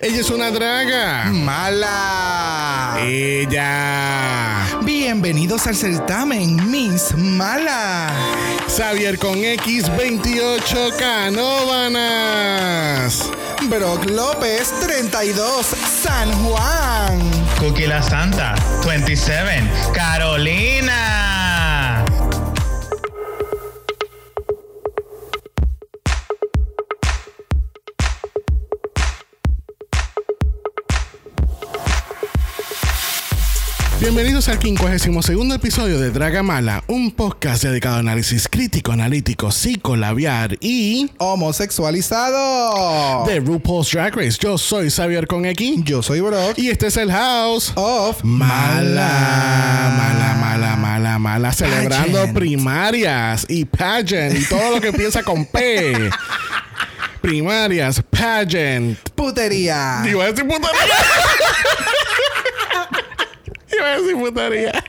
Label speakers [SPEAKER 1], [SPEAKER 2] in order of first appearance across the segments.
[SPEAKER 1] Ella es una draga.
[SPEAKER 2] Mala.
[SPEAKER 1] Ella.
[SPEAKER 2] Bienvenidos al certamen Miss Mala.
[SPEAKER 1] Xavier con X28 Canóbanas.
[SPEAKER 2] Brock López 32 San Juan.
[SPEAKER 3] Cookie la Santa 27 Carolina.
[SPEAKER 1] Bienvenidos al 52 episodio de Draga Mala, un podcast dedicado a análisis crítico, analítico, psicolabiar y
[SPEAKER 2] Homosexualizado.
[SPEAKER 1] de RuPaul's Drag Race. Yo soy Xavier con X
[SPEAKER 2] Yo soy Brock.
[SPEAKER 1] y este es el House.
[SPEAKER 2] Of
[SPEAKER 1] Mala, mala, mala, mala, mala, celebrando
[SPEAKER 2] Pageant.
[SPEAKER 1] primarias y pageant y todo lo que piensa con P. Primarias, pageant.
[SPEAKER 2] Putería.
[SPEAKER 1] A decir putería. Iba a decir putería.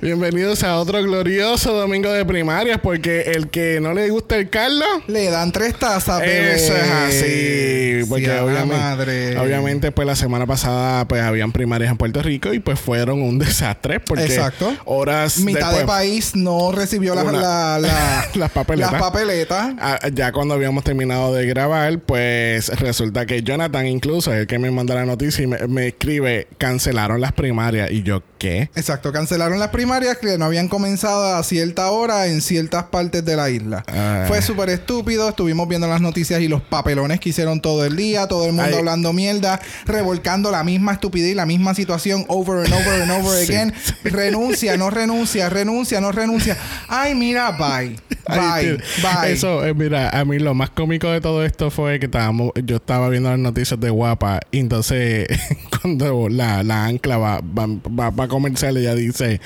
[SPEAKER 1] Bienvenidos a otro glorioso domingo de primarias porque el que no le gusta el Carlos
[SPEAKER 2] Le dan tres tazas, bebé.
[SPEAKER 1] eso es así, porque
[SPEAKER 2] Sí,
[SPEAKER 1] obviamente,
[SPEAKER 2] madre.
[SPEAKER 1] obviamente pues la semana pasada pues habían primarias en Puerto Rico y pues fueron un desastre porque
[SPEAKER 2] Exacto.
[SPEAKER 1] horas
[SPEAKER 2] Mitad
[SPEAKER 1] después,
[SPEAKER 2] de país no recibió la,
[SPEAKER 1] Una-
[SPEAKER 2] la- la-
[SPEAKER 1] las papeletas.
[SPEAKER 2] las papeletas.
[SPEAKER 1] Ah, ya cuando habíamos terminado de grabar, pues resulta que Jonathan incluso es el que me manda la noticia y me, me escribe, cancelaron las primarias. Y yo, ¿qué?
[SPEAKER 2] Exacto, cancelaron las primarias que no habían comenzado a cierta hora en ciertas partes de la isla.
[SPEAKER 1] Ah.
[SPEAKER 2] Fue súper estúpido, estuvimos viendo las noticias y los papelones que hicieron todo el día, todo el mundo
[SPEAKER 1] Ay.
[SPEAKER 2] hablando mierda, revolcando la misma estupidez y la misma situación over and over and over
[SPEAKER 1] Sí,
[SPEAKER 2] again. Renuncia, no renuncia, renuncia, no renuncia. Ay, mira, bye. Bye, bye.
[SPEAKER 1] Eso, eh, mira, a mí lo más cómico de todo esto fue que estábamos, yo estaba viendo las noticias de Guapa y entonces cuando la, la ancla va, va, va, va comercial ella dice,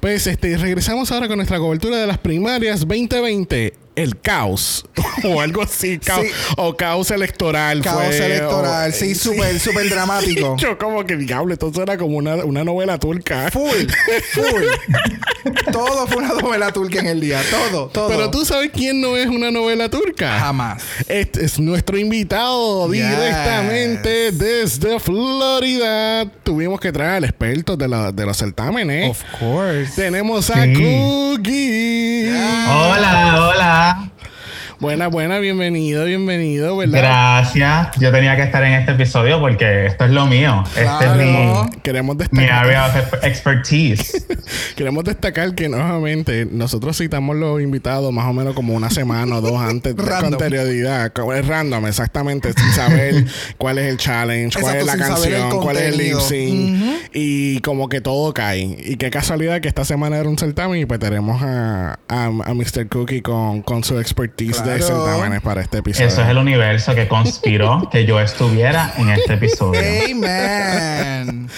[SPEAKER 1] pues este, regresamos ahora con nuestra cobertura de las primarias 2020. El caos o algo así, caos,
[SPEAKER 2] Sí.
[SPEAKER 1] o caos electoral.
[SPEAKER 2] Caos
[SPEAKER 1] fue,
[SPEAKER 2] electoral,
[SPEAKER 1] o-
[SPEAKER 2] sí, súper, súper dramático.
[SPEAKER 1] Yo como que diablo, entonces era como una, una novela turca.
[SPEAKER 2] Full, full. todo fue una novela turca en el día, todo, todo.
[SPEAKER 1] Pero tú sabes quién no es una novela turca.
[SPEAKER 2] Jamás.
[SPEAKER 1] Este es nuestro invitado
[SPEAKER 2] Yes.
[SPEAKER 1] directamente desde Florida. Tuvimos que traer al experto de, la- de los certámenes.
[SPEAKER 2] Of course.
[SPEAKER 1] Tenemos a
[SPEAKER 3] Sí.
[SPEAKER 1] Cookie.
[SPEAKER 3] Hola, hola. 啊。
[SPEAKER 1] Buena, buena, bienvenido, bienvenido, ¿verdad?
[SPEAKER 3] Gracias. Yo tenía que estar en este episodio porque esto es lo mío. Este
[SPEAKER 2] Claro.
[SPEAKER 3] es mi,
[SPEAKER 1] Queremos
[SPEAKER 3] mi
[SPEAKER 1] destacar,
[SPEAKER 3] area of expertise.
[SPEAKER 1] queremos destacar que nuevamente nosotros citamos los invitados más o menos como una semana o dos antes de- con anterioridad. Como Es random, exactamente, sin saber cuál es el challenge, cuál es la canción, cuál es el lip sync. Y como que todo cae. Y qué casualidad que esta semana era un certamen y pues tenemos a, a, a Mr. Cookie con, con su expertise de
[SPEAKER 2] Claro.
[SPEAKER 1] certámenes para este episodio.
[SPEAKER 3] Eso es el universo que conspiró que yo estuviera en este episodio.
[SPEAKER 2] Amen.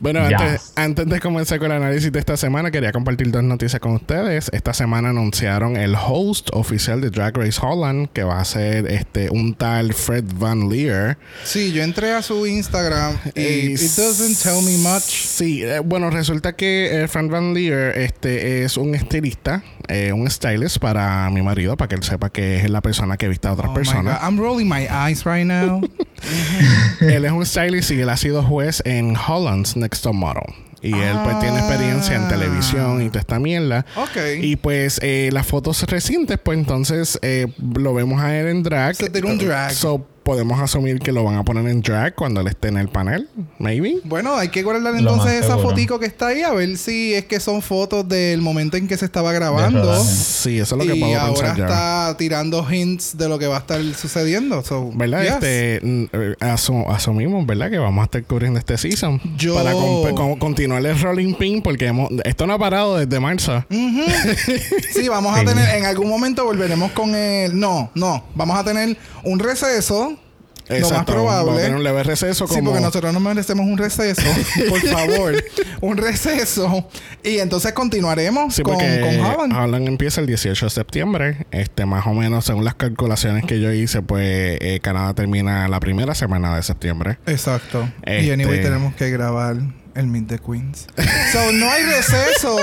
[SPEAKER 1] Bueno,
[SPEAKER 3] Yes.
[SPEAKER 1] antes, antes de comenzar con el análisis de esta semana, quería compartir dos noticias con ustedes. Esta semana anunciaron el host oficial de Drag Race Holland, que va a ser este un tal Fred Van Leer.
[SPEAKER 2] Sí, yo entré a su Instagram y it doesn't tell me much.
[SPEAKER 1] Sí, eh, bueno, resulta que eh, Fred Van Leer este, es un estilista, eh, un stylist para mi marido, para que él sepa que es la persona que viste a otras
[SPEAKER 2] Oh
[SPEAKER 1] personas.
[SPEAKER 2] I'm rolling my eyes right now.
[SPEAKER 1] él es un stylist y él ha sido juez en Holland's Next Top Model. Y él pues tiene experiencia en
[SPEAKER 2] Ah.
[SPEAKER 1] televisión y toda esta mierda.
[SPEAKER 2] Ok.
[SPEAKER 1] Y pues eh, las fotos recientes, pues entonces eh, lo vemos a él en drag.
[SPEAKER 2] Se tiró un drag.
[SPEAKER 1] So podemos asumir que lo van a poner en drag cuando él esté en el panel. Maybe.
[SPEAKER 2] Bueno, hay que guardar entonces esa
[SPEAKER 3] seguro.
[SPEAKER 2] fotico que está ahí a ver si es que son fotos del momento en que se estaba grabando.
[SPEAKER 1] Sí, eso es lo que
[SPEAKER 2] y
[SPEAKER 1] puedo
[SPEAKER 2] ahora
[SPEAKER 1] pensar
[SPEAKER 2] está tirando hints de lo que va a estar sucediendo. So,
[SPEAKER 1] ¿Verdad?
[SPEAKER 2] yes.
[SPEAKER 1] Este, eh, asu- asumimos, ¿verdad? Que vamos a estar cubriendo este season.
[SPEAKER 2] Yo-
[SPEAKER 1] Para con- con- continuar el rolling pin porque hemos, esto no ha parado desde marzo.
[SPEAKER 2] Sí, vamos a tener, en algún momento volveremos con el. No, no, vamos a tener un receso. Lo más
[SPEAKER 1] Exacto, Vamos a
[SPEAKER 2] probable.
[SPEAKER 1] tener un leve receso como...
[SPEAKER 2] Sí, porque nosotros no merecemos un receso, por favor. un receso. Y entonces continuaremos
[SPEAKER 1] Sí,
[SPEAKER 2] con, con Holland.
[SPEAKER 1] Holland empieza el 18 de septiembre. Este, más o menos, según las calculaciones que yo hice, pues eh, Canadá termina la primera semana de septiembre.
[SPEAKER 2] Exacto. Y
[SPEAKER 1] Este-
[SPEAKER 2] anyway, tenemos que grabar El Meet the Queens. so, no hay receso.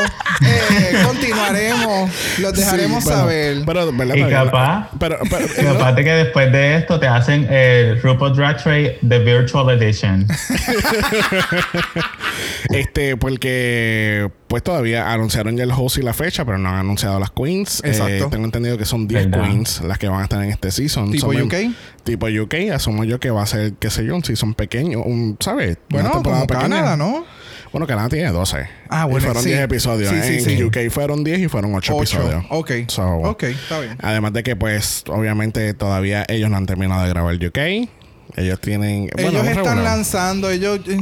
[SPEAKER 2] Eh, continuaremos. Los dejaremos
[SPEAKER 1] Sí, pero-
[SPEAKER 2] saber.
[SPEAKER 1] Pero, ¿verdad?
[SPEAKER 3] Y
[SPEAKER 1] Pero-
[SPEAKER 3] capaz,
[SPEAKER 1] Pero, pero-
[SPEAKER 3] y aparte que después de esto te hacen el RuPaul Drag Race The Virtual Edition.
[SPEAKER 1] Este, porque pues todavía anunciaron ya el host y la fecha, pero no han anunciado las queens.
[SPEAKER 2] Exacto.
[SPEAKER 1] Eh, tengo entendido que son 10
[SPEAKER 3] ¿Verdad?
[SPEAKER 1] queens las que van a estar en este season.
[SPEAKER 2] ¿Tipo
[SPEAKER 1] Son-
[SPEAKER 2] UK?
[SPEAKER 1] Tipo UK, asumo yo que va a ser, qué sé yo, un season pequeño, un, ¿sabes?
[SPEAKER 2] Bueno,
[SPEAKER 1] Una temporada
[SPEAKER 2] como
[SPEAKER 1] pequeña.
[SPEAKER 2] Canadá, ¿no?
[SPEAKER 1] Bueno, Canadá tiene 12.
[SPEAKER 2] Ah,
[SPEAKER 1] Y
[SPEAKER 2] bueno,
[SPEAKER 1] fueron
[SPEAKER 2] sí.
[SPEAKER 1] 10 episodios.
[SPEAKER 2] Sí, sí,
[SPEAKER 1] en. UK fueron 10 y fueron 8,
[SPEAKER 2] Ocho.
[SPEAKER 1] episodios.
[SPEAKER 2] Ok.
[SPEAKER 1] So,
[SPEAKER 2] ok, está bien.
[SPEAKER 1] Además de que, pues, obviamente todavía ellos no han terminado de grabar UK. Ellos tienen... bueno,
[SPEAKER 2] ellos
[SPEAKER 1] un
[SPEAKER 2] están lanzando, ellos... eh,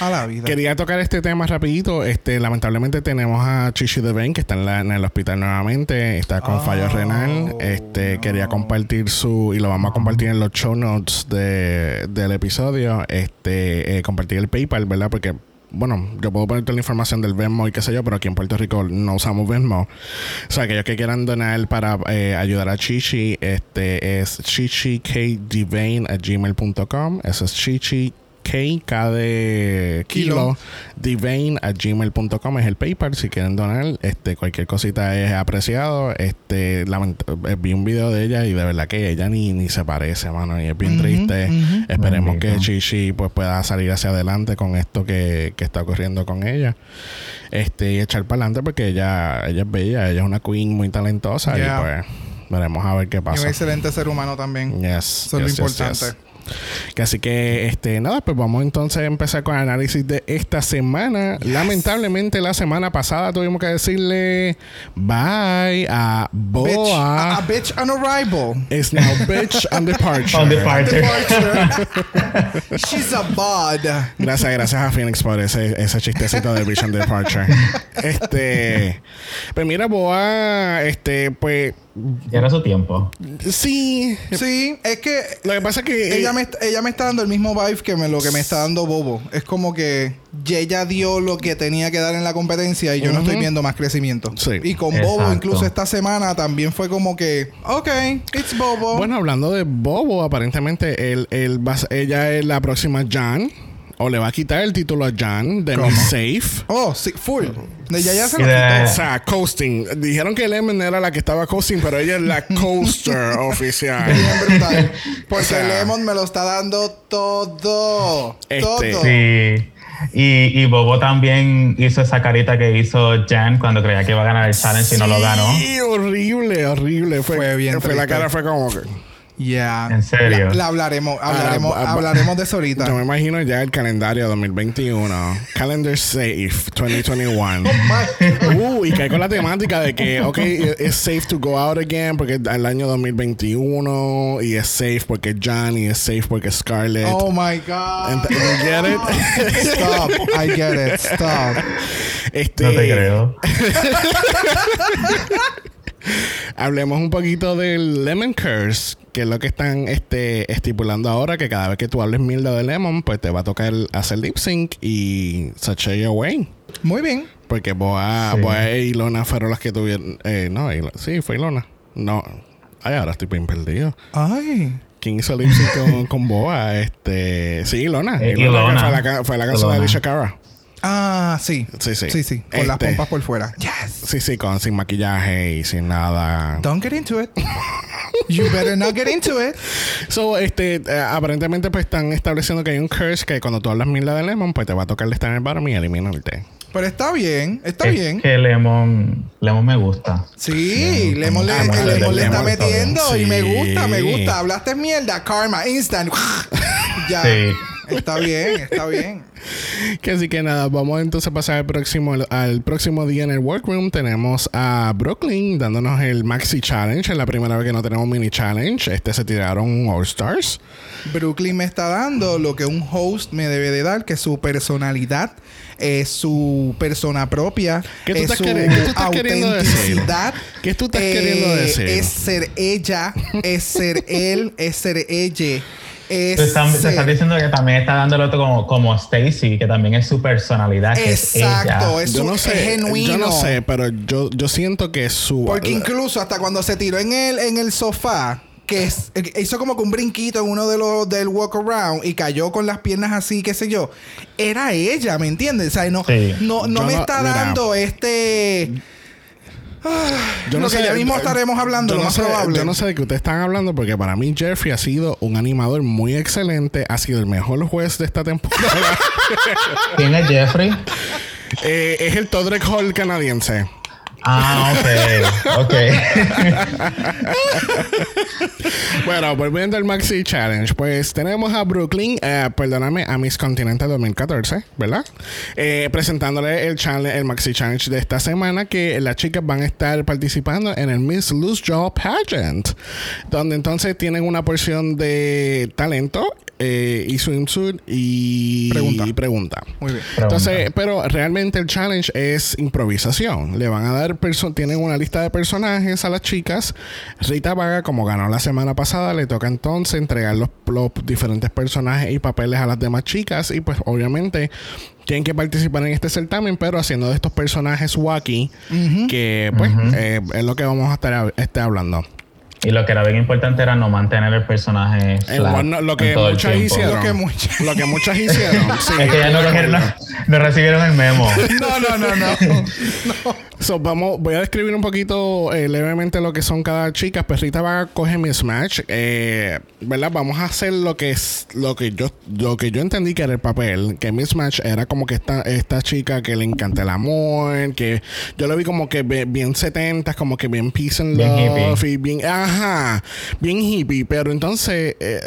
[SPEAKER 2] a la vida.
[SPEAKER 1] Quería tocar este tema rapidito. Este, lamentablemente tenemos a Chichi Devane que está en, la- en el hospital nuevamente. Está con fallo
[SPEAKER 2] Oh,
[SPEAKER 1] renal. Este, quería compartir su y lo vamos a compartir en los show notes de, del episodio. Este, eh, compartir el PayPal, ¿verdad? Porque bueno, yo puedo poner toda la información del Venmo y qué sé yo, pero aquí en Puerto Rico no usamos Venmo. O sea, aquellos que quieran donar para eh, ayudar a Chichi, este es chichikdivane a gmail.com. Eso es chichi K, K de kilo, divane a gmail.com es el PayPal. Si quieren donar, este, cualquier cosita es apreciado. Este, eh, vi un video de ella y de verdad que ella ni, ni se parece, mano. Y es bien triste. Esperemos
[SPEAKER 3] Bendito.
[SPEAKER 1] que Chichi pues pueda salir hacia adelante con esto que, que está ocurriendo con ella. Este, y echar para adelante porque ella, ella es bella, ella es una queen muy talentosa
[SPEAKER 2] Yeah.
[SPEAKER 1] y pues veremos a ver qué
[SPEAKER 2] Y un
[SPEAKER 1] pasa.
[SPEAKER 2] excelente ser humano también.
[SPEAKER 1] Yes,
[SPEAKER 2] Eso es lo
[SPEAKER 1] yes, yes,
[SPEAKER 2] importante.
[SPEAKER 1] yes. Que así que, este, nada, pues vamos entonces a empezar con el análisis de esta semana. Lamentablemente, la semana pasada tuvimos que decirle bye a
[SPEAKER 2] Bitch,
[SPEAKER 1] Boa.
[SPEAKER 2] a, a bitch on arrival.
[SPEAKER 1] Is now bitch on departure.
[SPEAKER 3] On departure.
[SPEAKER 2] Departure. She's a bod.
[SPEAKER 1] Gracias, gracias a Phoenix por ese, ese chistecito de Bitch on Departure. Este, pues mira, Boa, este, pues
[SPEAKER 3] Ya era su tiempo.
[SPEAKER 1] sí.
[SPEAKER 2] Sí, es que
[SPEAKER 1] Lo que pasa es que
[SPEAKER 2] ella me, ella me está dando el mismo vibe que me, lo que me está dando Bobo. Es como que ella dio lo que tenía que dar en la competencia y yo no estoy viendo más crecimiento.
[SPEAKER 1] Sí.
[SPEAKER 2] Y con Bobo,
[SPEAKER 3] Exacto.
[SPEAKER 2] incluso esta semana, también fue como que, ok, it's Bobo.
[SPEAKER 1] Bueno, hablando de Bobo, aparentemente él, él va, ella es la próxima Jan. O le va a quitar el título a Jan de
[SPEAKER 2] ¿Cómo?
[SPEAKER 1] Miss Safe.
[SPEAKER 2] Oh, sí, full. De ya ya se lo quitó.
[SPEAKER 1] O sea, coasting. Dijeron que Lemon era la que estaba coasting, pero ella es la coaster oficial.
[SPEAKER 2] Bien brutal. Porque
[SPEAKER 1] O sea,
[SPEAKER 2] Lemon me lo está dando todo.
[SPEAKER 1] Este,
[SPEAKER 2] todo.
[SPEAKER 3] Sí. Y, y Bobo también hizo esa carita que hizo Jan cuando creía que iba a ganar el challenge y no lo ganó.
[SPEAKER 1] Sí, horrible, horrible. Fue,
[SPEAKER 2] Fue bien
[SPEAKER 1] fue la cara fue como que...
[SPEAKER 2] Yeah.
[SPEAKER 3] ¿En serio?
[SPEAKER 2] La, la hablaremos, hablaremos,
[SPEAKER 1] Ah, ah,
[SPEAKER 2] hablaremos de eso ahorita.
[SPEAKER 1] Yo me imagino ya el calendario 2021. Calendar Safe 2021. Uh, y cae con la temática de que, ok, es safe to go out again porque es el año 2021 y es safe porque John y es safe porque Scarlett.
[SPEAKER 2] Oh my God.
[SPEAKER 1] You get it?
[SPEAKER 2] Stop. I get it. Stop.
[SPEAKER 1] Este,
[SPEAKER 3] No te creo.
[SPEAKER 1] Hablemos un poquito del Lemon Curse, que es lo que están este, estipulando ahora, que cada vez que tú hables mierda de Lemon, pues te va a tocar hacer lip sync y sachet away.
[SPEAKER 2] Muy bien.
[SPEAKER 1] Porque Boa,
[SPEAKER 3] Sí.
[SPEAKER 1] Boa e Ilona fueron las que tuvieron. Eh, no, Ilo- sí, fue Ilona. No. Ay, ahora estoy bien perdido.
[SPEAKER 2] Ay.
[SPEAKER 1] ¿Quién hizo lip sync con, con Boa? Este. Sí, Ilona.
[SPEAKER 3] Eh,
[SPEAKER 1] Ilona, que
[SPEAKER 3] Ilona.
[SPEAKER 1] Fue la, fue la canción de
[SPEAKER 3] Ilona.
[SPEAKER 1] Alicia Cara.
[SPEAKER 2] Ah, sí.
[SPEAKER 1] Sí, sí.
[SPEAKER 2] Sí, sí. Con las
[SPEAKER 1] Este,
[SPEAKER 2] pompas por fuera. Yes.
[SPEAKER 1] Sí, sí, con sin maquillaje y sin nada.
[SPEAKER 2] Don't get into it. You better not get into it.
[SPEAKER 1] So, este, eh, aparentemente pues están estableciendo que hay un curse que cuando tú hablas mierda de Lemon, pues te va a tocar estar en el bottom y eliminarte.
[SPEAKER 2] Pero está bien. Está
[SPEAKER 3] es
[SPEAKER 2] bien.
[SPEAKER 3] que Lemon, Lemon me gusta.
[SPEAKER 2] Sí, Lemon le, Lemon está
[SPEAKER 1] Lemon
[SPEAKER 2] metiendo y me gusta, me gusta. Hablaste mierda, karma, instant. ya.
[SPEAKER 3] Sí.
[SPEAKER 2] Está bien, está bien.
[SPEAKER 1] Que así que nada, vamos entonces a pasar al próximo, al próximo día en el workroom. Tenemos a Brooklyn dándonos el Maxi Challenge. Es la primera vez que no tenemos mini challenge. Este se tiraron All Stars.
[SPEAKER 2] Brooklyn me está dando lo que un host me debe de dar, que es su personalidad, es su persona propia,
[SPEAKER 1] ¿Qué tú
[SPEAKER 2] es
[SPEAKER 1] estás
[SPEAKER 2] su
[SPEAKER 1] qué tú estás queriendo decir? ¿Qué tú estás
[SPEAKER 2] eh,
[SPEAKER 1] queriendo decir?
[SPEAKER 2] Es ser ella, es ser él, es ser ella. Es
[SPEAKER 3] Te están, te
[SPEAKER 2] ser-
[SPEAKER 3] están diciendo que también está dándolo otro como, como Stacy, que también es su personalidad, que
[SPEAKER 2] Exacto,
[SPEAKER 3] es
[SPEAKER 2] es,
[SPEAKER 1] Yo no
[SPEAKER 2] es genuino.
[SPEAKER 1] yo no sé, pero yo, yo siento que su...
[SPEAKER 2] Porque incluso hasta cuando se tiró en el, en el sofá, que es- hizo como que un brinquito en uno de los del walk around y cayó con las piernas así, qué sé yo. Era ella, ¿me entiendes? O sea, no,
[SPEAKER 3] Sí.
[SPEAKER 2] no, no me
[SPEAKER 1] no-
[SPEAKER 2] está
[SPEAKER 1] mira.
[SPEAKER 2] dando este.
[SPEAKER 1] Yo
[SPEAKER 2] lo que ya mismo
[SPEAKER 1] eh,
[SPEAKER 2] estaremos hablando,
[SPEAKER 1] yo
[SPEAKER 2] lo
[SPEAKER 1] no
[SPEAKER 2] más
[SPEAKER 1] sé-
[SPEAKER 2] probable.
[SPEAKER 1] Yo no sé de qué ustedes están hablando porque para mí Jeffrey ha sido un animador muy excelente, ha sido el mejor juez de esta temporada.
[SPEAKER 3] ¿Quién es Jeffrey?
[SPEAKER 1] Eh, es el Todrick Hall canadiense.
[SPEAKER 3] Ah, ok. Ok.
[SPEAKER 1] Bueno, volviendo al Maxi Challenge, pues tenemos a Brooklyn, eh, perdóname, a Miss Continente 2014, ¿verdad? Eh, presentándole el, challenge, el Maxi Challenge de esta semana, que las chicas van a estar participando en el Miss Loose Jaw Pageant, donde entonces tienen una porción de talento eh, y swimsuit y
[SPEAKER 2] Pregunta.
[SPEAKER 1] y pregunta.
[SPEAKER 2] Muy bien.
[SPEAKER 1] Entonces, pero realmente el challenge es improvisación. Le van a dar tienen una lista de personajes a las chicas. Rita Vaga, como ganó la semana pasada, le toca entonces entregar los, los diferentes personajes y papeles a las demás chicas. Y pues obviamente tienen que participar en este certamen, pero haciendo de estos personajes wacky, que pues eh, es lo que vamos a estar este, hablando.
[SPEAKER 3] Y lo que era bien importante era no mantener el personaje
[SPEAKER 1] El
[SPEAKER 3] flat
[SPEAKER 1] one- lo que
[SPEAKER 3] en todo el
[SPEAKER 1] muchas hicieron.
[SPEAKER 2] Lo que muchas-
[SPEAKER 1] Lo que muchas hicieron. sí,
[SPEAKER 3] Es que ya no, recibieron el memo.
[SPEAKER 2] No, no, no, no.
[SPEAKER 1] So, vamos, voy a describir un poquito eh, levemente lo que son cada chica. Perrita va a coger mi smash. Eh, ¿Verdad? Vamos a hacer lo que es lo que yo lo que yo entendí que era el papel. Que Miss Match era como que esta, esta chica que le encanta el amor. Que yo lo vi como que bien 70 como que bien peace and
[SPEAKER 3] Bien
[SPEAKER 1] love.
[SPEAKER 3] hippie.
[SPEAKER 1] Y bien, ajá, bien hippie. Pero entonces eh,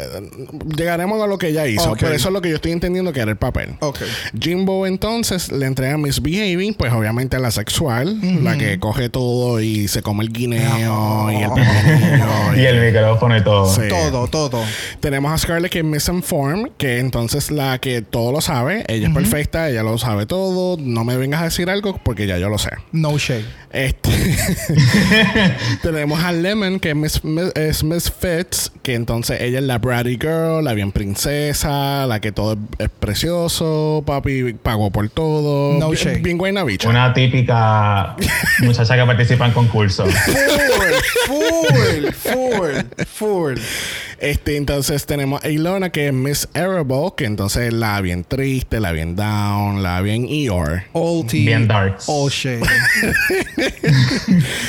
[SPEAKER 1] llegaremos a lo que ella hizo.
[SPEAKER 2] Ok.
[SPEAKER 1] Pero eso es lo que yo estoy entendiendo que era el papel.
[SPEAKER 2] Ok.
[SPEAKER 1] Jimbo entonces le entrega a Miss Behaving, pues obviamente la sexual, la que coge todo y se come el guineo y el pepinillo.
[SPEAKER 3] y el micrófono y todo.
[SPEAKER 1] Sí.
[SPEAKER 2] Todo, todo.
[SPEAKER 1] Tenemos a Scarlett que es Misinformed, que entonces la que todo lo sabe, ella es perfecta, ella lo sabe todo, no me vengas a decir algo porque ya yo lo sé.
[SPEAKER 2] No shade.
[SPEAKER 1] Este tenemos a Lemon, que es Miss, Miss- es Miss Fitz, que entonces ella es la bratty girl, la bien princesa, la que todo es, es precioso, papi pagó por todo.
[SPEAKER 2] No shade.
[SPEAKER 1] bien buena bicha.
[SPEAKER 3] Una típica muchacha que participa en concursos.
[SPEAKER 2] Full, full, full.
[SPEAKER 1] Este, entonces tenemos a Ilona, que es Miss Arable, que entonces es la bien triste, la bien down, la bien Eeyore.
[SPEAKER 2] All tea.
[SPEAKER 3] Bien darks.
[SPEAKER 2] All shade.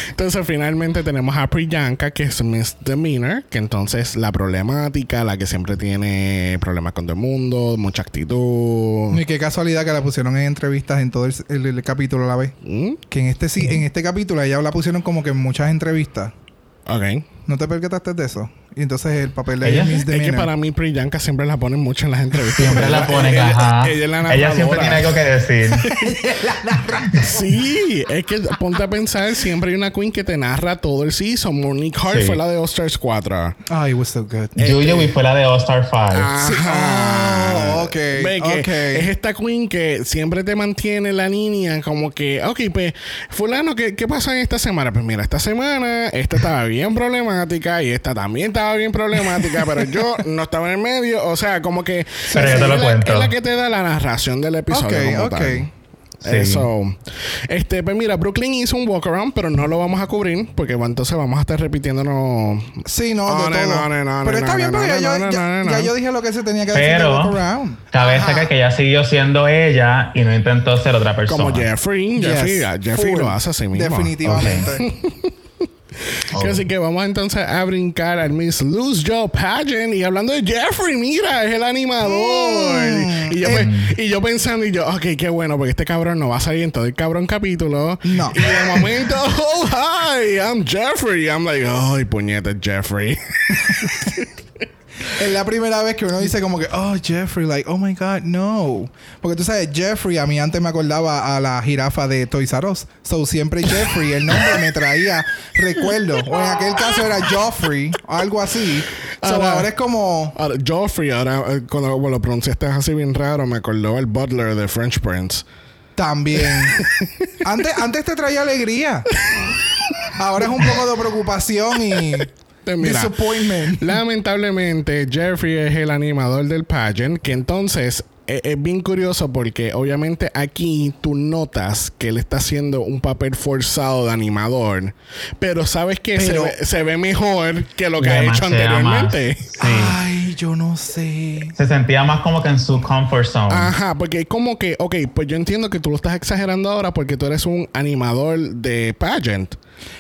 [SPEAKER 1] Entonces finalmente tenemos a Priyanka, que es Miss Demeanor, que entonces la problemática, la que siempre tiene problemas con todo el mundo, mucha actitud.
[SPEAKER 2] Y qué casualidad que la pusieron en entrevistas en todo el, el- el capítulo a la vez.
[SPEAKER 1] ¿Mm?
[SPEAKER 2] Que en este sí, en este capítulo ella la pusieron como que en muchas entrevistas.
[SPEAKER 1] Ok.
[SPEAKER 2] ¿No te percataste de eso? Y entonces el papel de
[SPEAKER 3] ¿Ella?
[SPEAKER 2] Miss
[SPEAKER 1] Es que para mí Priyanka siempre la ponen mucho en las entrevistas.
[SPEAKER 3] Siempre la ponen,
[SPEAKER 1] Ella-
[SPEAKER 3] ajá.
[SPEAKER 1] Ella, es la
[SPEAKER 3] Ella siempre tiene algo que decir.
[SPEAKER 1] Sí, es que ponte a pensar, siempre hay una queen que te narra todo el season. Monique Hart
[SPEAKER 3] Sí.
[SPEAKER 1] fue la de All Stars 4.
[SPEAKER 2] Ah, it was so good.
[SPEAKER 3] Joey fue la de All Star 5.
[SPEAKER 1] Ajá.
[SPEAKER 2] Oh, ok,
[SPEAKER 1] Ve que. Es esta queen que siempre te mantiene la línea como que, ok, pues, fulano, ¿qué, ¿qué pasa en esta semana? Pues mira, esta semana esta estaba bien problemática y esta también estaba bien problemática, pero yo no estaba en el medio. O sea, como que...
[SPEAKER 3] Pero yo te lo
[SPEAKER 1] es la-
[SPEAKER 3] cuento.
[SPEAKER 1] Es la que te da la narración del episodio
[SPEAKER 2] Ok,
[SPEAKER 1] como
[SPEAKER 2] ok.
[SPEAKER 1] tal.
[SPEAKER 3] Sí.
[SPEAKER 1] Eso. Este, pues mira, Brooklyn hizo un walk around, pero no lo vamos a cubrir porque bueno, entonces vamos a estar repitiéndonos
[SPEAKER 2] Sí, no,
[SPEAKER 1] No,
[SPEAKER 2] de
[SPEAKER 1] no,
[SPEAKER 2] todo.
[SPEAKER 1] no, no,
[SPEAKER 2] Pero
[SPEAKER 1] no,
[SPEAKER 2] está
[SPEAKER 1] no,
[SPEAKER 2] bien
[SPEAKER 1] no,
[SPEAKER 2] porque
[SPEAKER 1] no,
[SPEAKER 2] ya,
[SPEAKER 1] no,
[SPEAKER 2] ya-
[SPEAKER 1] no, no,
[SPEAKER 2] ya
[SPEAKER 1] no.
[SPEAKER 2] yo dije lo que se tenía que decir de
[SPEAKER 3] Pero
[SPEAKER 2] walk around.
[SPEAKER 3] cabe destacar que ella siguió siendo ella y no intentó ser otra persona.
[SPEAKER 1] como Jeffrey.
[SPEAKER 2] Yes,
[SPEAKER 1] Jeffrey, ah, Jeffrey
[SPEAKER 2] full.
[SPEAKER 1] lo hace así mismo.
[SPEAKER 2] Definitivamente.
[SPEAKER 1] Así que vamos entonces a brincar al Miss Loose Joe Pageant. Y hablando de Jeffrey, mira, es el animador.
[SPEAKER 2] Mm,
[SPEAKER 1] y, yo,
[SPEAKER 2] eh.
[SPEAKER 1] y yo pensando, y yo, ok, qué bueno, porque este cabrón no va a salir en todo el cabrón capítulo.
[SPEAKER 2] No.
[SPEAKER 1] Y de momento, oh, hi, I'm Jeffrey. I'm like, ay, puñeta, Jeffrey.
[SPEAKER 2] Es la primera vez que uno dice como que, oh, Jeffrey, like, oh my God, no. Porque tú sabes, Jeffrey a mí antes me acordaba a la jirafa de Toys R Us. So siempre Jeffrey, el nombre me traía recuerdo. O en aquel caso era Joffrey, algo así. So
[SPEAKER 1] Ahora-
[SPEAKER 2] ahora es como,
[SPEAKER 1] Ahora, Joffrey, ahora, eh, cuando lo pronunciaste así bien raro, me acordó el butler de French Prince.
[SPEAKER 2] también. antes, antes te traía alegría. Ahora es un poco de preocupación y
[SPEAKER 1] Eh, mira,
[SPEAKER 2] disappointment.
[SPEAKER 1] Lamentablemente, Jeffrey es el animador del pageant, que entonces es, es bien curioso porque obviamente aquí tú notas que él está haciendo un papel forzado de animador, pero sabes que se,
[SPEAKER 2] Pero-
[SPEAKER 1] ve, se ve mejor que lo que ha hecho anteriormente.
[SPEAKER 3] Sí.
[SPEAKER 2] Ay, yo no sé.
[SPEAKER 3] Se sentía más como que en su comfort zone.
[SPEAKER 1] Ajá, porque es como que, ok, pues yo entiendo que tú lo estás exagerando ahora porque tú eres un animador de pageant.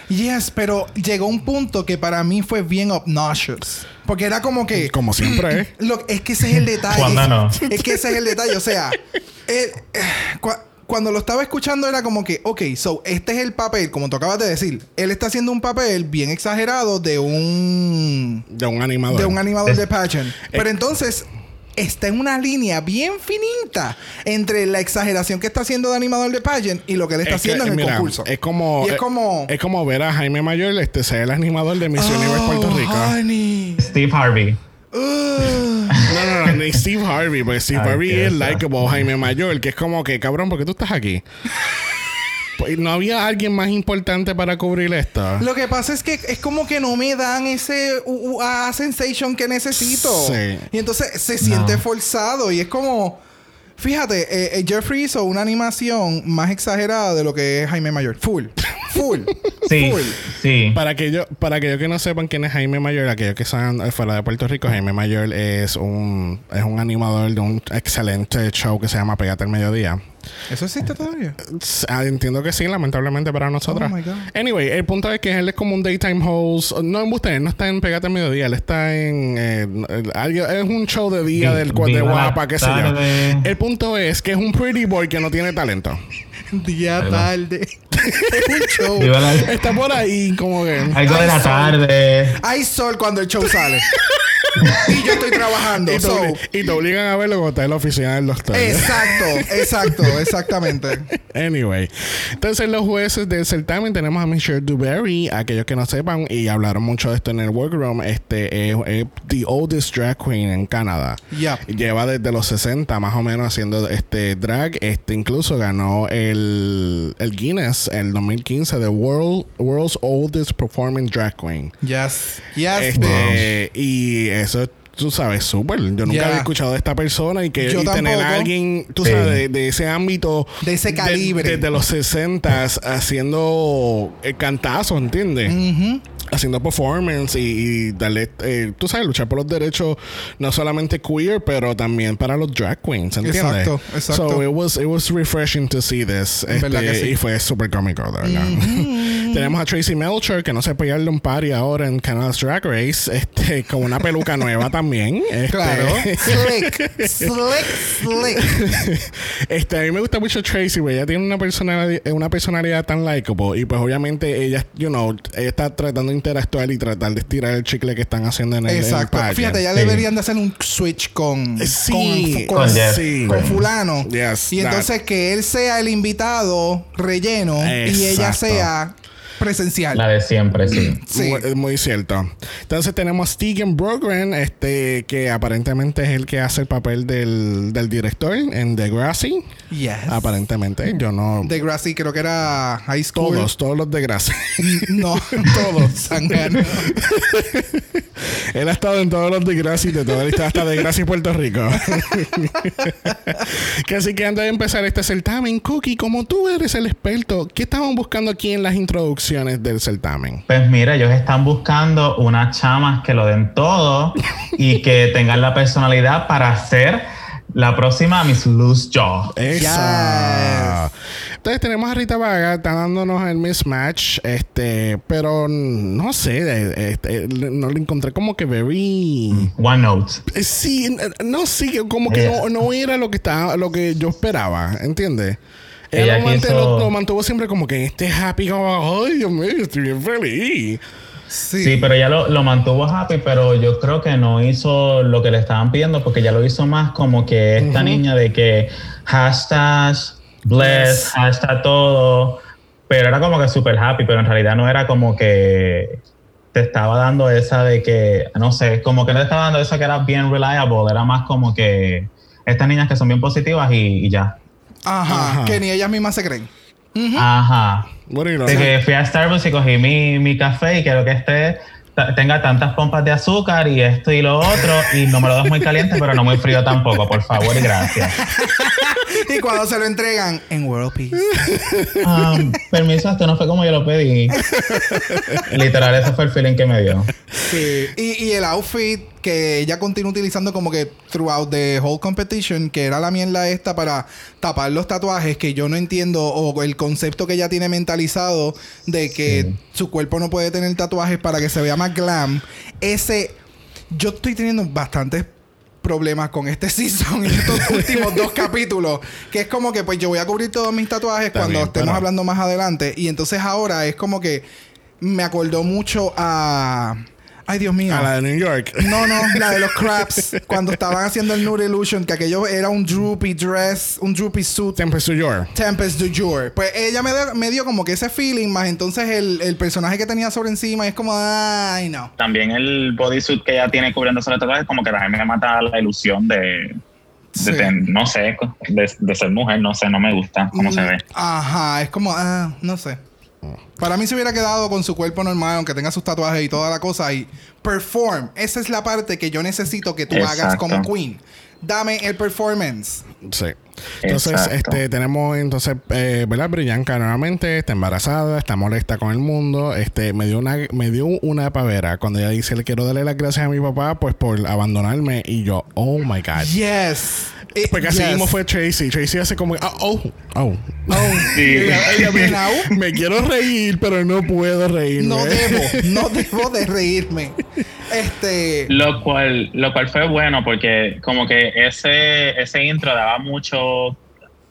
[SPEAKER 2] Yes, pero llegó un punto que para mí fue bien obnoxious. Porque era como que.
[SPEAKER 1] Como siempre es.
[SPEAKER 2] Lo- es que ese es el detalle.
[SPEAKER 3] Cuando no.
[SPEAKER 2] Es que ese es el detalle. O sea, eh, eh, cua- cuando lo estaba escuchando era como que, ok, so este es el papel, como tú acabas de decir. Él está haciendo un papel bien exagerado de un.
[SPEAKER 1] De un animador.
[SPEAKER 2] de un animador
[SPEAKER 3] Es-
[SPEAKER 2] de pageant. Pero entonces. Está en una línea bien finita entre la exageración que está haciendo de animador de pageant y lo que él está
[SPEAKER 1] Es que,
[SPEAKER 2] haciendo en el concurso.
[SPEAKER 1] Es como,
[SPEAKER 2] Y es
[SPEAKER 1] eh,
[SPEAKER 2] como.
[SPEAKER 1] es como ver a Jaime Mayor este, ser el animador de Miss Universe Puerto
[SPEAKER 2] Oh,
[SPEAKER 1] Rico.
[SPEAKER 2] honey.
[SPEAKER 3] Steve Harvey.
[SPEAKER 2] Ugh.
[SPEAKER 1] No, no, no, ni Steve Harvey, porque Steve
[SPEAKER 3] Ay,
[SPEAKER 1] Harvey es likeable Jaime Mayor, que es como que, cabrón, ¿por qué tú estás aquí? Pues, ¿No había alguien más importante para cubrir esto?
[SPEAKER 2] Lo que pasa es que es como que no me dan ese UA sensation que necesito.
[SPEAKER 1] Sí.
[SPEAKER 2] Y entonces se siente forzado y es como... Fíjate, eh, eh, Jeffrey hizo una animación más exagerada de lo que es Jaime Mayor. Full. Full.
[SPEAKER 3] Sí,
[SPEAKER 2] Full.
[SPEAKER 3] sí.
[SPEAKER 1] Para aquellos para aquellos que no sepan quién es Jaime Mayor, aquellos que están eh, fuera de Puerto Rico, Jaime Mayor es un, es un animador de un excelente show que se llama Pégate al Mediodía.
[SPEAKER 2] ¿Eso existe todavía?
[SPEAKER 1] Ah, Entiendo que sí, lamentablemente para nosotros.
[SPEAKER 2] Oh my God.
[SPEAKER 1] Anyway, el punto es que él es como un daytime host. No en usted, no está en Pégate al Mediodía, él está en. eh, es un show de día
[SPEAKER 3] Vi-
[SPEAKER 1] del cual de guapa, qué sé yo. El punto es que es un pretty boy que no tiene talento.
[SPEAKER 2] Día, tarde. es un show.
[SPEAKER 3] Viva la-
[SPEAKER 1] Está por ahí como que.
[SPEAKER 3] Algo de la tarde.
[SPEAKER 2] Hay sol cuando el show sale. y yo estoy trabajando.
[SPEAKER 1] Y te,
[SPEAKER 2] so-
[SPEAKER 1] obli- y te obligan a verlo cuando está en la oficina del doctor.
[SPEAKER 2] Exacto, exacto, exactamente.
[SPEAKER 1] Anyway, entonces los jueces del certamen tenemos a Michelle Duberry, aquellos que no sepan y hablaron mucho de esto en el workroom, este es, es the oldest drag queen en Canadá.
[SPEAKER 2] Yep.
[SPEAKER 1] Lleva desde los 60 más o menos haciendo este drag, este incluso ganó el, el Guinness el 2015 de World World's Oldest Performing Drag Queen.
[SPEAKER 2] Yes. Yes.
[SPEAKER 1] Este, y eso tú sabes, súper. Yo nunca había escuchado de esta persona y que
[SPEAKER 2] Yo
[SPEAKER 1] y tener a alguien, tú
[SPEAKER 3] Sí.
[SPEAKER 1] sabes, de, de ese ámbito.
[SPEAKER 2] De ese calibre.
[SPEAKER 1] Desde los 60 haciendo el cantazo, ¿entiendes?
[SPEAKER 2] Ujú.
[SPEAKER 1] Haciendo performance y, y darle, eh, tú sabes, luchar por los derechos no solamente queer, pero también para los drag queens, ¿entiendes?
[SPEAKER 2] Exacto, exacto.
[SPEAKER 1] So it was, it was refreshing to see this. Este,
[SPEAKER 2] que sí.
[SPEAKER 1] Y fue súper cómico, de verdad. Tenemos a Tracy Melcher, que no se pegarle un party ahora en Canada's Drag Race, este, con una peluca nueva también. Este,
[SPEAKER 2] Claro. Slick. Slick, slick.
[SPEAKER 1] este, a mí me gusta mucho Tracy, güey. Ella tiene una personalidad, una personalidad tan likable. Y pues obviamente ella, you know, ella está tratando de interactuar y tratar de estirar el chicle que están haciendo en el, en el
[SPEAKER 2] Exacto. Fíjate, ya
[SPEAKER 3] Sí.
[SPEAKER 2] deberían de hacer un switch con,
[SPEAKER 1] Sí,
[SPEAKER 2] con, con,
[SPEAKER 3] Con
[SPEAKER 1] sí.
[SPEAKER 2] con fulano.
[SPEAKER 1] Yes,
[SPEAKER 2] y
[SPEAKER 1] that.
[SPEAKER 2] entonces que él sea el invitado relleno y ella
[SPEAKER 1] Exacto.
[SPEAKER 2] sea presencial.
[SPEAKER 3] La de siempre, sí.
[SPEAKER 2] Sí.
[SPEAKER 1] Muy, es muy cierto. Entonces tenemos a Steven Brogren, este, que aparentemente es el que hace el papel del, del director en Degrassi.
[SPEAKER 2] Yes.
[SPEAKER 1] Aparentemente, yo no.
[SPEAKER 2] Degrassi creo que era high school.
[SPEAKER 1] Todos, todos los Degrassi.
[SPEAKER 2] No, todos.
[SPEAKER 1] Él ha estado en todos los Degrassi de toda la historia, hasta Degrassi Puerto Rico. que así que antes de empezar este certamen, Cookie, como tú eres el experto, ¿qué estaban buscando aquí en las introducciones del certamen?
[SPEAKER 3] Pues mira, ellos están buscando unas chamas que lo den todo y que tengan la personalidad para ser la próxima Miss Loose Jaw.
[SPEAKER 1] Esa. Entonces tenemos a Rita Vaga, está dándonos el mismatch, este, pero no sé, eh, este, no lo encontré como que very,
[SPEAKER 3] One Note.
[SPEAKER 1] Eh, sí, eh, no sí, como que no, no era lo que estaba, lo que yo esperaba, ¿entiendes? Ella
[SPEAKER 3] Ella
[SPEAKER 1] lo, mante-
[SPEAKER 3] quiso-
[SPEAKER 1] lo- lo mantuvo siempre como que este happy, como, ay Dios mío, estoy bien feliz.
[SPEAKER 2] Sí.
[SPEAKER 3] Sí, pero ella lo, lo mantuvo happy, pero yo creo que no hizo lo que le estaban pidiendo porque ya lo hizo más como que esta niña de que hashtag bless, hashtag todo, pero era como que super happy, pero en realidad no era como que te estaba dando esa de que, no sé, como que no te estaba dando esa que era bien reliable, era más como que estas niñas que son bien positivas y, y ya.
[SPEAKER 2] Ajá,
[SPEAKER 1] Ajá.
[SPEAKER 2] Que ni ellas mismas se creen.
[SPEAKER 3] Ajá.
[SPEAKER 1] Bueno,
[SPEAKER 3] De que fui a Starbucks y cogí mi, mi café y quiero que esté ta- tenga tantas pompas de azúcar y esto y lo otro y no me lo das muy caliente, pero no muy frío tampoco, por favor y gracias.
[SPEAKER 2] y cuando se lo entregan en World Peace.
[SPEAKER 3] Ah, permiso, esto no fue como yo lo pedí. Literal, ese fue el feeling que me dio.
[SPEAKER 2] Sí. Y, y el outfit que ella continúa utilizando como que throughout the whole competition, que era la mierda esta para tapar los tatuajes, que yo no entiendo, o el concepto que ella tiene mentalizado de que su cuerpo no puede tener tatuajes para que se vea más glam. Ese, yo estoy teniendo bastantes problemas con este season y estos últimos dos capítulos. Que es como que pues yo voy a cubrir todos mis tatuajes cuando estemos hablando más adelante. Y entonces ahora es como que me acordó mucho a. Ay, Dios mío.
[SPEAKER 1] A la de New York.
[SPEAKER 2] No, no, la de los Craps. cuando estaban haciendo el Nude Illusion, que aquello era un droopy dress, un droopy suit.
[SPEAKER 1] Tempest to Your.
[SPEAKER 2] Tempest du jour. Pues ella me dio, me dio como que ese feeling, más entonces el, el personaje que tenía sobre encima es como, ay, no.
[SPEAKER 3] También el bodysuit que ella tiene cubriéndose los tatuajes, como que también me mata la ilusión de,
[SPEAKER 2] Sí.
[SPEAKER 3] no sé, de, de ser mujer, no sé, no me gusta cómo se
[SPEAKER 2] Mm,
[SPEAKER 3] ve.
[SPEAKER 2] Ajá, es como, ah, no sé. Para mí se hubiera quedado con su cuerpo normal, aunque tenga sus tatuajes y toda la cosa, y perform. Esa es la parte que yo necesito que tú hagas como queen. Dame el performance.
[SPEAKER 1] Sí. Entonces,
[SPEAKER 3] Exacto.
[SPEAKER 1] este, tenemos entonces, eh, ¿verdad? Brillanca nuevamente está embarazada, está molesta con el mundo. Este, me dio una, me dio una pavera cuando ella dice, le quiero darle las gracias a mi papá, pues por abandonarme. Y yo, oh my God.
[SPEAKER 2] Yes. Eh,
[SPEAKER 1] Porque así
[SPEAKER 2] yes.
[SPEAKER 1] mismo fue Tracy. Tracy hace como, ah, oh, oh.
[SPEAKER 2] Oh,
[SPEAKER 3] Sí.
[SPEAKER 1] Ella, ella me,
[SPEAKER 2] Now,
[SPEAKER 1] me quiero reír, pero no puedo reírme.
[SPEAKER 2] No debo, no debo de reírme. Este.
[SPEAKER 3] Lo cual, lo cual fue bueno porque como que ese, ese intro daba mucho,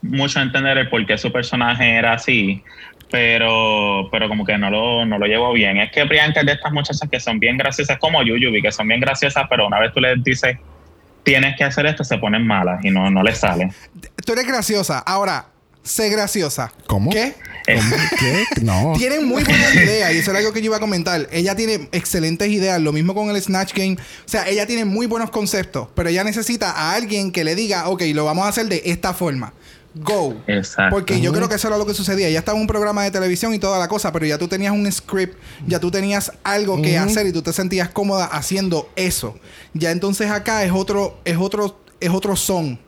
[SPEAKER 3] mucho a entender el por qué su personaje era así, pero, pero como que no lo, no lo llevó bien. Es que Priyanka es de estas muchachas que son bien graciosas, como Yuyubi, que son bien graciosas, pero una vez tú les dices, tienes que hacer esto, se ponen malas y no, no les sale.
[SPEAKER 2] Tú eres graciosa. Ahora, sé graciosa.
[SPEAKER 1] ¿Cómo?
[SPEAKER 2] ¿Qué?
[SPEAKER 1] ¿Cómo? ¿Qué? No.
[SPEAKER 2] Tienen muy buenas ideas y eso era algo que yo iba a comentar. Ella tiene excelentes ideas, lo mismo con el Snatch Game. O sea, ella tiene muy buenos conceptos, pero ella necesita a alguien que le diga, ok, lo vamos a hacer de esta forma. Go.
[SPEAKER 3] Exacto.
[SPEAKER 2] Porque yo creo que eso era lo que sucedía. Ya estaba un programa de televisión y toda la cosa, pero ya tú tenías un script, ya tú tenías algo que hacer y tú te sentías cómoda haciendo eso. Ya entonces acá es otro, es otro, es otro son.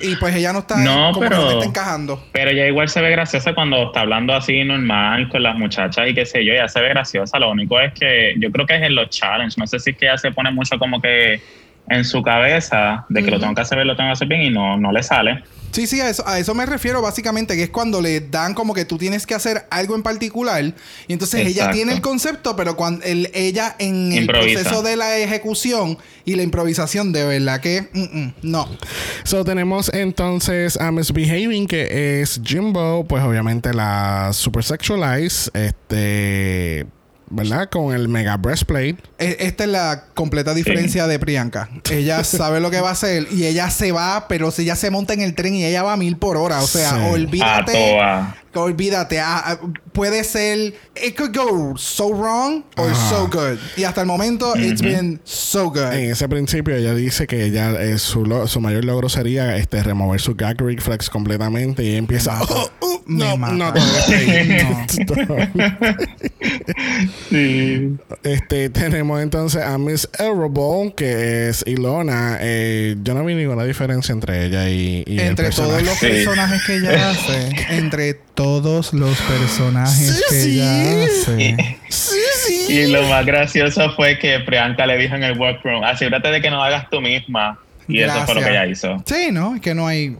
[SPEAKER 2] Y pues ella no está
[SPEAKER 3] No,
[SPEAKER 2] como que
[SPEAKER 3] pero-
[SPEAKER 2] no está encajando.
[SPEAKER 3] Pero ella igual se ve graciosa cuando está hablando así normal con las muchachas y qué sé yo, ella se ve graciosa. Lo único es que yo creo que es en los challenges. No sé si es que ella se pone mucho como que en su cabeza de que lo tengo que hacer bien, lo tengo que hacer bien y no, no le sale.
[SPEAKER 2] Sí, sí, a eso, a eso me refiero básicamente, que es cuando le dan como que tú tienes que hacer algo en particular y entonces ella tiene el concepto, pero cuando el- ella en el
[SPEAKER 3] Improvisa.
[SPEAKER 2] proceso de la ejecución y la improvisación, de verdad que mm, mm, no.
[SPEAKER 1] So tenemos entonces a Misbehaving, que es Jimbo, pues obviamente la super sexualize, este, ¿verdad? Con el mega breastplate.
[SPEAKER 2] E- Esta es la completa diferencia de Priyanka. Ella sabe lo que va a hacer y ella se va, pero si ella se monta en el tren y ella va a mil por hora, o sea,
[SPEAKER 1] Sí.
[SPEAKER 3] A
[SPEAKER 2] olvídate.
[SPEAKER 3] toa.
[SPEAKER 2] Olvídate, ah, ah, puede ser. It could go so wrong or
[SPEAKER 1] Ajá.
[SPEAKER 2] so good. Y hasta el momento, it's been so good.
[SPEAKER 1] En ese principio ella dice que ella eh, su, lo- su mayor logro sería este remover su gag reflex completamente y ella empieza
[SPEAKER 2] mata.
[SPEAKER 1] "Oh, oh,
[SPEAKER 2] Me
[SPEAKER 1] no,
[SPEAKER 2] mata.
[SPEAKER 1] no, todavía estoy ahí".
[SPEAKER 3] Sí.
[SPEAKER 1] Este, tenemos entonces a Miss Errable, que es Ilona. Eh, yo no vi ninguna diferencia entre ella y, y el
[SPEAKER 2] entre todos los
[SPEAKER 3] Sí.
[SPEAKER 2] personajes que ella hace. entre todos los personajes
[SPEAKER 1] Sí,
[SPEAKER 2] que
[SPEAKER 1] sí.
[SPEAKER 2] ella hace.
[SPEAKER 1] Sí, sí.
[SPEAKER 3] Y lo más gracioso fue que Priyanka le dijo en el workroom, asegúrate de que no hagas tú misma. Y eso fue lo que ella hizo.
[SPEAKER 2] Sí, ¿no? Es que no hay.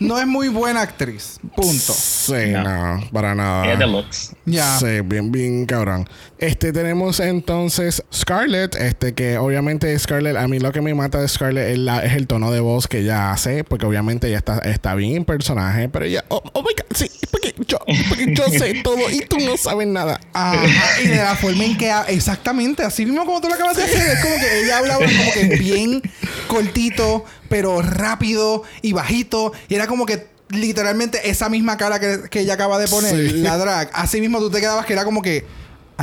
[SPEAKER 2] No es muy buena actriz. Punto.
[SPEAKER 1] Sí,
[SPEAKER 3] No.
[SPEAKER 1] no, para nada.
[SPEAKER 3] Ella looks.
[SPEAKER 2] Ya.
[SPEAKER 1] Sí, bien, bien cabrón. Este, tenemos entonces Scarlett, este, que obviamente Scarlett, a mí lo que me mata de Scarlett es, la- es el tono de voz que ella hace, porque obviamente ella está, está bien en personaje, pero ella, oh, oh my god, sí, porque yo, porque yo sé todo y tú no sabes nada.
[SPEAKER 2] Ajá, y de la forma en que exactamente así mismo como tú lo acabas de hacer es como que ella hablaba como que bien cortito pero rápido y bajito y era como que literalmente esa misma cara que, que ella acaba de poner
[SPEAKER 1] Sí.
[SPEAKER 2] la drag así mismo tú te quedabas que era como que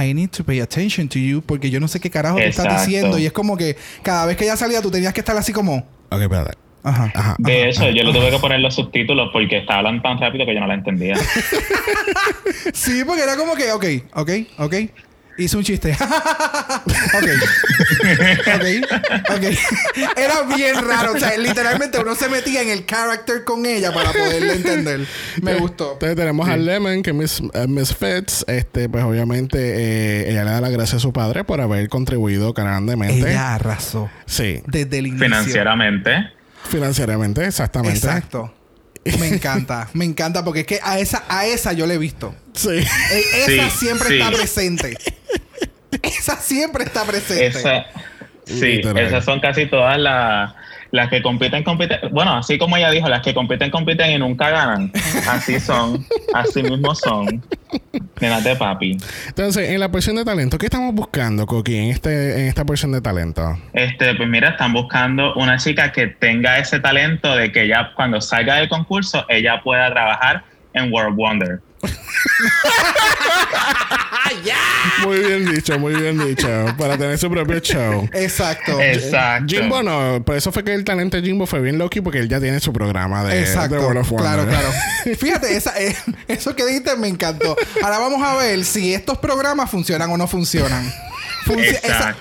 [SPEAKER 2] I need to pay attention to you porque yo no sé qué carajo tú estás diciendo y es como que cada vez que ella salía tú tenías que estar así como
[SPEAKER 1] Ok, espérate.
[SPEAKER 2] ajá
[SPEAKER 1] Ajá.
[SPEAKER 3] De hecho,
[SPEAKER 1] ajá.
[SPEAKER 3] yo le tuve que poner los subtítulos porque estaba hablando tan rápido que yo no la entendía.
[SPEAKER 2] sí porque era como que ok ok ok Hizo un chiste. ok. ok. Ok. Era bien raro. O sea, literalmente uno se metía en el character con ella para poderle entender. Me gustó.
[SPEAKER 1] Entonces tenemos a Lemon, que Miss, eh, Miss Fitz, este, pues obviamente eh, ella le da las gracias a su padre por haber contribuido grandemente.
[SPEAKER 2] Ella arrasó.
[SPEAKER 1] Sí.
[SPEAKER 2] Desde el inicio.
[SPEAKER 3] Financieramente.
[SPEAKER 1] Financieramente, exactamente.
[SPEAKER 2] Exacto. Me encanta, me encanta porque es que a esa, a esa yo le he visto.
[SPEAKER 1] Sí.
[SPEAKER 2] E- Esa
[SPEAKER 3] Sí,
[SPEAKER 2] siempre
[SPEAKER 3] sí.
[SPEAKER 2] está presente. Esa siempre está presente.
[SPEAKER 3] Esa, sí,
[SPEAKER 1] Literal.
[SPEAKER 3] esas son casi todas las, las que compiten, compiten. Bueno, así como ella dijo, las que compiten, compiten y nunca ganan. Así son, así mismo son. Nenas de papi.
[SPEAKER 1] Entonces, en la porción de talento, ¿qué estamos buscando, Coqui, en, este, en esta porción de talento?
[SPEAKER 3] Este, pues mira, están buscando una chica que tenga ese talento de que ella cuando salga del concurso, ella pueda trabajar en World Wonder.
[SPEAKER 1] Muy bien dicho, muy bien dicho. Para tener su propio show.
[SPEAKER 2] Exacto.
[SPEAKER 3] Exacto.
[SPEAKER 1] Jimbo no, por eso fue que el talento de Jimbo fue bien Loki porque él ya tiene su programa de,
[SPEAKER 2] Exacto.
[SPEAKER 1] de World of
[SPEAKER 2] claro,
[SPEAKER 1] Wonder.
[SPEAKER 2] claro. Fíjate, esa, eh, eso que dijiste me encantó. Ahora vamos a ver si estos programas funcionan o no funcionan.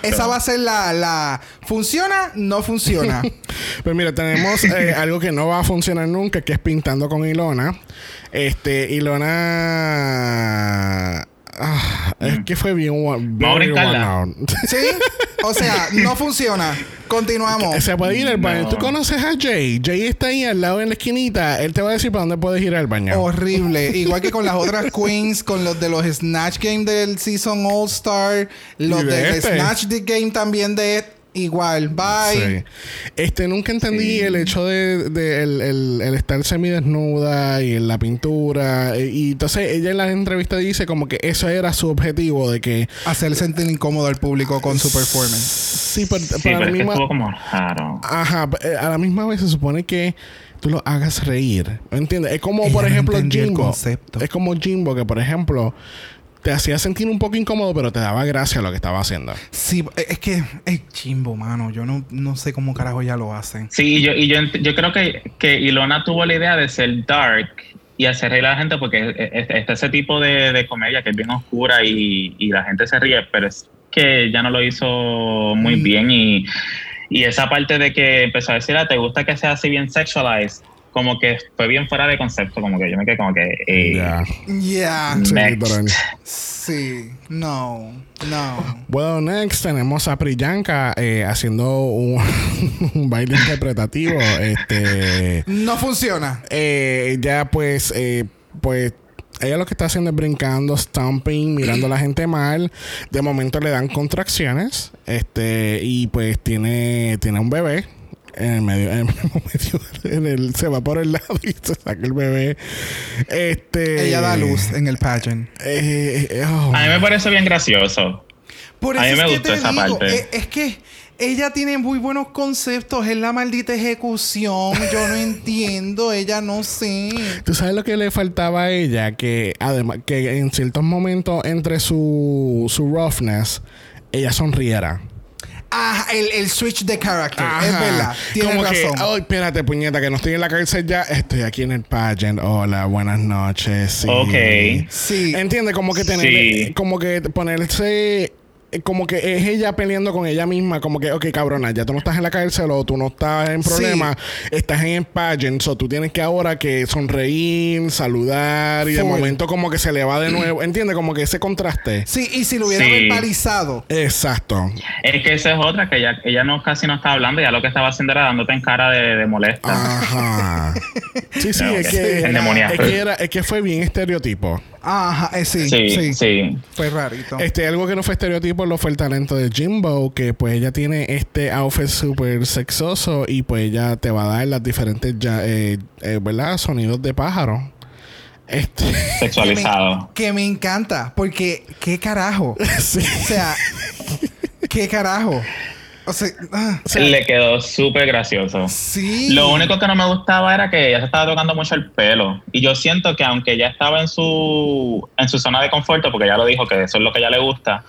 [SPEAKER 2] Esa, va a ser la, la... ¿Funciona? No funciona.
[SPEAKER 1] Pues mira, tenemos eh, algo que no va a funcionar nunca, que es pintando con Ilona. Este, Ilona. Que fue bien. one-
[SPEAKER 3] Vamos a.
[SPEAKER 2] ¿Sí? O sea, no funciona. Continuamos.
[SPEAKER 1] Se puede ir al baño.
[SPEAKER 3] No.
[SPEAKER 1] ¿Tú conoces a Jay? Jay está ahí al lado en la esquinita. Él te va a decir para dónde puedes ir al baño.
[SPEAKER 2] Horrible. Igual que con las otras queens, con los de los Snatch Game del Season All Star, los
[SPEAKER 1] de este.
[SPEAKER 2] Snatch the Game también de igual. Bye.
[SPEAKER 1] Sí. Este, nunca entendí el hecho de, de el, el- el estar semidesnuda y en la pintura. E- Y, entonces ella en la entrevista dice como que eso era su objetivo de que
[SPEAKER 2] Hacer sentir incómodo al público con su performance.
[SPEAKER 1] sí, pero,
[SPEAKER 3] Sí,
[SPEAKER 1] pero a
[SPEAKER 3] pero
[SPEAKER 1] la misma
[SPEAKER 3] estuvo como raro.
[SPEAKER 1] ajá, eh, a la misma vez se supone que tú lo hagas reír, ¿me entiendes? Es como
[SPEAKER 2] Ella
[SPEAKER 1] por ejemplo Jimbo,
[SPEAKER 2] concepto.
[SPEAKER 1] es como Jimbo que por ejemplo te hacía sentir un poco incómodo, pero te daba gracia lo que estaba haciendo.
[SPEAKER 2] Sí, es que es chimbo, mano. Yo no, no sé cómo carajo ya lo hacen.
[SPEAKER 3] Sí, y yo, y yo, yo creo que, que Ilona tuvo la idea de ser dark y hacer reír a la gente porque es- es- está ese tipo de, de comedia que es bien oscura y, y la gente se ríe, pero es que ya no lo hizo muy
[SPEAKER 2] Mm.
[SPEAKER 3] bien y, y esa parte de que empezó a decir, ah, ¿te gusta que sea así bien sexualized? Como que fue bien fuera de concepto, como que yo me quedé como que... eh,
[SPEAKER 1] Ya.
[SPEAKER 2] Yeah.
[SPEAKER 1] Sí,
[SPEAKER 3] Next.
[SPEAKER 1] literal.
[SPEAKER 2] Sí. No. No.
[SPEAKER 1] Bueno, next tenemos a Priyanka eh, haciendo un, un baile interpretativo. Este,
[SPEAKER 2] No funciona.
[SPEAKER 1] eh, ya pues, eh, pues ella lo que está haciendo es brincando, stomping, mirando a la gente mal. De momento le dan contracciones. Este, y pues tiene, tiene un bebé. En el medio, en el mismo medio, en el- se va por el lado y se saca el bebé. Este.
[SPEAKER 2] Ella da luz en el pageant.
[SPEAKER 1] eh, eh, oh.
[SPEAKER 3] A mí me parece bien gracioso.
[SPEAKER 2] Por
[SPEAKER 3] A
[SPEAKER 2] eso
[SPEAKER 3] mí me
[SPEAKER 2] es que
[SPEAKER 3] gustó
[SPEAKER 2] te
[SPEAKER 3] esa
[SPEAKER 2] digo,
[SPEAKER 3] parte.
[SPEAKER 2] eh, es que ella tiene muy buenos conceptos. Es la maldita ejecución. Yo no entiendo. Ella no sé.
[SPEAKER 1] ¿Tú sabes lo que le faltaba a ella? Que además, que en ciertos momentos entre su, su roughness, ella sonriera.
[SPEAKER 2] Ah, el, el switch de character. Es verdad. Tienes
[SPEAKER 1] Como
[SPEAKER 2] razón.
[SPEAKER 1] que, oh, espérate, puñeta, que no estoy en la cárcel ya. Estoy aquí en el pageant. Hola, buenas noches. Sí.
[SPEAKER 3] Ok.
[SPEAKER 2] sí.
[SPEAKER 1] Entiende, como que tener,
[SPEAKER 3] Sí.
[SPEAKER 1] como que ponerse, como que es ella peleando con ella misma, como que, ok, cabrona, ya tú no estás en la cárcel o tú no estás en
[SPEAKER 2] Sí.
[SPEAKER 1] problema, estás en el pageant, so tú tienes que ahora que sonreír, saludar y de momento como que se le va de nuevo, entiende, como que ese contraste.
[SPEAKER 2] Sí, y si lo hubiera
[SPEAKER 3] Sí.
[SPEAKER 2] verbalizado.
[SPEAKER 1] Exacto.
[SPEAKER 3] Es que esa es otra, que ella, ella no casi no estaba hablando, ya lo que estaba haciendo era dándote en cara de, de molesta.
[SPEAKER 1] Ajá. Sí, sí,
[SPEAKER 3] No,
[SPEAKER 1] es que, es que era, es que fue bien estereotipo.
[SPEAKER 2] Ajá, eh, sí,
[SPEAKER 3] sí,
[SPEAKER 2] sí,
[SPEAKER 3] sí,
[SPEAKER 2] Fue rarito.
[SPEAKER 1] Este, algo que no fue estereotipo lo fue el talento de Jimbo, que pues ella tiene este outfit súper sexoso y pues ella te va a dar las diferentes, ya, eh, eh, ¿verdad? Sonidos de pájaro. Este,
[SPEAKER 3] Sexualizado.
[SPEAKER 2] Que me encanta. Porque, ¿qué carajo?
[SPEAKER 1] sí.
[SPEAKER 2] O sea, ¿qué carajo? O sea, ah,
[SPEAKER 3] Le quedó súper gracioso.
[SPEAKER 2] sí.
[SPEAKER 3] Lo único que no me gustaba era que ella se estaba tocando mucho el pelo. Y yo siento que aunque ella estaba en su, en su zona de confort, porque ya lo dijo que eso es lo que a ella le gusta,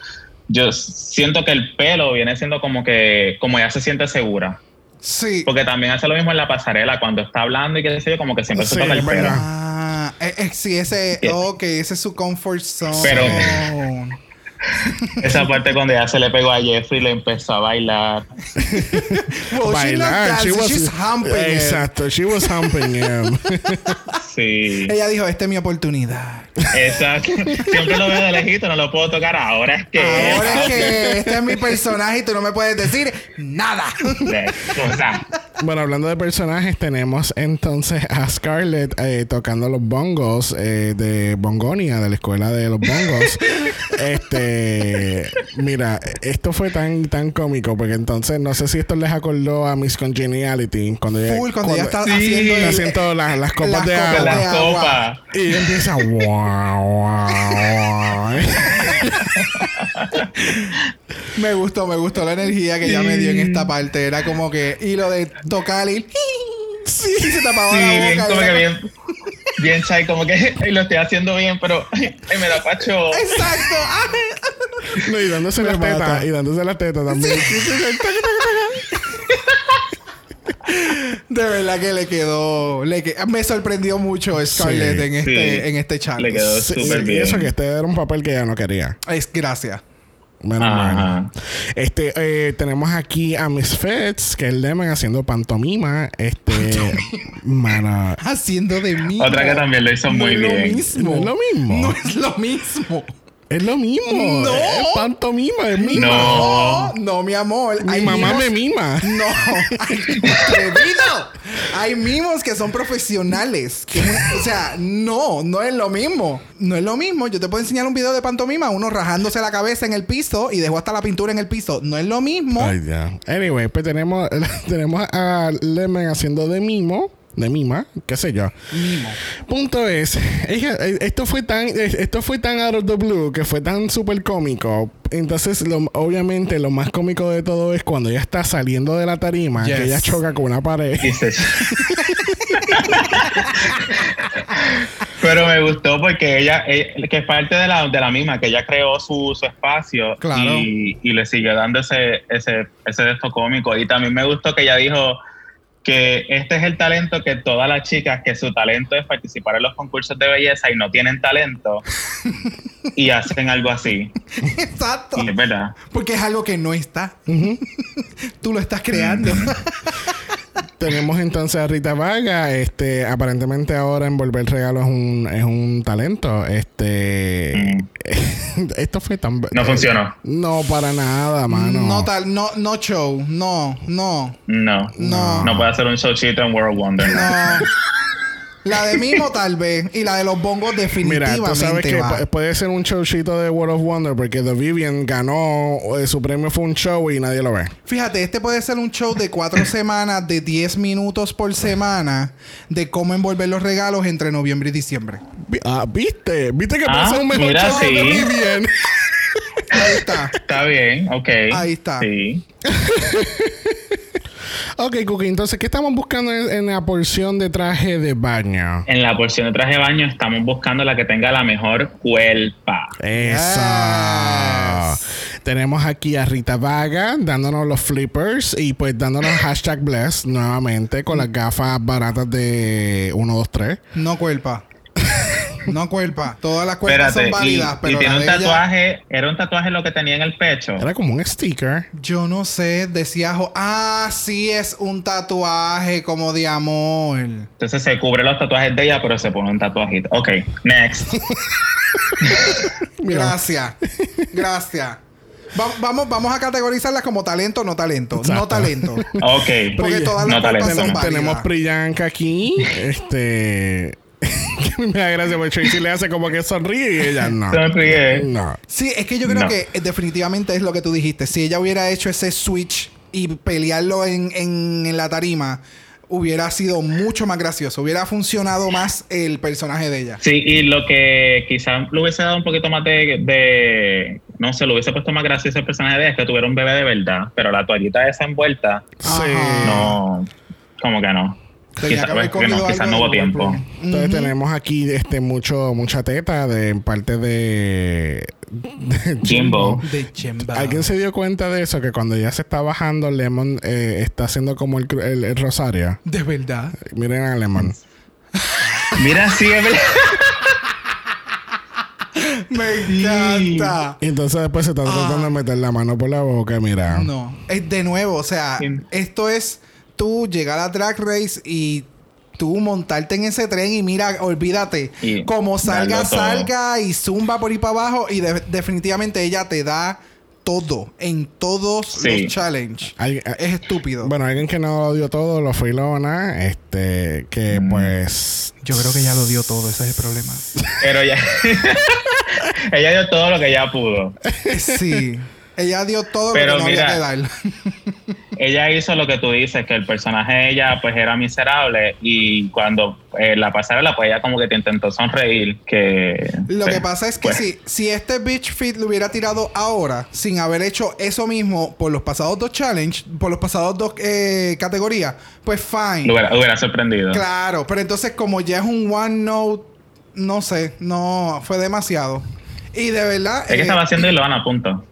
[SPEAKER 3] yo siento que el pelo viene siendo como que, como ella se siente segura.
[SPEAKER 2] Sí.
[SPEAKER 3] Porque también hace lo mismo en la pasarela, cuando está hablando y qué sé yo, como que siempre
[SPEAKER 1] Sí,
[SPEAKER 3] se toca el pelo.
[SPEAKER 2] Ah, eh, eh, sí, ese,
[SPEAKER 3] Yeah.
[SPEAKER 2] ok, ese es su comfort zone.
[SPEAKER 3] Pero- Esa parte cuando ya se le pegó a Jeffrey le empezó a bailar.
[SPEAKER 2] Well,
[SPEAKER 1] Bailar.
[SPEAKER 2] dancing, she's humping.
[SPEAKER 1] Exacto, she was humping him.
[SPEAKER 3] Sí.
[SPEAKER 2] Ella dijo, esta es mi oportunidad.
[SPEAKER 3] Exacto. Siempre lo veo de lejito, no lo puedo tocar. Ahora es que.
[SPEAKER 2] Ahora es que este es mi personaje y tú no me puedes decir nada.
[SPEAKER 3] De cosas.
[SPEAKER 1] Bueno, hablando de personajes, tenemos entonces a Scarlett eh, tocando los bongos eh, de Bongonia, de la escuela de los bongos. este, mira, esto fue tan tan cómico porque entonces no sé si esto les acordó a Miss Congeniality cuando ella,
[SPEAKER 2] Full, cuando ella está
[SPEAKER 3] Sí,
[SPEAKER 2] haciendo el-
[SPEAKER 1] haciendo las, las copas
[SPEAKER 2] las
[SPEAKER 1] de
[SPEAKER 2] copas
[SPEAKER 1] agua.
[SPEAKER 3] Las copas.
[SPEAKER 1] Y ella empieza wow, wow, wow.
[SPEAKER 2] Me gustó, me gustó la energía que ella me dio en esta parte. Era como que... Y lo de tocar y... Sí, se tapaba
[SPEAKER 3] Sí,
[SPEAKER 2] la
[SPEAKER 3] bien,
[SPEAKER 2] boca.
[SPEAKER 3] como
[SPEAKER 2] y
[SPEAKER 3] que bien. Bien chai, como que "Ay, lo estoy haciendo bien, pero ay, me da pacho.
[SPEAKER 2] Exacto.
[SPEAKER 1] No, y dándose las tetas, y dándose las tetas también.
[SPEAKER 2] De verdad que le quedó... Le que- me sorprendió mucho Scarlett
[SPEAKER 1] Sí,
[SPEAKER 2] en este,
[SPEAKER 3] sí.
[SPEAKER 2] en este chat.
[SPEAKER 3] Le quedó
[SPEAKER 1] Sí,
[SPEAKER 3] súper
[SPEAKER 1] y
[SPEAKER 3] bien.
[SPEAKER 1] eso que este era un papel que ella no quería.
[SPEAKER 2] Es gracias.
[SPEAKER 1] Menos
[SPEAKER 3] Ajá.
[SPEAKER 1] mal. Este, eh, tenemos aquí a Miss Fitz, que es Lemon haciendo pantomima. Este, mana,
[SPEAKER 2] Haciendo de mí.
[SPEAKER 3] Otra que también lo hizo
[SPEAKER 2] no
[SPEAKER 3] muy
[SPEAKER 2] es lo
[SPEAKER 3] bien.
[SPEAKER 2] mismo.
[SPEAKER 1] No es lo mismo.
[SPEAKER 2] No es lo mismo.
[SPEAKER 1] Es lo mismo.
[SPEAKER 2] No.
[SPEAKER 1] Es pantomima, es mima.
[SPEAKER 3] No.
[SPEAKER 2] No, no, mi amor.
[SPEAKER 1] Mi
[SPEAKER 2] Hay
[SPEAKER 1] mamá
[SPEAKER 2] mimos-
[SPEAKER 1] me mima.
[SPEAKER 2] No, hay atrevido. Hay mimos que son profesionales. Que o sea, no, no es lo mismo. No es lo mismo. Yo te puedo enseñar un video de pantomima, uno rajándose la cabeza en el piso y dejó hasta la pintura en el piso. No es lo mismo.
[SPEAKER 1] Ay, ya. Anyway, pues tenemos, tenemos a Lemon haciendo de mimo. De mima, qué sé yo.
[SPEAKER 2] Mimo.
[SPEAKER 1] Punto es, ella- eh, esto fue tan, eh, esto fue tan out of the blue que fue tan súper cómico. Entonces, lo- obviamente, lo más cómico de todo es cuando ella está saliendo de la tarima,
[SPEAKER 2] Yes.
[SPEAKER 1] que ella choca con una pared.
[SPEAKER 3] Pero me gustó porque ella, ella- que es parte de la, de la misma, que ella creó su, su espacio
[SPEAKER 2] Claro.
[SPEAKER 3] y, y le siguió dando ese, ese, ese de esto cómico. Y también me gustó que ella dijo que este es el talento que todas las chicas, que su talento es participar en los concursos de belleza y no tienen talento y hacen algo así.
[SPEAKER 2] Exacto.
[SPEAKER 3] Y es verdad.
[SPEAKER 2] Porque es algo que no está. Tú lo estás creando.
[SPEAKER 1] Tenemos entonces a Rita Vaga. Este, aparentemente ahora envolver regalo es un, es un talento. Este, esto fue tan.
[SPEAKER 3] No funcionó.
[SPEAKER 1] No, para nada, mano.
[SPEAKER 2] No tal, no, no show. No, no,
[SPEAKER 3] No.
[SPEAKER 2] No.
[SPEAKER 3] No puede hacer un showchito en World Wonder.
[SPEAKER 2] no. La de Mimo tal vez. Y la de los bongos
[SPEAKER 1] Mira,
[SPEAKER 2] definitivamente
[SPEAKER 1] tú sabes que
[SPEAKER 2] va.
[SPEAKER 1] pu- puede ser un showcito de World of Wonder porque The Vivian ganó, eh, su premio fue un show y nadie lo ve.
[SPEAKER 2] Fíjate, este puede ser un show de cuatro semanas, de 10 minutos por semana, de cómo envolver los regalos entre noviembre y diciembre.
[SPEAKER 1] Ah, ¿viste? ¿Viste que puede
[SPEAKER 3] Ah,
[SPEAKER 1] ser un mejor
[SPEAKER 3] mira,
[SPEAKER 1] show de
[SPEAKER 3] sí.
[SPEAKER 1] The Vivian?
[SPEAKER 2] Ahí está.
[SPEAKER 3] Está bien, ok.
[SPEAKER 2] Ahí está.
[SPEAKER 3] Sí.
[SPEAKER 1] ok, Cookie, entonces, ¿qué estamos buscando en, en la porción de traje de baño?
[SPEAKER 3] En la porción de traje de baño estamos buscando la que tenga la mejor cuerpa.
[SPEAKER 1] Eso.
[SPEAKER 2] Yes.
[SPEAKER 1] Tenemos aquí a Rita Vaga dándonos los flippers y pues dándonos hashtag bless nuevamente con las gafas baratas de 1, 2, 3.
[SPEAKER 2] No cuerpa. No cuerpa. Todas las cuerpas
[SPEAKER 3] Espérate,
[SPEAKER 2] son
[SPEAKER 3] y,
[SPEAKER 2] válidas,
[SPEAKER 3] y
[SPEAKER 2] pero
[SPEAKER 3] tiene
[SPEAKER 2] la
[SPEAKER 3] un
[SPEAKER 2] ella-
[SPEAKER 3] tatuaje, era un tatuaje lo que tenía en el pecho.
[SPEAKER 1] Era como un sticker.
[SPEAKER 2] Yo no sé, decía... Ah, sí es un tatuaje como de amor.
[SPEAKER 3] Entonces se cubre los tatuajes de ella, pero se pone un tatuajito. Ok, next.
[SPEAKER 2] Gracias. Gracias. Va- vamos, vamos a categorizarlas como talento o no talento. No talento.
[SPEAKER 3] Ok.
[SPEAKER 2] Porque todas las
[SPEAKER 3] No talento,
[SPEAKER 2] son
[SPEAKER 3] no.
[SPEAKER 2] válidas.
[SPEAKER 1] Tenemos Priyanka aquí. Este. que me da gracia porque Tracy le hace como que sonríe y ella no.
[SPEAKER 3] Sonríe.
[SPEAKER 1] No.
[SPEAKER 2] Sí, es que yo creo
[SPEAKER 3] No.
[SPEAKER 2] que eh, definitivamente es lo que tú dijiste. Si ella hubiera hecho ese switch y pelearlo en, en- en la tarima, hubiera sido mucho más gracioso. Hubiera funcionado más el personaje de ella.
[SPEAKER 3] Sí, y lo que quizás le hubiese dado un poquito más de, de- no sé, lo hubiese puesto más gracioso el personaje de ella es que tuviera un bebé de verdad, pero la toallita esa envuelta,
[SPEAKER 1] Sí.
[SPEAKER 3] No, como que no.
[SPEAKER 2] Tenía que haber cogido
[SPEAKER 3] quizás no
[SPEAKER 2] de
[SPEAKER 3] hubo tiempo.
[SPEAKER 1] Entonces tenemos aquí este mucho mucha teta de parte de, de
[SPEAKER 3] Jimbo.
[SPEAKER 2] De.
[SPEAKER 1] ¿Alguien se dio cuenta de eso? Que cuando ya se está bajando, Lemon eh, está haciendo como el, el- el rosario.
[SPEAKER 2] De verdad.
[SPEAKER 1] Miren a Lemon.
[SPEAKER 3] Mira, sí, es verdad.
[SPEAKER 2] Me encanta.
[SPEAKER 1] Entonces después se está tratando de meter la mano por la boca, mira.
[SPEAKER 2] No. Es de nuevo, o sea,
[SPEAKER 3] Sí.
[SPEAKER 2] esto es tú llegar a Drag Race y tú montarte en ese tren y mira, olvídate,
[SPEAKER 3] Y
[SPEAKER 2] como salga, salga y zumba por ahí para abajo y de- definitivamente ella te da todo en todos
[SPEAKER 3] Sí.
[SPEAKER 2] los challenge.
[SPEAKER 1] Hay- eh,
[SPEAKER 2] Es estúpido.
[SPEAKER 1] Bueno, alguien que no lo dio todo, lo fue Ilona, este, que
[SPEAKER 3] Mm.
[SPEAKER 1] pues...
[SPEAKER 2] Yo creo que ya lo dio todo, ese es el problema.
[SPEAKER 3] Pero ya. ella dio todo lo que ella pudo.
[SPEAKER 2] Sí. Ella dio todo lo que no
[SPEAKER 3] mira,
[SPEAKER 2] había que dar.
[SPEAKER 3] Ella hizo lo que tú dices, que el personaje de ella pues era miserable y cuando eh, la pasarela pues ella como que te intentó sonreír que...
[SPEAKER 2] Lo
[SPEAKER 3] sí,
[SPEAKER 2] que pasa es que
[SPEAKER 3] pues,
[SPEAKER 2] si, si este Bitch Fit lo hubiera tirado ahora, sin haber hecho eso mismo por los pasados dos challenge, por los pasados dos eh, categorías, pues fine.
[SPEAKER 3] Lo hubiera, hubiera sorprendido.
[SPEAKER 2] Claro, pero entonces como ya es un one note, no sé, no, fue demasiado. Y de verdad...
[SPEAKER 3] Es que
[SPEAKER 2] eh,
[SPEAKER 3] estaba haciendo Ilona, punto.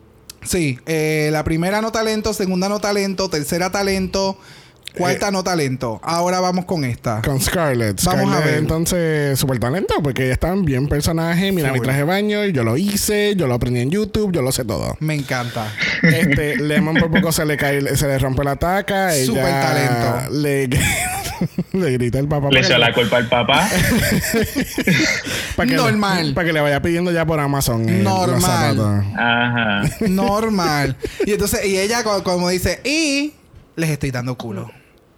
[SPEAKER 2] Sí, eh, la primera no talento, segunda no talento, tercera talento, cuarta
[SPEAKER 1] Eh,
[SPEAKER 2] no talento. Ahora vamos con esta.
[SPEAKER 1] Con Scarlett.
[SPEAKER 2] Vamos a ver.
[SPEAKER 1] entonces, super talento, porque ella está en bien personaje. Mira mi traje de baño, yo lo hice, yo lo aprendí en YouTube, yo lo sé todo.
[SPEAKER 2] Me encanta.
[SPEAKER 1] Este, Lemon por poco se le cae, se le rompe la taca.
[SPEAKER 2] Súper talento.
[SPEAKER 1] Le, le grita el papá.
[SPEAKER 3] Le
[SPEAKER 1] que-
[SPEAKER 3] la culpa al papá.
[SPEAKER 1] para que,
[SPEAKER 2] Normal.
[SPEAKER 1] Para que le vaya pidiendo ya por Amazon. eh,
[SPEAKER 2] Normal.
[SPEAKER 3] Ajá.
[SPEAKER 2] Normal. y entonces, y ella co- como dice, y les estoy dando culo.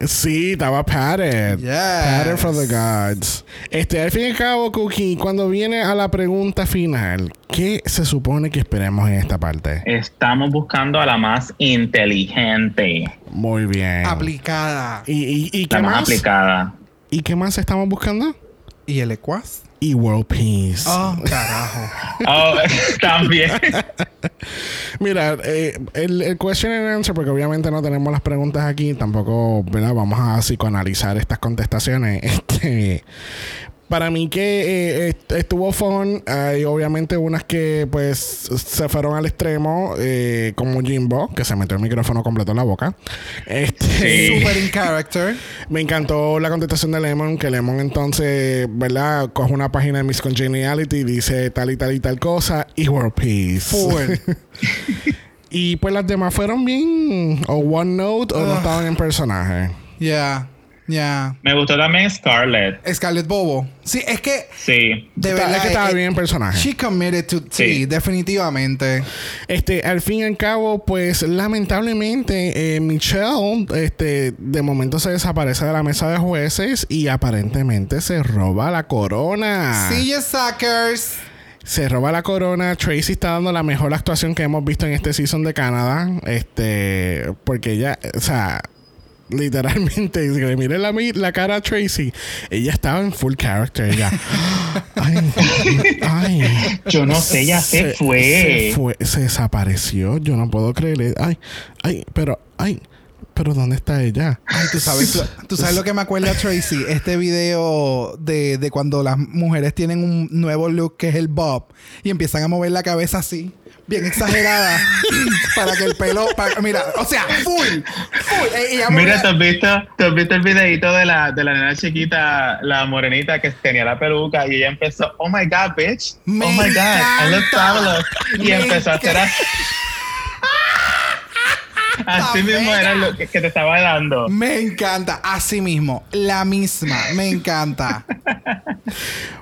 [SPEAKER 1] Sí, estaba padded.
[SPEAKER 2] Yes.
[SPEAKER 1] Padded for the gods. Este, al fin y al cabo, Cookie, cuando viene a la pregunta final, ¿qué se supone que esperemos en esta parte?
[SPEAKER 3] Estamos buscando a la más inteligente,
[SPEAKER 1] Muy bien.
[SPEAKER 2] Aplicada.
[SPEAKER 1] ¿Y, y, y qué
[SPEAKER 3] la más
[SPEAKER 1] más?
[SPEAKER 3] aplicada.
[SPEAKER 1] ¿Y qué más estamos buscando?
[SPEAKER 2] ¿Y el ecuaz?
[SPEAKER 1] Y World Peace.
[SPEAKER 2] Oh, carajo.
[SPEAKER 3] Oh, también.
[SPEAKER 1] Mira, eh, el, el question and answer, porque obviamente no tenemos las preguntas aquí, tampoco, ¿verdad? Vamos a psicoanalizar estas contestaciones. Este, para mí que eh, est- estuvo fun, hay obviamente unas que pues se fueron al extremo, eh, como Jimbo, que se metió el micrófono completo en la boca. Este,
[SPEAKER 3] Sí.
[SPEAKER 2] Super in character.
[SPEAKER 1] Me encantó la contestación de Lemon, que Lemon entonces, ¿verdad? Coge una página de Miss Congeniality y dice tal y tal y tal cosa y World Peace. Y pues las demás fueron bien o one note o no estaban en personaje.
[SPEAKER 2] Ya. Ya.
[SPEAKER 3] Me gustó también Scarlett.
[SPEAKER 2] Scarlett Bobo. Sí, es que
[SPEAKER 3] Sí.
[SPEAKER 2] de verdad
[SPEAKER 1] es que estaba bien en personaje.
[SPEAKER 2] She committed to sí,
[SPEAKER 3] Sí.
[SPEAKER 2] definitivamente.
[SPEAKER 1] Este, al fin y al cabo, pues lamentablemente eh, Michelle, este, de momento se desaparece de la mesa de jueces y aparentemente se roba la corona.
[SPEAKER 2] See you suckers.
[SPEAKER 1] Se roba la corona. Tracy está dando la mejor actuación que hemos visto en este season de Canadá. Este, porque ella, o sea, literalmente, si le miren la, mi- la cara a Tracy, ella estaba en full character. Ella, ay, ay.
[SPEAKER 3] Yo no sé, ya se, fue.
[SPEAKER 1] Se fue, se desapareció. Yo no puedo creerle. Ay, ay, pero, ay, pero ¿dónde está ella?
[SPEAKER 2] Ay, tú sabes, lo- tú sabes lo que me acuerda Tracy, este video de, de cuando las mujeres tienen un nuevo look que es el bob y empiezan a mover la cabeza así, bien exagerada, para que el pelo, para- mira, o sea, full, full. Eh,
[SPEAKER 3] Mira, ¿tú has visto, has visto el videito de la, de la nena chiquita, la morenita que tenía la peluca y ella empezó, oh my god, bitch,
[SPEAKER 2] Me
[SPEAKER 3] oh my god, I look
[SPEAKER 2] encanta.
[SPEAKER 3] fabulous. Y
[SPEAKER 2] Me
[SPEAKER 3] empezó a hacer así. Así mismo era lo que, que te estaba dando.
[SPEAKER 2] me encanta, así mismo, la misma, me encanta.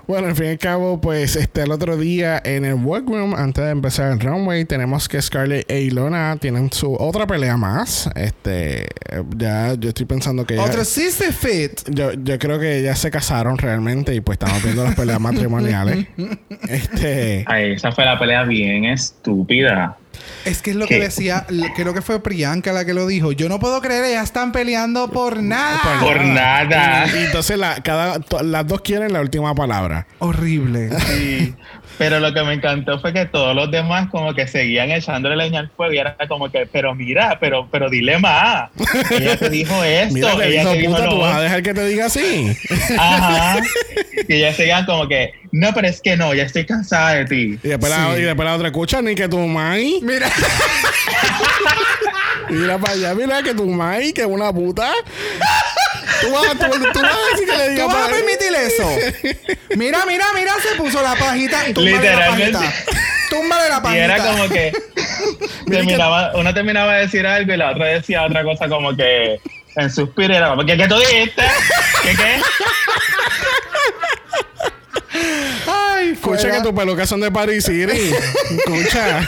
[SPEAKER 1] Bueno, al fin y al cabo, pues este el otro día en el workroom, antes de empezar el runway, tenemos que Scarlett e Ilona tienen su otra pelea más. Este, ya yo estoy pensando que ya-
[SPEAKER 2] Otro sister fit.
[SPEAKER 1] yo, yo creo que ya se casaron realmente y pues estamos viendo las peleas matrimoniales. Este,
[SPEAKER 3] Ay, esa fue la pelea bien estúpida.
[SPEAKER 2] Es que es lo que
[SPEAKER 3] ¿Qué?
[SPEAKER 2] decía, l- creo que fue Priyanka la que lo dijo. Yo no puedo creer, ellas están peleando por nada.
[SPEAKER 3] Por nada.
[SPEAKER 1] y, y entonces la, cada, to- las dos quieren la última palabra.
[SPEAKER 2] Horrible.
[SPEAKER 3] Sí. Pero lo que me encantó fue que todos los demás como que seguían echándole leña al fuego y era como que, pero mira, pero, pero dile más. Ella te dijo esto,
[SPEAKER 1] Mira, te
[SPEAKER 3] ella te dijo
[SPEAKER 1] puta,
[SPEAKER 3] lo
[SPEAKER 1] tú vas a
[SPEAKER 3] otro".
[SPEAKER 1] dejar que te diga así.
[SPEAKER 3] Ajá. Y ellas seguían como que, no, pero es que no, ya estoy cansada de ti.
[SPEAKER 1] Y después, la,
[SPEAKER 2] Sí.
[SPEAKER 1] y después la otra escucha, ni que tu mai.
[SPEAKER 2] Mira,
[SPEAKER 1] Mira para allá, mira que tu mai, que es una puta. Tú vas, tú, tú vas a decir que le
[SPEAKER 2] ¿tú
[SPEAKER 1] digas
[SPEAKER 2] vas a permitir eso? Mira, mira, mira, se puso la pajita. Túmbale la
[SPEAKER 3] Literalmente.
[SPEAKER 2] pajita. Túmbale la
[SPEAKER 3] Y
[SPEAKER 2] pajita.
[SPEAKER 3] era como que terminaba, uno terminaba de decir algo y la otra decía otra cosa como que en suspiro y era como, ¿qué, qué tú dijiste? ¿Qué qué?
[SPEAKER 2] Ay,
[SPEAKER 1] Escucha
[SPEAKER 2] fuera.
[SPEAKER 1] que tus pelucas son de Paris City. Escucha.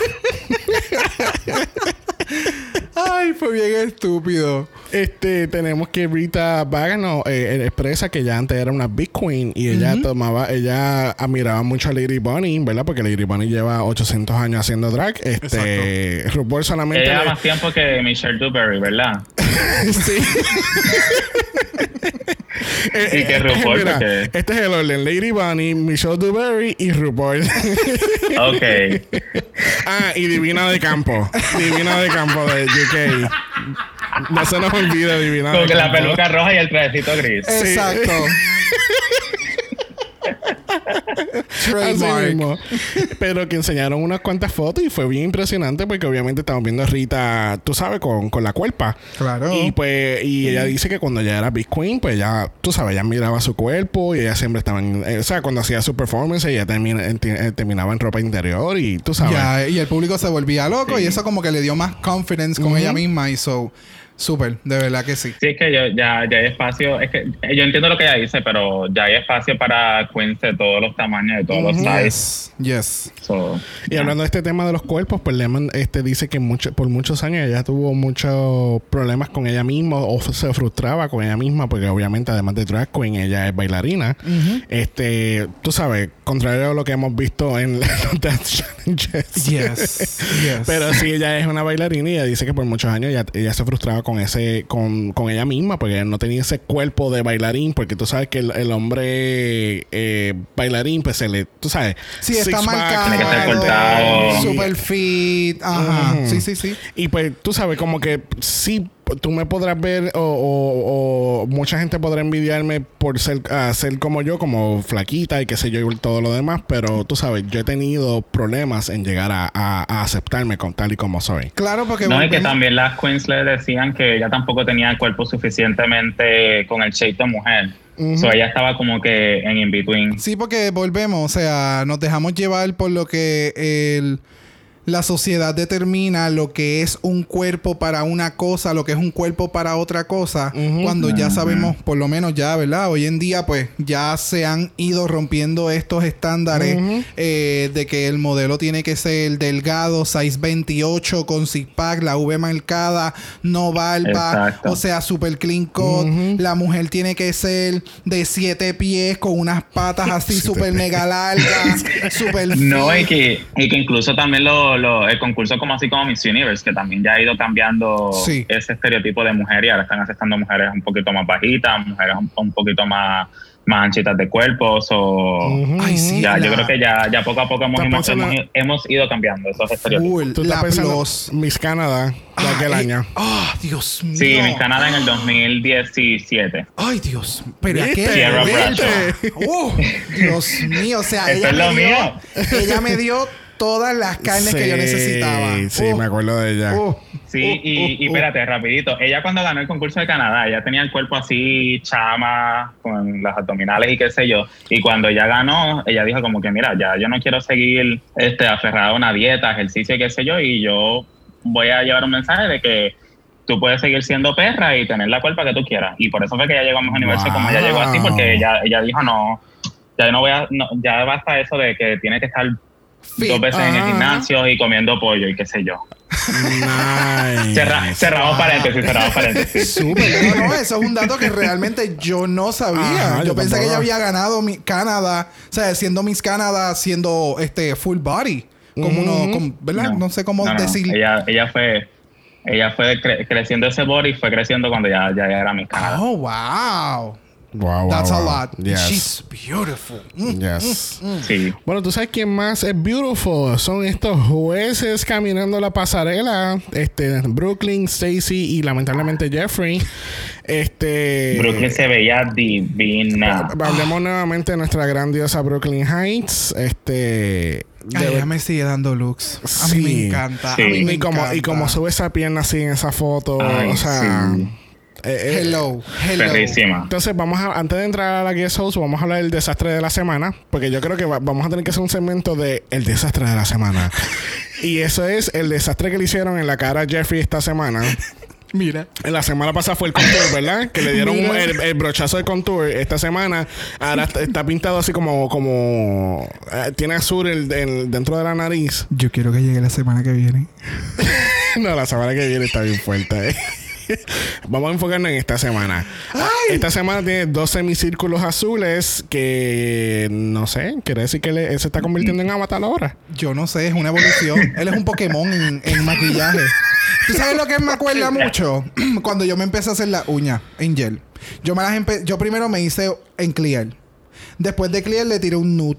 [SPEAKER 2] Ay, fue bien estúpido.
[SPEAKER 1] Este, tenemos que Rita Bagano eh, expresa que ella antes era una Big Queen y ella tomaba, ella admiraba mucho a Lady Bunny, ¿verdad? Porque Lady Bunny lleva 800 años haciendo drag. Este, RuPaul solamente.
[SPEAKER 3] Ella lleva
[SPEAKER 1] le-
[SPEAKER 3] más tiempo que Michelle Duberry, ¿verdad?
[SPEAKER 1] sí. Eh,
[SPEAKER 3] Y que RuPaul,
[SPEAKER 1] mira,
[SPEAKER 3] porque-
[SPEAKER 1] Este es el orden: Lady Bunny, Michelle Duberry y RuPaul.
[SPEAKER 3] Ok.
[SPEAKER 1] ah, y Divina de Campo. Divina de Campo de UK. No se nos olvide Divina
[SPEAKER 3] Con
[SPEAKER 1] de
[SPEAKER 3] que la
[SPEAKER 1] Campo.
[SPEAKER 3] peluca roja y el trajecito gris.
[SPEAKER 1] Sí.
[SPEAKER 2] Exacto. Trademark.
[SPEAKER 1] Pero que enseñaron unas cuantas fotos y fue bien impresionante porque obviamente estamos viendo a Rita, tú sabes, con, con la cuerpa.
[SPEAKER 2] Claro.
[SPEAKER 1] Y pues, y ella dice que cuando ella era Big Queen, pues ya, tú sabes, ella miraba su cuerpo y ella siempre estaba en, eh, o sea, cuando hacía su performance, ella termina- en- eh, terminaba en ropa interior y tú sabes.
[SPEAKER 2] Ya, y el público se volvía loco
[SPEAKER 3] Sí.
[SPEAKER 2] y eso como que le dio más confidence con ella misma y so súper, de verdad que sí.
[SPEAKER 3] Sí, es que yo, ya, ya hay espacio. Es que eh, yo entiendo lo que ella dice, pero ya hay espacio para queens de todos los tamaños, de todos los sizes.
[SPEAKER 2] Yes. Yes.
[SPEAKER 3] So,
[SPEAKER 1] Y hablando de este tema de los cuerpos, pues Lemon este, dice que mucho, por muchos años ella tuvo muchos problemas con ella misma o se frustraba con ella misma porque obviamente además de drag queen ella es bailarina. Este, tú sabes, contrario a lo que hemos visto en los Dance Challenges.
[SPEAKER 2] Yes. Yes.
[SPEAKER 1] Pero sí, ella es una bailarina y ella dice que por muchos años ella, ella se frustraba con ese, con, con ella misma, porque ella no tenía ese cuerpo de bailarín, porque tú sabes que el, el hombre eh, bailarín, pues se le, tú sabes,
[SPEAKER 2] Sí, está marcado. Super fit. Ajá. Sí, sí, sí.
[SPEAKER 1] Y pues tú sabes, como que sí, tú me podrás ver o, o- o mucha gente podrá envidiarme por ser, ser como yo, como flaquita y qué sé yo y todo lo demás, pero tú sabes, yo he tenido problemas en llegar a, a- a aceptarme con tal y como soy.
[SPEAKER 2] Claro, porque
[SPEAKER 3] no, y que también las queens le decían que ella tampoco tenía el cuerpo suficientemente con el shape de mujer. So ella estaba como que en in-between.
[SPEAKER 2] Sí, porque volvemos, o sea, nos dejamos llevar por lo que el, la sociedad determina lo que es un cuerpo para una cosa, lo que es un cuerpo para otra cosa, cuando ya sabemos, por lo menos ya, ¿verdad? Hoy en día, pues ya se han ido rompiendo estos estándares eh, de que el modelo tiene que ser delgado, size 28, con six pack, la V marcada, no barba,
[SPEAKER 3] Exacto.
[SPEAKER 2] o sea, super clean cut. La mujer tiene que ser de siete pies con unas patas así super mega largas, super
[SPEAKER 3] No, y que, y que incluso también lo, lo- el concurso como así como Miss Universe, que también ya ha ido cambiando
[SPEAKER 2] Sí.
[SPEAKER 3] ese estereotipo de mujer y ahora están aceptando mujeres un poquito más bajitas, mujeres un, un poquito más, más anchitas de cuerpos o
[SPEAKER 2] Ay, sí,
[SPEAKER 3] ya, yo
[SPEAKER 2] la-
[SPEAKER 3] creo que ya, ya poco a poco hemos,
[SPEAKER 1] ¿Estás
[SPEAKER 3] hemos,
[SPEAKER 1] pensando-
[SPEAKER 3] hemos- hemos ido cambiando esos estereotipos.
[SPEAKER 1] Tú
[SPEAKER 2] la plus.
[SPEAKER 1] Miss Canadá de aquel
[SPEAKER 2] Ah, eh,
[SPEAKER 1] año.
[SPEAKER 2] Ah, Dios mío.
[SPEAKER 3] Sí, Miss Canadá en el 2017.
[SPEAKER 2] Ay, Dios. Pero
[SPEAKER 1] ¿Viste?
[SPEAKER 2] qué
[SPEAKER 3] Sierra
[SPEAKER 1] ¿Viste?
[SPEAKER 2] Uh, Dios mío, o sea,
[SPEAKER 3] Eso
[SPEAKER 2] ella
[SPEAKER 3] es
[SPEAKER 2] me
[SPEAKER 3] lo
[SPEAKER 2] dio,
[SPEAKER 3] mío.
[SPEAKER 2] ella me dio todas las carnes que yo necesitaba.
[SPEAKER 1] Sí,
[SPEAKER 2] Uh,
[SPEAKER 1] me acuerdo de ella.
[SPEAKER 2] uh,
[SPEAKER 3] Sí,
[SPEAKER 2] uh,
[SPEAKER 3] y,
[SPEAKER 2] uh,
[SPEAKER 3] y espérate, rapidito. Ella cuando ganó el concurso de Canadá, ella tenía el cuerpo así chama, con las abdominales y qué sé yo. Y cuando ella ganó, ella dijo como que, mira, ya yo no quiero seguir este, aferrada a una dieta, ejercicio y qué sé yo, y yo voy a llevar un mensaje de que tú puedes seguir siendo perra y tener la cuerpa que tú quieras. Y por eso fue que ella llegó a Miss Universo como ella llegó así, porque ella, ella dijo, no, ya no voy a, no, ya basta eso de que tiene que estar
[SPEAKER 2] Fit.
[SPEAKER 3] dos veces en el
[SPEAKER 1] Ajá.
[SPEAKER 3] gimnasio y comiendo pollo y qué sé yo.
[SPEAKER 1] Nice.
[SPEAKER 3] Cerra- cerramos paréntesis, cerramos paréntesis.
[SPEAKER 2] Súper. No, no, eso es un dato que realmente yo no sabía.
[SPEAKER 1] Ajá,
[SPEAKER 2] yo,
[SPEAKER 1] yo
[SPEAKER 2] pensé que ella había ganado mi Canadá, o sea, siendo Miss Canadá, siendo este full body. Como uno, como- ¿verdad? No, sé cómo
[SPEAKER 3] no, no.
[SPEAKER 2] decir.
[SPEAKER 3] Ella, ella fue, ella fue cre- creciendo ese body, fue creciendo cuando ya, ya era mi Canadá.
[SPEAKER 2] Oh, wow.
[SPEAKER 1] Wow, wow,
[SPEAKER 2] That's a
[SPEAKER 1] wow.
[SPEAKER 2] lot.
[SPEAKER 1] Yes.
[SPEAKER 2] She's beautiful. Mm.
[SPEAKER 1] Yes.
[SPEAKER 3] Sí.
[SPEAKER 1] Bueno, tú sabes quién más es beautiful. Son estos jueces caminando la pasarela. Este, Brooklyn, Stacy y lamentablemente Jeffrey. Este.
[SPEAKER 3] Brooklyn se veía divina.
[SPEAKER 1] Hablemos nuevamente de nuestra gran diosa Brooklyn Heights. Este.
[SPEAKER 2] Ay, ella me sigue dando looks. A mí me
[SPEAKER 1] Sí.
[SPEAKER 2] encanta.
[SPEAKER 3] Sí.
[SPEAKER 2] A mí me
[SPEAKER 1] y como, y
[SPEAKER 2] encanta.
[SPEAKER 1] como sube esa pierna así en esa foto.
[SPEAKER 3] Ay,
[SPEAKER 1] o sea.
[SPEAKER 3] sí.
[SPEAKER 1] Eh, eh,
[SPEAKER 2] Hello, hello.
[SPEAKER 3] Perrísima.
[SPEAKER 1] Entonces, vamos a, antes de entrar a la guest host, vamos a hablar del desastre de la semana. Porque yo creo que va- vamos a tener que hacer un segmento de el desastre de la semana. y eso es el desastre que le hicieron en la cara a Jeffrey esta semana.
[SPEAKER 2] Mira.
[SPEAKER 1] La semana pasada fue el contour, ¿verdad? Que le dieron un- el, el brochazo de contour. Esta semana ahora está, está pintado así como... como eh, tiene azul el- el- dentro de la nariz.
[SPEAKER 2] Yo quiero que llegue la semana que viene.
[SPEAKER 1] no, la semana que viene está bien fuerte. ¿eh? Vamos a enfocarnos en esta semana. Esta semana tiene dos semicírculos azules que no sé, quiere decir que le- él se está convirtiendo en Avatar ahora.
[SPEAKER 2] Yo no sé, es una evolución. Él es un Pokémon en, en maquillaje. ¿Tú sabes lo que me acuerda mucho? Cuando yo me empecé a hacer las uñas en gel. Yo, me las yo primero me hice en clear. Después de clear le tiré un nude.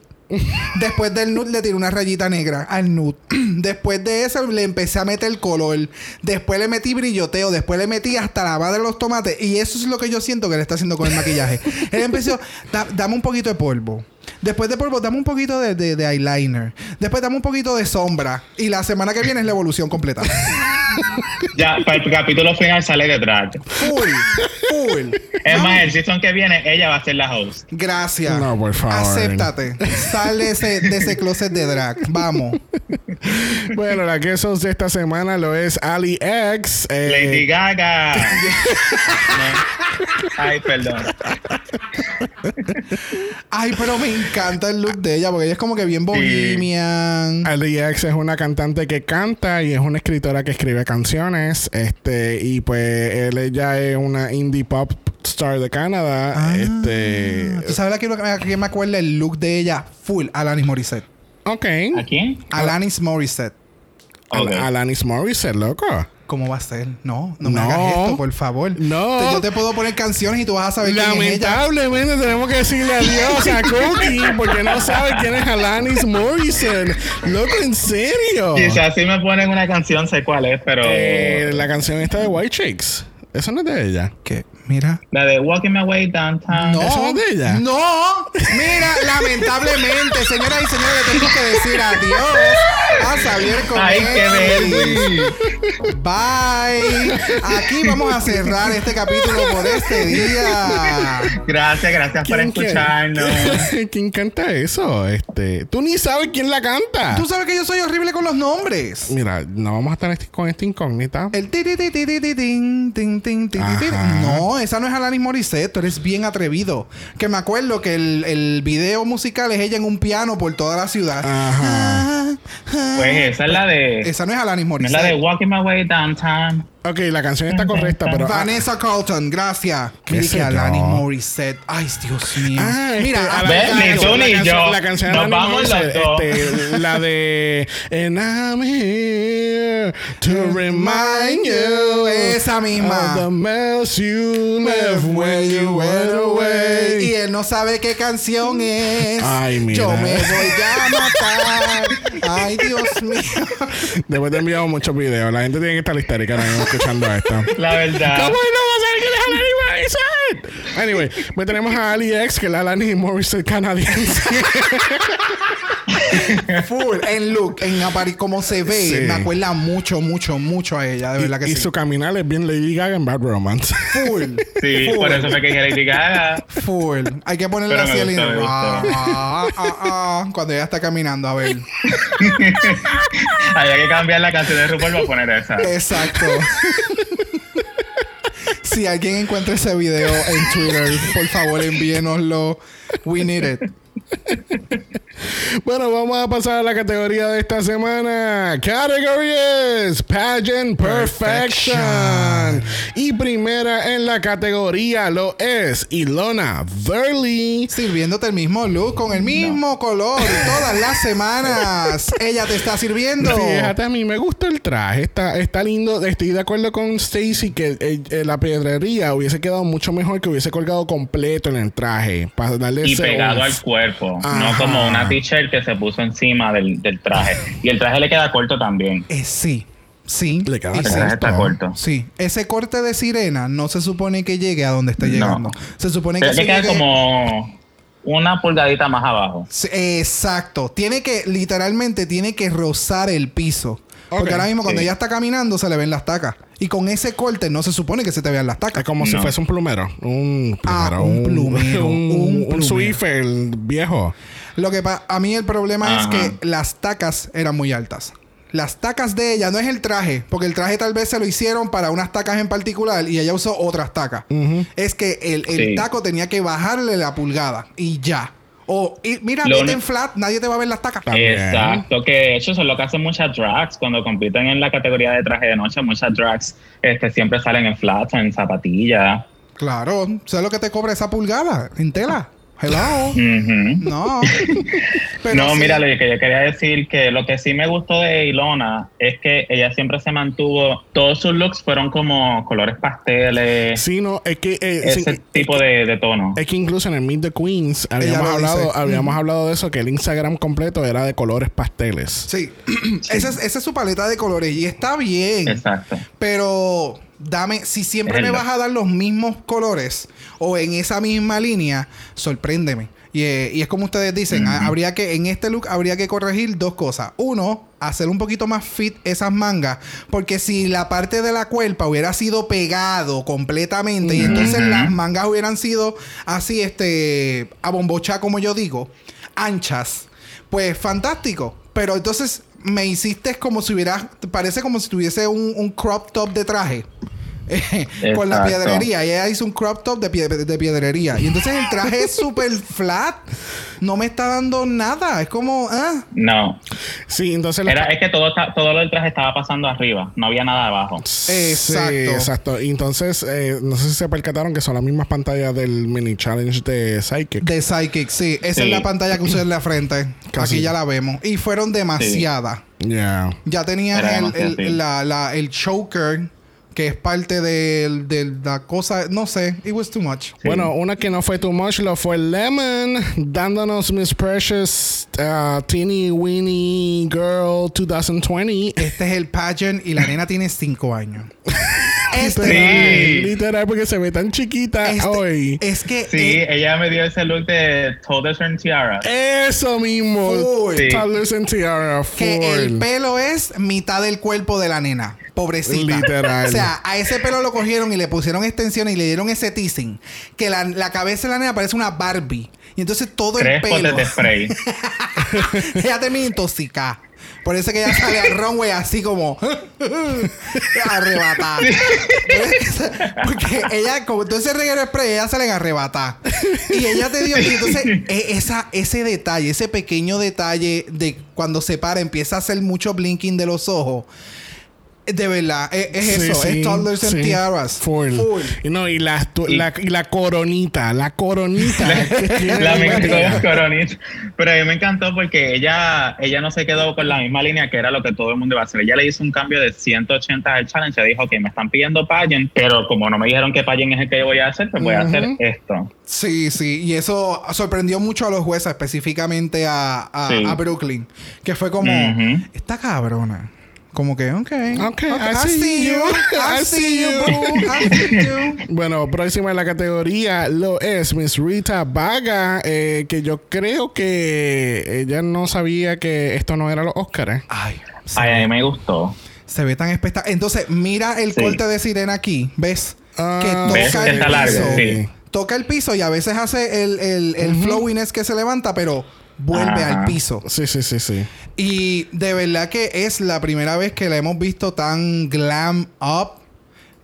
[SPEAKER 2] Después del nude le tiré una rayita negra al nude. Después de eso le empecé a meter color. Después le metí brilloteo. Después le metí hasta la base de los tomates. Y eso es lo que yo siento que le está haciendo con el maquillaje. Él empezó, "Da- dame un poquito de polvo. Después de polvo, dame un poquito de, de- de eyeliner. Después dame un poquito de sombra. Y la semana que viene es la evolución completa.
[SPEAKER 3] Ya, para el capítulo final sale de drag.
[SPEAKER 2] Full, full.
[SPEAKER 3] Es más, el season que viene, ella va a ser la host.
[SPEAKER 2] Gracias.
[SPEAKER 1] No, por favor.
[SPEAKER 2] Acéptate. Sal de ese, de ese closet de drag. Vamos.
[SPEAKER 1] Bueno, la que de esta semana lo es Ali X. eh,
[SPEAKER 3] Lady Gaga. No. Ay, perdón.
[SPEAKER 2] Ay, pero me encanta el look de ella porque ella es como que bien bohemian.
[SPEAKER 1] Ali X es una cantante que canta y es una escritora que escribe canciones. Este, y pues él ella es una indie pop star de Canadá.
[SPEAKER 2] Ah.
[SPEAKER 1] Este.
[SPEAKER 2] ¿Tú sabes a quién a quién me acuerda el look de ella? Full. Alanis Morissette.
[SPEAKER 1] Ok.
[SPEAKER 3] ¿A quién?
[SPEAKER 2] Alanis Morissette.
[SPEAKER 1] Al- Alanis Morissette, loco.
[SPEAKER 2] ¿Cómo va a ser? No, no me
[SPEAKER 1] No.
[SPEAKER 2] hagas esto, por favor.
[SPEAKER 1] No.
[SPEAKER 2] Te- Yo te puedo poner canciones y tú vas a saber quién es ella.
[SPEAKER 1] Lamentablemente tenemos que decirle adiós a Cookie porque no sabe quién es Alanis Morrison. Loco, en serio.
[SPEAKER 3] Quizás si me ponen una canción, sé cuál es, pero.
[SPEAKER 1] Eh, la canción esta de White Chicks. Eso no es de ella.
[SPEAKER 2] ¿Qué? Mira.
[SPEAKER 3] La de Walking My Way Downtown.
[SPEAKER 2] No.
[SPEAKER 1] ¿Eso no es de ella?
[SPEAKER 2] No. Mira, lamentablemente, señoras y señores, tengo que decir adiós a Xavier
[SPEAKER 3] Ay, qué
[SPEAKER 2] Cometti.
[SPEAKER 3] verde.
[SPEAKER 2] Bye. Aquí vamos a cerrar este capítulo por este día.
[SPEAKER 3] Gracias, gracias por escucharnos.
[SPEAKER 1] ¿Quién canta eso? Este, tú ni sabes quién la canta.
[SPEAKER 2] Tú sabes que yo soy horrible con los nombres.
[SPEAKER 1] Mira, no vamos a estar este- con esta incógnita.
[SPEAKER 2] El ti ti ti ti ti ti tin, tin, tin, ti, ti, ti.
[SPEAKER 1] Ajá.
[SPEAKER 2] No, esa no es Alanis Morissette. Tú eres bien atrevido. Que me acuerdo que el, el video musical es ella en un piano por toda la ciudad.
[SPEAKER 1] Ajá.
[SPEAKER 3] Pues esa es la de.
[SPEAKER 2] Esa no es Alanis
[SPEAKER 3] no es
[SPEAKER 2] Morissette.
[SPEAKER 3] la de Walking My Way Downtown.
[SPEAKER 1] Ok, la canción está correcta, pero. ah,
[SPEAKER 2] Vanessa Carlton, gracias.
[SPEAKER 1] ¿Qué
[SPEAKER 2] Mire
[SPEAKER 1] sé
[SPEAKER 2] que Alanis? Morissette. Ay, Dios mío.
[SPEAKER 1] Ah, este,
[SPEAKER 2] Mira,
[SPEAKER 1] canción-
[SPEAKER 3] tú ni yo.
[SPEAKER 1] La canción
[SPEAKER 3] Nos vamos los dos.
[SPEAKER 1] este, la de And I'm here to remind you
[SPEAKER 2] Esa misma.
[SPEAKER 1] of the mess you left when you went
[SPEAKER 2] Y
[SPEAKER 1] away.
[SPEAKER 2] él no sabe qué canción es.
[SPEAKER 1] Ay, mira.
[SPEAKER 2] Yo me voy a matar. Ay, Dios mío.
[SPEAKER 1] Después te he enviado muchos videos. La gente tiene que estar histérica mismo escuchando esto.
[SPEAKER 3] La verdad.
[SPEAKER 1] ¿Cómo no va a saber quién es Anyway, pues tenemos a Ali X, que es la Alanis Morissette canadiense.
[SPEAKER 2] Full. En look, en apari como se ve,
[SPEAKER 1] Sí.
[SPEAKER 2] me acuerda mucho, mucho, mucho a ella. De verdad que
[SPEAKER 1] y, y
[SPEAKER 2] sí.
[SPEAKER 1] su caminar es bien Lady Gaga en Bad Romance.
[SPEAKER 2] Full.
[SPEAKER 3] Sí,
[SPEAKER 2] full.
[SPEAKER 3] por eso me quejé Lady Gaga.
[SPEAKER 2] Full. Hay que ponerle así
[SPEAKER 3] gustó.
[SPEAKER 2] ah, ah, ah, ah, cuando ella está caminando, a ver.
[SPEAKER 3] Había que cambiar la canción de RuPaul para poner esa.
[SPEAKER 2] Exacto. Si alguien encuentra ese video en Twitter, por favor envíenoslo. We need it.
[SPEAKER 1] Bueno, vamos a pasar a la categoría de esta semana. Category es Pageant Perfection.
[SPEAKER 2] Perfection.
[SPEAKER 1] Y primera en la categoría lo es Ilona Verley.
[SPEAKER 2] Sirviéndote el mismo look con el mismo color todas las semanas. Ella te está sirviendo.
[SPEAKER 1] Fíjate, a mí me gusta el traje. Está, está lindo. Estoy de acuerdo con Stacy que eh, eh, la pedrería hubiese quedado mucho mejor que hubiese colgado completo en el traje. Para darle
[SPEAKER 3] Y pegado al cuerpo.
[SPEAKER 1] Ajá.
[SPEAKER 3] No como una t-shirt que se puso encima del, del traje. Y el traje le queda corto también.
[SPEAKER 2] Eh, sí. Sí.
[SPEAKER 1] Le queda
[SPEAKER 3] El
[SPEAKER 2] sí.
[SPEAKER 3] traje está corto.
[SPEAKER 2] Sí, ese corte de sirena no se supone que llegue a donde está
[SPEAKER 3] No.
[SPEAKER 2] llegando. Se supone que se
[SPEAKER 3] queda
[SPEAKER 2] llegue-
[SPEAKER 3] como una pulgadita más abajo.
[SPEAKER 2] Sí, Exacto. Tiene que, literalmente, tiene que rozar el piso. Porque ahora mismo cuando
[SPEAKER 3] Sí.
[SPEAKER 2] ella está caminando se le ven las tacas. Y con ese corte no se supone que se te vean las
[SPEAKER 1] Es
[SPEAKER 2] tacas.
[SPEAKER 1] como si fuese un plumero. Un
[SPEAKER 2] Ah,
[SPEAKER 1] plumero.
[SPEAKER 2] un plumero,
[SPEAKER 1] Un,
[SPEAKER 2] un
[SPEAKER 1] un. Swiffer viejo.
[SPEAKER 2] Lo que pa- a mí el problema es que las tacas eran muy altas. Las tacas de ella no es el traje, porque el traje tal vez se lo hicieron para unas tacas en particular y ella usó otras tacas. Es que el, el
[SPEAKER 3] Sí.
[SPEAKER 2] taco tenía que bajarle la pulgada y ya. O y mira,
[SPEAKER 3] uni-
[SPEAKER 2] en flat, nadie te va a ver las tacas.
[SPEAKER 1] También.
[SPEAKER 3] Exacto, que de hecho eso es lo que hacen muchas drags cuando compiten en la categoría de traje de noche. Muchas drags este, siempre salen en flats, en zapatillas.
[SPEAKER 2] Claro, ¿sabes lo que te cobra esa pulgada? En tela. Hello. No. Pero
[SPEAKER 3] no,
[SPEAKER 2] sí.
[SPEAKER 3] mira, lo que yo quería decir que lo que sí me gustó de Ilona es que ella siempre se mantuvo, todos sus looks fueron como colores pasteles,
[SPEAKER 1] Sí, no, es que. eh, sí,
[SPEAKER 3] ese tipo de, de tono.
[SPEAKER 1] Es que incluso en el Meet the Queens habíamos hablado,
[SPEAKER 2] dice.
[SPEAKER 1] habíamos hablado de eso, que el Instagram completo era de colores pasteles.
[SPEAKER 2] Sí. esa, es, esa es su paleta de colores y está bien.
[SPEAKER 3] Exacto.
[SPEAKER 2] Pero dame, si siempre me vas a dar los mismos colores o en esa misma línea, sorpréndeme. Y, eh, y es como ustedes dicen, ha- habría que, en este look habría que corregir dos cosas. Uno, hacer un poquito más fit esas mangas. Porque si la parte de la cuerpa hubiera sido pegado completamente y entonces las mangas hubieran sido así, este, a bombocha, como yo digo, anchas, pues fantástico. Pero entonces me hiciste como si hubiera, parece como si tuviese un, un crop top de traje. con la
[SPEAKER 3] Exacto.
[SPEAKER 2] piedrería. Y ella hizo un crop top de, pie- de piedrería. Y entonces el traje es súper flat. No me está dando nada. Es como, ah.
[SPEAKER 3] No,
[SPEAKER 1] Sí, entonces.
[SPEAKER 3] era, es que todo, está- todo lo del traje estaba pasando arriba, no había nada abajo.
[SPEAKER 1] Sí,
[SPEAKER 2] Exacto.
[SPEAKER 1] exacto. Y entonces, eh, no sé si se percataron que son las mismas pantallas del mini challenge de Psychic.
[SPEAKER 2] De Psychic, sí. Esa
[SPEAKER 3] Sí.
[SPEAKER 2] es la pantalla que usé en la frente.
[SPEAKER 1] Casi.
[SPEAKER 2] Aquí ya la vemos. Y fueron demasiadas.
[SPEAKER 1] Yeah.
[SPEAKER 2] Ya tenías
[SPEAKER 3] Era
[SPEAKER 2] el, el-
[SPEAKER 3] sí.
[SPEAKER 2] la, la- el choker, que es parte del- de, la cosa. No sé. It was too much.
[SPEAKER 3] Sí.
[SPEAKER 1] Bueno, una que no fue too much lo fue Lemon, dándonos Miss Precious uh, Teeny Weeny Girl 2020.
[SPEAKER 2] Este es el pageant y la nena tiene 5 años. Este,
[SPEAKER 3] Sí.
[SPEAKER 1] Literal, porque se ve tan chiquita
[SPEAKER 2] este-
[SPEAKER 1] hoy.
[SPEAKER 2] es que
[SPEAKER 3] Sí,
[SPEAKER 2] eh,
[SPEAKER 3] ella me dio ese look de Toddlers and Tiara.
[SPEAKER 1] Eso mismo.
[SPEAKER 2] Full.
[SPEAKER 3] Sí.
[SPEAKER 1] Toddlers and Tiara.
[SPEAKER 2] que el
[SPEAKER 1] full.
[SPEAKER 2] pelo es mitad del cuerpo de la nena. Pobrecita.
[SPEAKER 1] Literal.
[SPEAKER 2] O sea, a ese pelo lo cogieron y le pusieron extensiones y le dieron ese teasing. Que la, la cabeza de la nena parece una Barbie. Y entonces todo el
[SPEAKER 3] Tres
[SPEAKER 2] pelo.
[SPEAKER 3] de spray.
[SPEAKER 2] ella termina intoxicada. Por eso que ella sale al runway así como arrebatada. Porque ella, como todo ese reguero spray, ella sale arrebatada. Y ella te dio, y entonces e- esa, ese detalle, ese pequeño detalle de cuando se para, empieza a hacer mucho blinking de los ojos. De verdad, es, es
[SPEAKER 1] Sí,
[SPEAKER 2] eso,
[SPEAKER 1] sí,
[SPEAKER 2] es toddlers and
[SPEAKER 1] sí.
[SPEAKER 2] tiaras.
[SPEAKER 1] Full. Y no, y la, tu-
[SPEAKER 3] Y-
[SPEAKER 1] la, y la coronita, la coronita.
[SPEAKER 3] la me encantó
[SPEAKER 1] ella.
[SPEAKER 3] con coronita. Pero a mí me encantó porque ella, ella no se quedó con la misma línea que era lo que todo el mundo iba a hacer. Ella le hizo un cambio de 180 al challenge. Ella dijo, ok, me están pidiendo pageant, pero como no me dijeron que pageant es el que yo voy a hacer, pues voy a hacer esto.
[SPEAKER 2] Sí, sí, y eso sorprendió mucho a los jueces, específicamente a, a,
[SPEAKER 3] Sí.
[SPEAKER 2] a Brooklyn, que fue como,
[SPEAKER 3] Ujú.
[SPEAKER 2] esta cabrona. Como que, ok.
[SPEAKER 1] Ok, I see you.
[SPEAKER 2] I see you, boo. I see you.
[SPEAKER 1] Bueno, próxima en la categoría lo es Miss Rita Vaga, eh, que yo creo que ella no sabía que esto no era los Oscars.
[SPEAKER 2] Ay, se,
[SPEAKER 3] Ay, a mí me gustó.
[SPEAKER 2] se ve tan espectacular. Entonces, mira el
[SPEAKER 3] Sí.
[SPEAKER 2] corte de sirena aquí. ¿Ves?
[SPEAKER 1] Ah,
[SPEAKER 2] que
[SPEAKER 3] ¿Ves?
[SPEAKER 2] toca el
[SPEAKER 3] Está largo,
[SPEAKER 2] piso.
[SPEAKER 3] sí.
[SPEAKER 2] Toca el piso y a veces hace el, el, el flowiness que se levanta, pero vuelve
[SPEAKER 3] Ajá.
[SPEAKER 2] al piso.
[SPEAKER 1] Sí, sí, sí, sí.
[SPEAKER 2] Y de verdad que es la primera vez que la hemos visto tan glam up.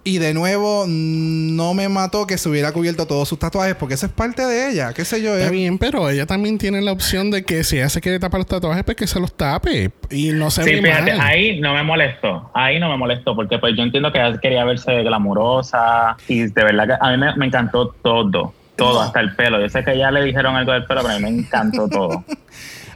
[SPEAKER 2] Y de nuevo, no me mató que se hubiera cubierto todos sus tatuajes porque eso es parte de ella. ¿Qué sé yo?
[SPEAKER 1] Está bien, pero ella también tiene la opción de que si ella se quiere tapar los tatuajes, pues que se los tape. Y no se
[SPEAKER 3] Sí,
[SPEAKER 1] ve
[SPEAKER 3] fíjate,
[SPEAKER 1] mal.
[SPEAKER 3] ahí no me molestó. Ahí no me molestó porque pues yo entiendo que ella quería verse glamurosa y de verdad que a mí me, me encantó todo. Todo,
[SPEAKER 2] No.
[SPEAKER 3] hasta el pelo. Yo sé que ya le dijeron algo del pelo, pero a mí me encantó todo.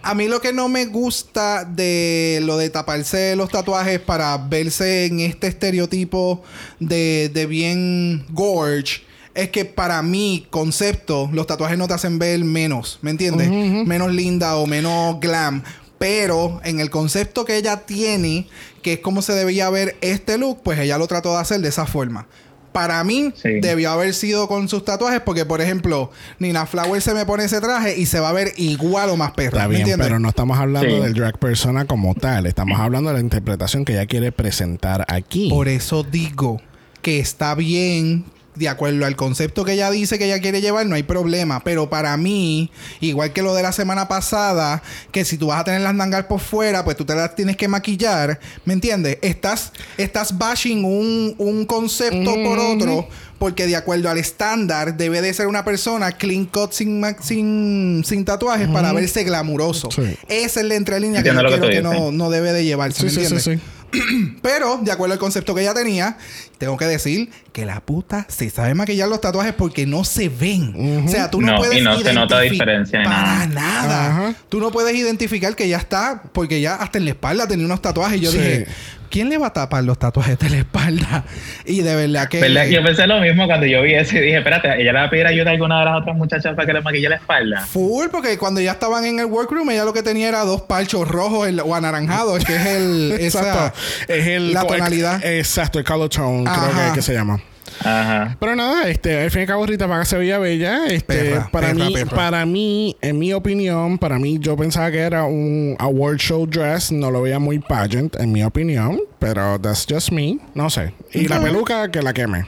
[SPEAKER 2] A mí lo que no me gusta de lo de taparse los tatuajes para verse en este estereotipo de, de bien gorge es que para mi concepto los tatuajes no te hacen ver menos, ¿me entiendes? Menos linda o menos glam. Pero en el concepto que ella tiene, que es como se debía ver este look, pues ella lo trató de hacer de esa forma. Para mí,
[SPEAKER 3] Sí.
[SPEAKER 2] debió haber sido con sus tatuajes, porque, por ejemplo, Nina Flower se me pone ese traje y se va a ver igual o más perra.
[SPEAKER 1] Está
[SPEAKER 2] ¿Me
[SPEAKER 1] bien,
[SPEAKER 2] entiendes?
[SPEAKER 1] pero no estamos hablando
[SPEAKER 3] Sí.
[SPEAKER 1] del drag persona como tal. Estamos hablando de la interpretación que ella quiere presentar aquí.
[SPEAKER 2] Por eso digo que está bien. De acuerdo al concepto que ella dice que ella quiere llevar, no hay problema. Pero para mí, igual que lo de la semana pasada, que si tú vas a tener las nangas por fuera, pues tú te las tienes que maquillar. ¿Me entiendes? Estás, estás bashing un, un concepto por otro, porque de acuerdo al estándar, debe de ser una persona clean cut sin, sin, sin tatuajes para verse glamuroso.
[SPEAKER 1] Sí.
[SPEAKER 2] Esa es la entrelínea que yo
[SPEAKER 3] lo que
[SPEAKER 2] quiero que,
[SPEAKER 3] tú
[SPEAKER 2] no, no debe de llevarse.
[SPEAKER 1] sí,
[SPEAKER 2] ¿me
[SPEAKER 1] sí, sí,
[SPEAKER 2] entiendes?
[SPEAKER 1] sí.
[SPEAKER 2] Pero, de acuerdo al concepto que ella tenía, tengo que decir que la puta se sabe maquillar los tatuajes porque no se ven. O sea, tú no,
[SPEAKER 3] No,
[SPEAKER 2] puedes
[SPEAKER 3] y no se nota diferencia ni nada.
[SPEAKER 2] nada. Tú no puedes identificar que ya está, porque ya hasta en la espalda tenía unos tatuajes. Y yo
[SPEAKER 1] Sí.
[SPEAKER 2] dije, ¿quién le va a tapar los tatuajes de la espalda? Y de verdad que.
[SPEAKER 3] Yo pensé lo mismo cuando yo vi eso y dije, espérate, ella le va a pedir ayuda a alguna de las otras muchachas para que le maquille la espalda.
[SPEAKER 2] Full, porque cuando ya estaban en el workroom, ella lo que tenía era dos parchos rojos el- o anaranjados, que es el. esa,
[SPEAKER 1] Exacto. Es el,
[SPEAKER 2] la tonalidad.
[SPEAKER 1] exacto, el color tone, creo que, que se llama.
[SPEAKER 3] Ajá.
[SPEAKER 1] Pero nada, este, al fin y al cabo, Rita Vaga se veía bella. Este,
[SPEAKER 2] Perra,
[SPEAKER 1] para
[SPEAKER 2] perra,
[SPEAKER 1] mí,
[SPEAKER 2] perra.
[SPEAKER 1] para mí, en mi opinión, para mí, yo pensaba que era un award show dress. No lo veía muy pageant, en mi opinión. Pero that's just me. No sé. Y la peluca, que la queme.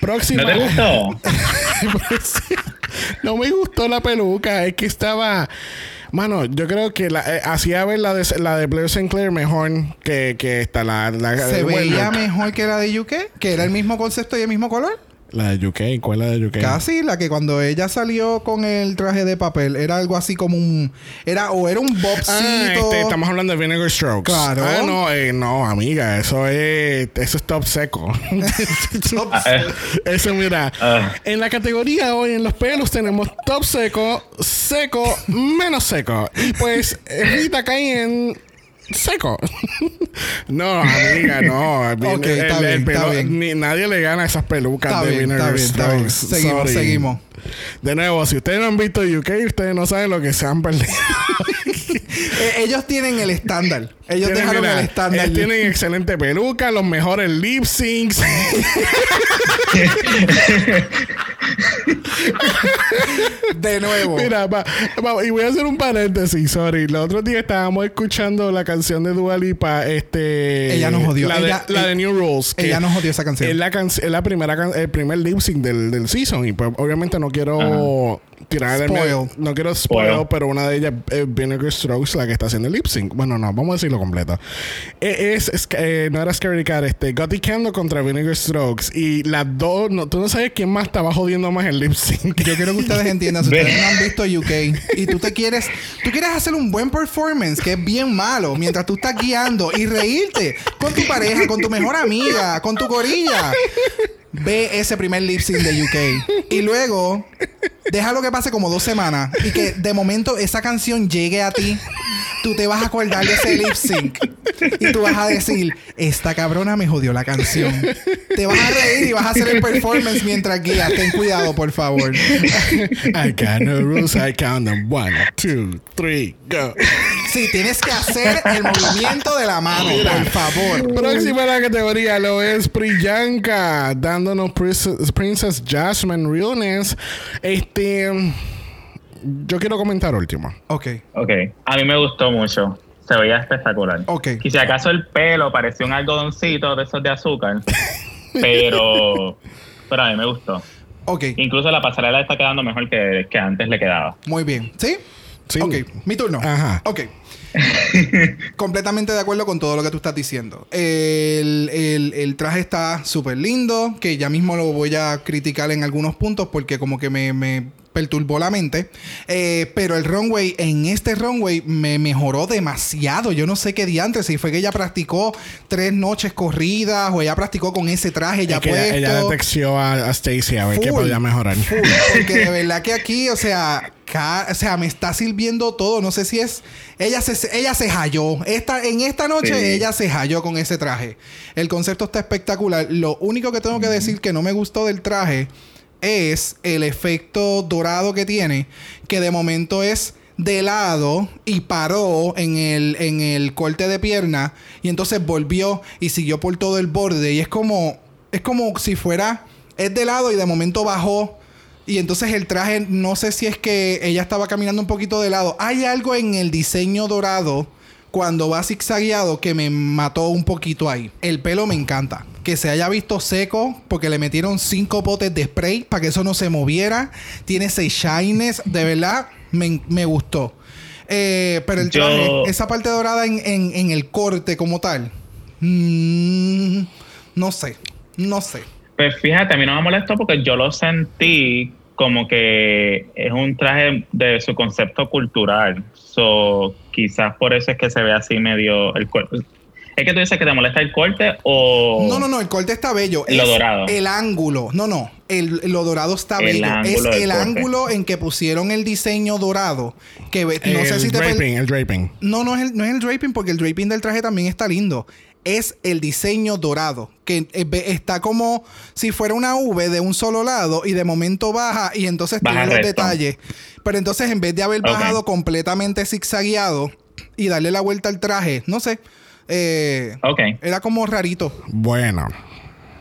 [SPEAKER 1] Próxima.
[SPEAKER 3] ¿No te gustó?
[SPEAKER 1] Pues no me gustó la peluca. Es que estaba. Mano, yo creo que la, eh, hacía ver la de, la de Blair Sinclair mejor que, que esta. La, la,
[SPEAKER 2] se veía
[SPEAKER 1] Warlock.
[SPEAKER 2] mejor que la de UK, que era el mismo concepto y el mismo color.
[SPEAKER 1] La de UK. ¿Cuál es la de UK?
[SPEAKER 2] Casi, la que cuando ella salió con el traje de papel era algo así como un. Era, o era un bobcito.
[SPEAKER 1] Ah, este, estamos hablando de Vinegar Strokes.
[SPEAKER 2] Claro.
[SPEAKER 1] Ah, no, eh, no, amiga, eso es, eso es top seco.
[SPEAKER 2] Top-
[SPEAKER 3] Ah, eh,
[SPEAKER 1] eso, mira,
[SPEAKER 3] Ah.
[SPEAKER 1] en la categoría hoy en los pelos tenemos top seco, seco, menos seco. Y pues, Rita cae en seco. no, amiga, no.
[SPEAKER 2] Ok, está bien, está bien.
[SPEAKER 1] ni- nadie le gana esas pelucas
[SPEAKER 2] Está
[SPEAKER 1] de
[SPEAKER 2] bien, está bien, está. Seguimos,
[SPEAKER 1] Sorry.
[SPEAKER 2] seguimos.
[SPEAKER 1] De nuevo, si ustedes no han visto UK, ustedes no saben lo que se han perdido.
[SPEAKER 2] Eh, ellos tienen el estándar. Ellos
[SPEAKER 1] Tienen,
[SPEAKER 2] dejaron
[SPEAKER 1] mira,
[SPEAKER 2] el estándar.
[SPEAKER 1] ellos tienen excelente peluca, los mejores lip syncs.
[SPEAKER 2] De nuevo.
[SPEAKER 1] Mira, va- va- y voy a hacer un paréntesis, sorry. El otro día estábamos escuchando la canción de Dua Lipa, este...
[SPEAKER 2] Ella nos jodió.
[SPEAKER 1] La,
[SPEAKER 2] Ella-
[SPEAKER 1] de, la de
[SPEAKER 2] ella-
[SPEAKER 1] New Rules.
[SPEAKER 2] ella nos jodió esa canción.
[SPEAKER 1] Es la, can- es la primera can- el primer lip sync del, del season. Y pues obviamente no quiero tirar el
[SPEAKER 2] Spoil.
[SPEAKER 1] medio- No quiero spoil,
[SPEAKER 3] Spoil.
[SPEAKER 1] pero una de ellas es Vinegar Strokes, la que está haciendo el lip sync. Bueno, no, vamos a decirlo completo. Eh, Es, es- eh, no era Scary Cat, este, Gotti Kendo contra Vinegar Strokes. Y las dos, no, tú no sabes quién más estaba jodiendo más el lip sync.
[SPEAKER 2] Yo quiero que ustedes entiendan, si ustedes no han visto UK y tú te quieres, tú quieres hacer un buen performance que es bien malo mientras tú estás guiando y reírte con tu pareja, con tu mejor amiga, con tu gorilla. Ve ese primer lip sync de UK y luego déjalo que pase como dos semanas y que de momento esa canción llegue a ti. Tú te vas a acordar de ese lip sync y tú vas a decir, esta cabrona me jodió la canción. Te vas a reír y vas a hacer el performance mientras guías. Ten cuidado, por favor.
[SPEAKER 1] I got no rules, I count them. One, two, three, go.
[SPEAKER 2] Sí, tienes que hacer el movimiento de la mano, por favor.
[SPEAKER 1] Próxima en la categoría lo es Priyanka, dándonos Princess, Princess Jasmine Realness. Este. Yo quiero comentar último.
[SPEAKER 2] Ok.
[SPEAKER 3] ok. A mí me gustó mucho. Se veía espectacular.
[SPEAKER 2] Ok.
[SPEAKER 3] Y si acaso el pelo parecía un algodoncito de esos de azúcar. pero, pero a mí me gustó.
[SPEAKER 2] Ok.
[SPEAKER 3] Incluso la pasarela está quedando mejor que, que antes le quedaba.
[SPEAKER 2] Muy bien. ¿Sí?
[SPEAKER 1] Sí.
[SPEAKER 2] Ok. Mi turno.
[SPEAKER 1] Ajá.
[SPEAKER 2] Ok. Completamente de acuerdo con todo lo que tú estás diciendo. El, el- el traje está súper lindo, que ya mismo lo voy a criticar en algunos puntos porque como que me, me perturbó la mente. Eh, pero el runway, en este runway me mejoró demasiado. Yo no sé qué diantre, si fue que ella practicó tres noches corridas o ella practicó con ese traje ya
[SPEAKER 1] Es
[SPEAKER 2] puesto.
[SPEAKER 1] ella, ella a, a Stacy a ver qué podía mejorar.
[SPEAKER 2] full, porque de verdad que aquí, o sea, o sea, me está sirviendo todo. No sé si es. Ella se, ella se halló. Esta, en esta noche
[SPEAKER 3] Sí.
[SPEAKER 2] ella se halló con ese traje. El concepto está espectacular. Lo único que tengo que decir que no me gustó del traje es el efecto dorado que tiene, que de momento es de lado y paró en el, en el corte de pierna y entonces volvió y siguió por todo el borde y es como Es como si fuera. Es de lado y de momento bajó. Y entonces el traje, no sé si es que ella estaba caminando un poquito de lado. Hay algo en el diseño dorado cuando va zigzagueado que me mató un poquito ahí. El pelo me encanta. Que se haya visto seco porque le metieron cinco potes de spray para que eso no se moviera. Tiene seis shines. De verdad, me, me gustó. Eh, pero el
[SPEAKER 3] Yo-
[SPEAKER 2] traje, esa parte dorada en, en- en el corte como tal. mm, no sé. No sé.
[SPEAKER 3] Pues fíjate, a mí no me molestó porque yo lo sentí como que es un traje de su concepto cultural. So, quizás por eso es que se ve así medio el corte. ¿Es que tú dices que te molesta el corte o...?
[SPEAKER 2] No, no, no, el corte está bello.
[SPEAKER 3] Lo
[SPEAKER 2] Es
[SPEAKER 3] dorado.
[SPEAKER 2] El ángulo. No, no. El, lo dorado está
[SPEAKER 3] El
[SPEAKER 2] bello. Es el
[SPEAKER 3] corte.
[SPEAKER 2] ángulo en que pusieron el diseño dorado. Que no
[SPEAKER 1] el
[SPEAKER 2] sé si te
[SPEAKER 1] draping, el draping.
[SPEAKER 2] No, no es, el, no es el draping, porque el draping del traje también está lindo. Es el diseño dorado, que eh, ve- está como si fuera una V de un solo lado y de momento baja y entonces
[SPEAKER 3] Baja
[SPEAKER 2] tiene los detalles. Pero entonces en vez de haber bajado completamente zigzagueado y darle la vuelta al traje, no sé, eh, era como rarito.
[SPEAKER 1] Bueno,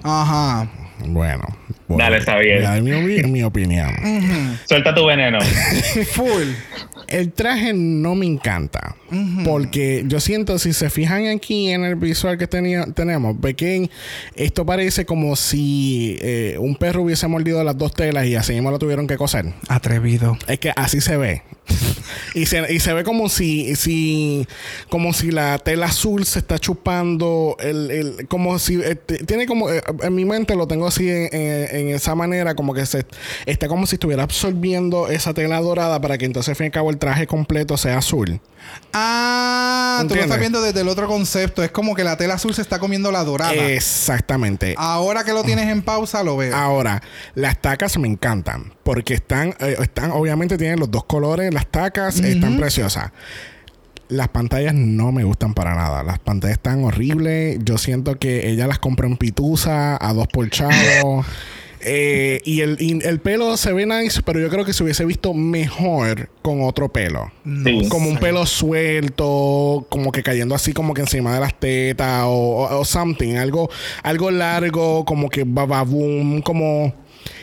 [SPEAKER 2] Ajá.
[SPEAKER 1] bueno. Bueno.
[SPEAKER 3] Dale, Xavier.
[SPEAKER 1] Ya, mi, opi- mi opinión.
[SPEAKER 3] Suelta tu veneno.
[SPEAKER 2] Full.
[SPEAKER 1] El traje no me encanta. Porque yo siento, si se fijan aquí en el visual que tenía, tenemos, ve que esto parece como si eh, un perro hubiese mordido las dos telas y así mismo lo tuvieron que coser.
[SPEAKER 2] Atrevido.
[SPEAKER 1] Es que así se ve. y, se, y se ve como si, si como si la tela azul se está chupando el, el- como si eh, tiene como eh, en mi mente lo tengo así en, en- en esa manera como que se está como si estuviera absorbiendo esa tela dorada para que entonces al fin y al cabo el traje completo sea azul.
[SPEAKER 2] Ah, tú lo estás viendo desde el otro concepto. Es como que la tela azul se está comiendo la dorada.
[SPEAKER 1] Exactamente.
[SPEAKER 2] Ahora que lo tienes en pausa, lo veo.
[SPEAKER 1] Ahora, las tacas me encantan porque están, eh, están, obviamente tienen los dos colores, las tacas están preciosas. Las pantallas no me gustan para nada. Las pantallas están horribles. Yo siento que ella las compró en pitusa a dos por chavo. Eh, y, el, y el pelo se ve nice, pero yo creo que se hubiese visto mejor con otro pelo.
[SPEAKER 3] Sí.
[SPEAKER 1] Como un pelo suelto, como que cayendo así como que encima de las tetas o, o- o something, algo, algo largo, como que bababoom, como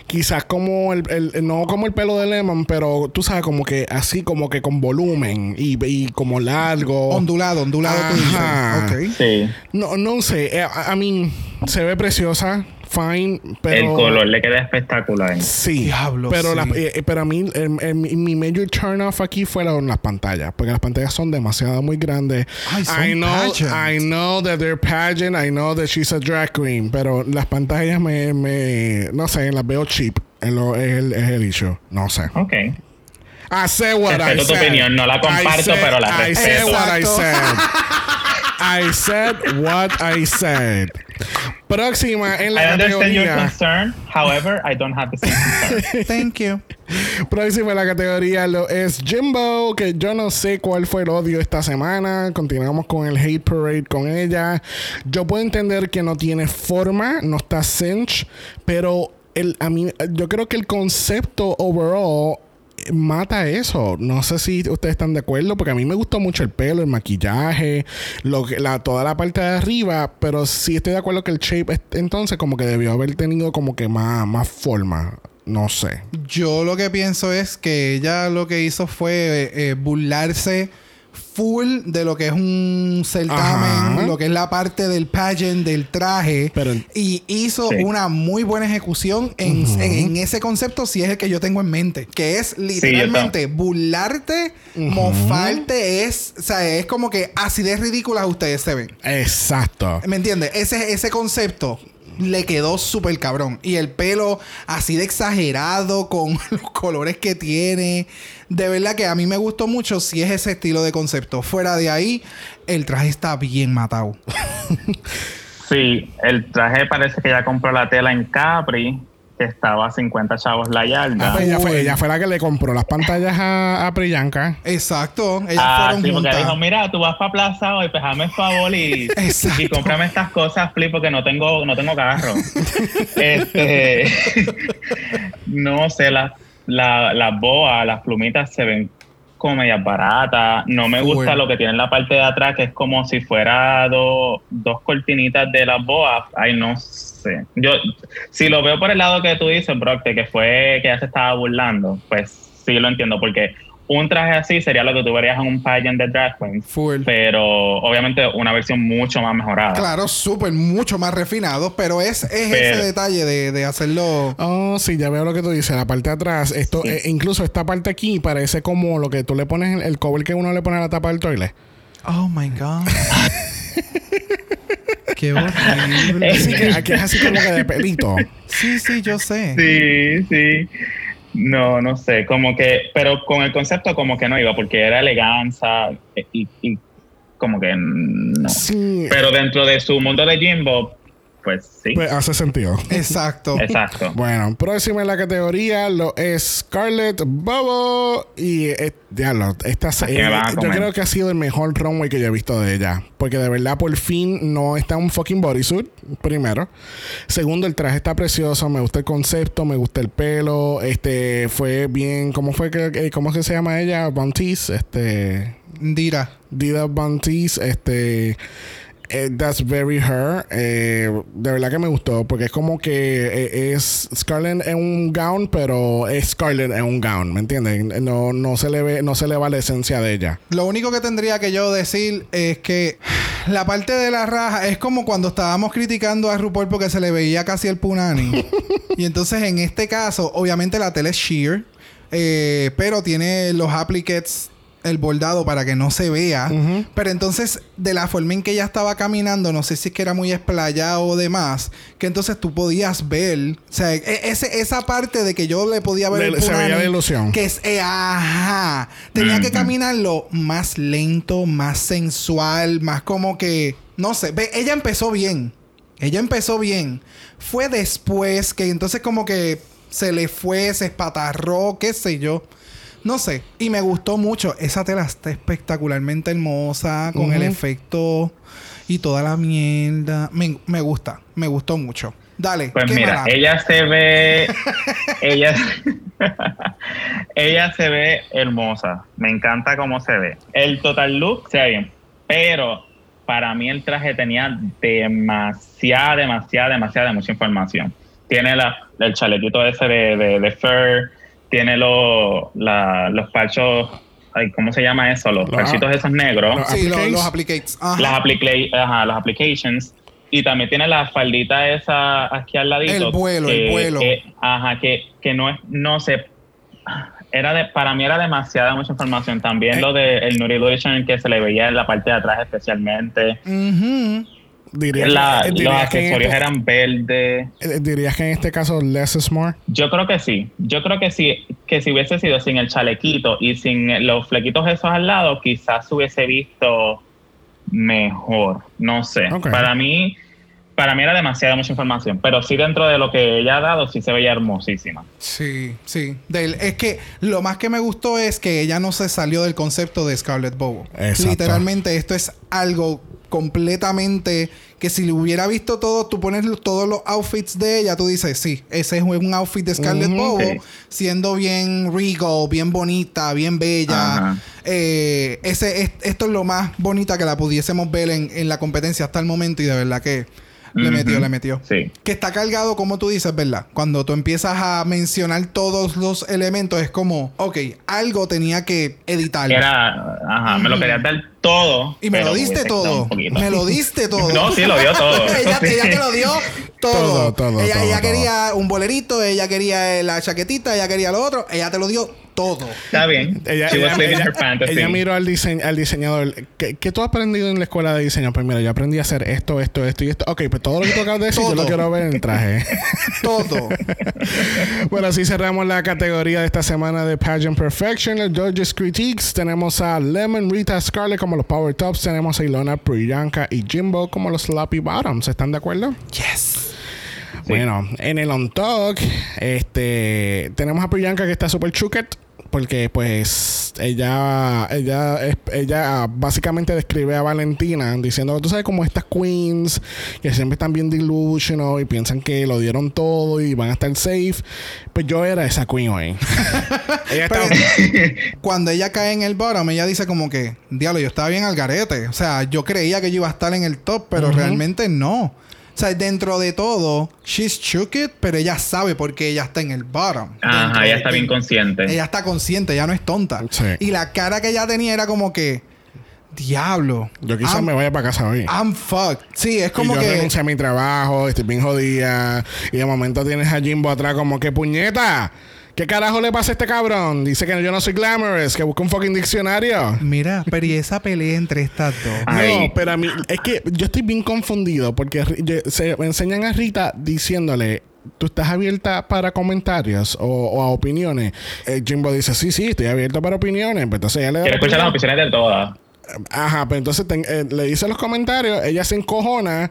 [SPEAKER 1] quizás como el, el- no como el pelo de Lemon, pero tú sabes como que así como que con volumen y, y como largo.
[SPEAKER 2] Ondulado, ondulado tú
[SPEAKER 1] Ajá.
[SPEAKER 2] dices. Ok.
[SPEAKER 3] Sí.
[SPEAKER 1] No, no sé, eh, a, a mí se ve preciosa, fine, pero
[SPEAKER 3] El color le queda espectacular.
[SPEAKER 1] Sí,
[SPEAKER 2] Diablo,
[SPEAKER 1] pero,
[SPEAKER 2] sí.
[SPEAKER 1] la- eh, eh, pero a mí el- el- mi- mi major turn off aquí fueron las pantallas, porque las pantallas son demasiado muy grandes.
[SPEAKER 2] Ay, son
[SPEAKER 1] I know,
[SPEAKER 2] pageant.
[SPEAKER 1] I know that they're pageant, I know that she's a drag queen, pero las pantallas me, me no sé, las veo cheap. Es, el, es el issue. No sé.
[SPEAKER 3] Ok.
[SPEAKER 1] I said what I
[SPEAKER 3] Respeto tu
[SPEAKER 1] said.
[SPEAKER 3] opinión, no la
[SPEAKER 1] I
[SPEAKER 3] comparto, pero la
[SPEAKER 1] I said
[SPEAKER 3] respeto.
[SPEAKER 1] what I said. I said what I said. Próxima en
[SPEAKER 3] I
[SPEAKER 1] la
[SPEAKER 3] understand your
[SPEAKER 1] categoría.
[SPEAKER 3] concern. However, I don't have the same concern.
[SPEAKER 2] Thank you.
[SPEAKER 1] Próxima en la categoría lo es Jimbo, que yo no sé cuál fue el odio esta semana. Continuamos con el hate parade con ella. Yo puedo entender que no tiene forma, no está cinch, pero el, a mí, yo creo que el concepto overall mata eso. No sé si ustedes están de acuerdo, porque a mí me gustó mucho el pelo, el maquillaje, lo que, la, toda la parte de arriba, pero sí estoy de acuerdo que el shape es- entonces como que debió haber tenido como que más, más forma. No sé.
[SPEAKER 2] Yo lo que pienso es que ella lo que hizo fue eh, eh, burlarse full de lo que es un certamen,
[SPEAKER 1] Ajá.
[SPEAKER 2] lo que es la parte del pageant, del traje.
[SPEAKER 1] Pero-
[SPEAKER 2] y hizo
[SPEAKER 3] Sí.
[SPEAKER 2] una muy buena ejecución en, en- en ese concepto, si es el que yo tengo en mente. Que es literalmente burlarte, mofarte, es, o sea, es como que así de ridículas ustedes se ven.
[SPEAKER 1] Exacto.
[SPEAKER 2] ¿Me entiendes? Ese, ese concepto le quedó súper cabrón. Y el pelo así de exagerado con los colores que tiene. De verdad que a mí me gustó mucho si es ese estilo de concepto. Fuera de ahí, el traje está bien matado.
[SPEAKER 3] Sí, el traje parece que ya compró la tela en Capri, estaba a 50 chavos la
[SPEAKER 1] Ah,
[SPEAKER 3] yarda.
[SPEAKER 1] pues ella, fue, ella fue la que le compró las pantallas a, a Priyanka.
[SPEAKER 2] Exacto. Ellas
[SPEAKER 3] Ah,
[SPEAKER 2] fueron
[SPEAKER 3] sí, porque dijo, mira, tú vas para Plaza hoy, pues hazme el favor y, y cómprame estas cosas, Flip, porque no tengo, no tengo carro. este, no sé, las la, las boas, las plumitas se ven comedias baratas. No me gusta lo que tiene en la parte de atrás, que es como si fuera do- dos cortinitas de las boas. Ay, no sé. Yo, si lo veo por el lado que tú dices, Brock, de que fue que ya se estaba burlando, pues sí lo entiendo, porque un traje así sería lo que tú verías en un pageant de drag queens,
[SPEAKER 2] Full.
[SPEAKER 3] pero obviamente una versión mucho más mejorada.
[SPEAKER 2] Claro, súper, mucho más refinado, pero es, es ese detalle de, de hacerlo.
[SPEAKER 1] Oh, sí, ya veo lo que tú dices. La parte de atrás, esto,
[SPEAKER 3] Sí.
[SPEAKER 1] eh, incluso esta parte aquí parece como lo que tú le pones, el cover que uno le pone a la tapa del toilet.
[SPEAKER 2] Oh my God. Qué horrible.
[SPEAKER 1] Así que aquí es así como que de pelito.
[SPEAKER 2] Sí, sí, yo sé.
[SPEAKER 3] Sí, sí. No, no sé, como que, pero con el concepto como que no iba, porque era eleganza y, y como que no.
[SPEAKER 1] Sí,
[SPEAKER 3] Pero dentro de su mundo de Jimbo, pues sí,
[SPEAKER 1] pues hace sentido.
[SPEAKER 2] Exacto.
[SPEAKER 3] exacto.
[SPEAKER 1] Bueno, próxima en la categoría lo es Scarlett Bobo. Y eh, diablo, esta eh, yo creo que ha sido el mejor runway que yo he visto de ella. Porque de verdad, por fin, no está un fucking bodysuit. Primero. Segundo, el traje está precioso. Me gusta el concepto, me gusta el pelo. Este fue bien. ¿Cómo fue que eh, cómo es que se llama ella? Bontis. Este.
[SPEAKER 2] Dira.
[SPEAKER 1] Dida Bontis. Este. Eh, that's very her. Eh, de verdad que me gustó porque es como que eh, es Scarlett en un gown, pero es Scarlett en un gown, ¿me entienden? No, no se le ve, no se le va la esencia de ella.
[SPEAKER 2] Lo único que tendría que yo decir es que la parte de la raja es como cuando estábamos criticando a RuPaul porque se le veía casi el punani. y entonces en este caso, obviamente la tela es sheer, eh, pero tiene los appliques, el bordado para que no se vea. Pero entonces, de la forma en que ella estaba caminando, no sé si es que era muy esplayada o demás, que entonces tú podías ver, o sea, e- ese, esa parte de que yo le podía ver
[SPEAKER 1] Le-
[SPEAKER 2] el
[SPEAKER 1] se veía la ilusión.
[SPEAKER 2] que es, eh, ajá, tenía que caminarlo más lento, más sensual, más como que, no sé, ve, ella empezó bien, ella empezó bien, fue después que entonces como que se le fue, se espatarró, qué sé yo. No sé, y me gustó mucho. Esa tela está espectacularmente hermosa, con el efecto y toda la mierda. Me, me gusta, me gustó mucho. Dale,
[SPEAKER 3] Pues
[SPEAKER 2] ¿qué
[SPEAKER 3] mira, ella se ve, ella, ella se ve hermosa. Me encanta cómo se ve. El total look se ve bien, pero para mí el traje tenía demasiada, demasiada, demasiada, mucha información. Tiene la, el chalequito ese de, de, de fur, tiene lo- la- los parchos, ay, ¿cómo se llama eso? Los parchitos esos negros
[SPEAKER 1] los-
[SPEAKER 2] sí, los applicates. Ajá.
[SPEAKER 3] las, applica- ajá, las applications y también tiene la faldita esa aquí al ladito
[SPEAKER 2] El vuelo, el vuelo.
[SPEAKER 3] que- ajá que, que no es no sé era de, para mí era demasiada mucha información también
[SPEAKER 1] Eh.
[SPEAKER 3] lo de el Nuri Illusion que se le veía en la parte de atrás especialmente
[SPEAKER 2] Ujú.
[SPEAKER 1] Diría,
[SPEAKER 3] La-
[SPEAKER 1] que-
[SPEAKER 3] los
[SPEAKER 1] en
[SPEAKER 3] accesorios
[SPEAKER 1] este-
[SPEAKER 3] eran verdes
[SPEAKER 1] eh, dirías que en este caso less is more.
[SPEAKER 3] yo creo que sí yo creo que sí que si hubiese sido sin el chalequito y sin los flequitos esos al lado quizás se hubiese visto mejor no sé para mí para mí era demasiada mucha información pero sí dentro de lo que ella ha dado sí se veía hermosísima
[SPEAKER 2] Sí, sí. Del- es que lo más que me gustó es que ella no se salió del concepto de Scarlett Bobo.
[SPEAKER 1] Exacto.
[SPEAKER 2] Literalmente esto es algo completamente que si le hubiera visto todo, tú pones todos los outfits de ella, tú dices, sí, ese es un outfit de Scarlett
[SPEAKER 1] Ujú.
[SPEAKER 2] Bobo,
[SPEAKER 3] Sí.
[SPEAKER 2] siendo bien regal, bien bonita, bien bella. Eh, ese, es- esto es lo más bonita que la pudiésemos ver en, en la competencia hasta el momento y de verdad que le metió, le metió.
[SPEAKER 3] sí
[SPEAKER 2] Que está cargado, como tú dices, ¿verdad? Cuando tú empiezas a mencionar todos los elementos, es como, ok, algo tenía que editar.
[SPEAKER 3] era ajá me lo querías dar todo
[SPEAKER 2] y me lo diste todo. Me lo diste todo.
[SPEAKER 3] no sí lo dio todo
[SPEAKER 2] ella, ella te lo dio todo.
[SPEAKER 1] Todo, todo,
[SPEAKER 2] ella
[SPEAKER 1] todo,
[SPEAKER 2] ella
[SPEAKER 1] todo.
[SPEAKER 2] quería un bolerito, ella quería la chaquetita, ella quería lo otro. Ella te lo dio todo.
[SPEAKER 3] está bien
[SPEAKER 1] Ella, ella- ella- ella miró al, dise- al diseñador. ¿Qué, qué tú has aprendido en la escuela de diseño? Pues mira, yo aprendí a hacer esto, esto, esto y esto. Ok, pues todo lo que tú acabas de decir, yo
[SPEAKER 2] Todo.
[SPEAKER 1] lo quiero ver en el traje.
[SPEAKER 2] Todo.
[SPEAKER 1] bueno, así cerramos la categoría de esta semana de Pageant Perfection. El George's Critiques. Tenemos a Lemon, Rita, Scarlett como los Power Tops. Tenemos a Ilona, Priyanka y Jimbo como los Sloppy Bottoms. ¿Están de acuerdo?
[SPEAKER 2] yes.
[SPEAKER 1] Bueno, en el On Talk, este, tenemos a Priyanka que está super chuket. Porque pues ella ella ella básicamente describe a Valentina diciendo tú sabes como estas queens que siempre están bien delusional y piensan que lo dieron todo y van a estar safe pues yo era esa queen hoy ella estaba
[SPEAKER 2] Cuando ella cae en el bottom, ella dice como que, diablo, yo estaba bien al garete. O sea, yo creía que yo iba a estar en el top, pero realmente no. O sea, dentro de todo, she's shook it, pero ella sabe por qué ella está en el bottom.
[SPEAKER 3] Ajá, ella está bien consciente.
[SPEAKER 2] Ella está consciente, ella no es tonta.
[SPEAKER 1] Sí.
[SPEAKER 2] Y la cara que ella tenía era como que, diablo.
[SPEAKER 1] yo quizás me vaya para casa hoy
[SPEAKER 2] I'm fucked. Sí, es como
[SPEAKER 1] y yo
[SPEAKER 2] que...
[SPEAKER 1] renuncié a mi trabajo, estoy bien jodida. Y de momento tienes a Jimbo atrás como que puñeta. ¿Qué carajo le pasa a este cabrón? Dice que yo no soy glamorous, que busca un fucking diccionario.
[SPEAKER 2] Mira, pero y esa pelea entre estas dos.
[SPEAKER 3] Ay.
[SPEAKER 1] No, pero a mí es que yo estoy bien confundido porque se me enseñan a Rita diciéndole, ¿tú estás abierta para comentarios o, o a opiniones? Eh, Jimbo dice, sí, sí, estoy abierto para opiniones. Pues entonces ella le da
[SPEAKER 3] Quiero escuchar las
[SPEAKER 1] opinión.
[SPEAKER 3] opciones de todas.
[SPEAKER 1] Ajá, pero entonces ten- eh, le dice los comentarios, ella se encojona,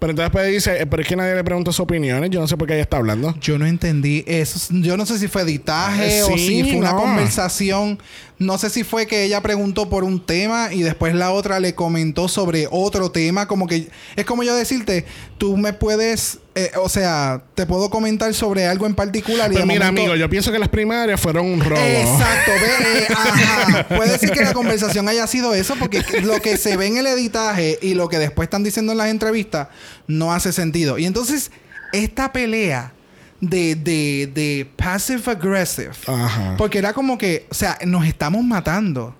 [SPEAKER 1] pero entonces después dice, eh, pero es que nadie le pregunta sus opiniones, yo no sé por qué ella está hablando.
[SPEAKER 2] Yo no entendí eso. Yo no sé si fue editaje
[SPEAKER 1] Eh,
[SPEAKER 2] o
[SPEAKER 1] sí,
[SPEAKER 2] si fue una conversación. No sé si fue que ella preguntó por un tema y después la otra le comentó sobre otro tema. Como que es como yo decirte, tú me puedes, eh, o sea, te puedo comentar sobre algo en particular. y
[SPEAKER 1] Pero mira,
[SPEAKER 2] momento-
[SPEAKER 1] amigo, yo pienso que las primarias fueron un robo.
[SPEAKER 2] Exacto, ve, eh, ajá. Puede ser que la conversación haya sido eso, porque lo que se ve en el editaje y lo que después están diciendo en las entrevistas no hace sentido. Y entonces, esta pelea de, de, de passive aggressive,
[SPEAKER 1] Ajá.
[SPEAKER 2] porque era como que, o sea, nos estamos matando,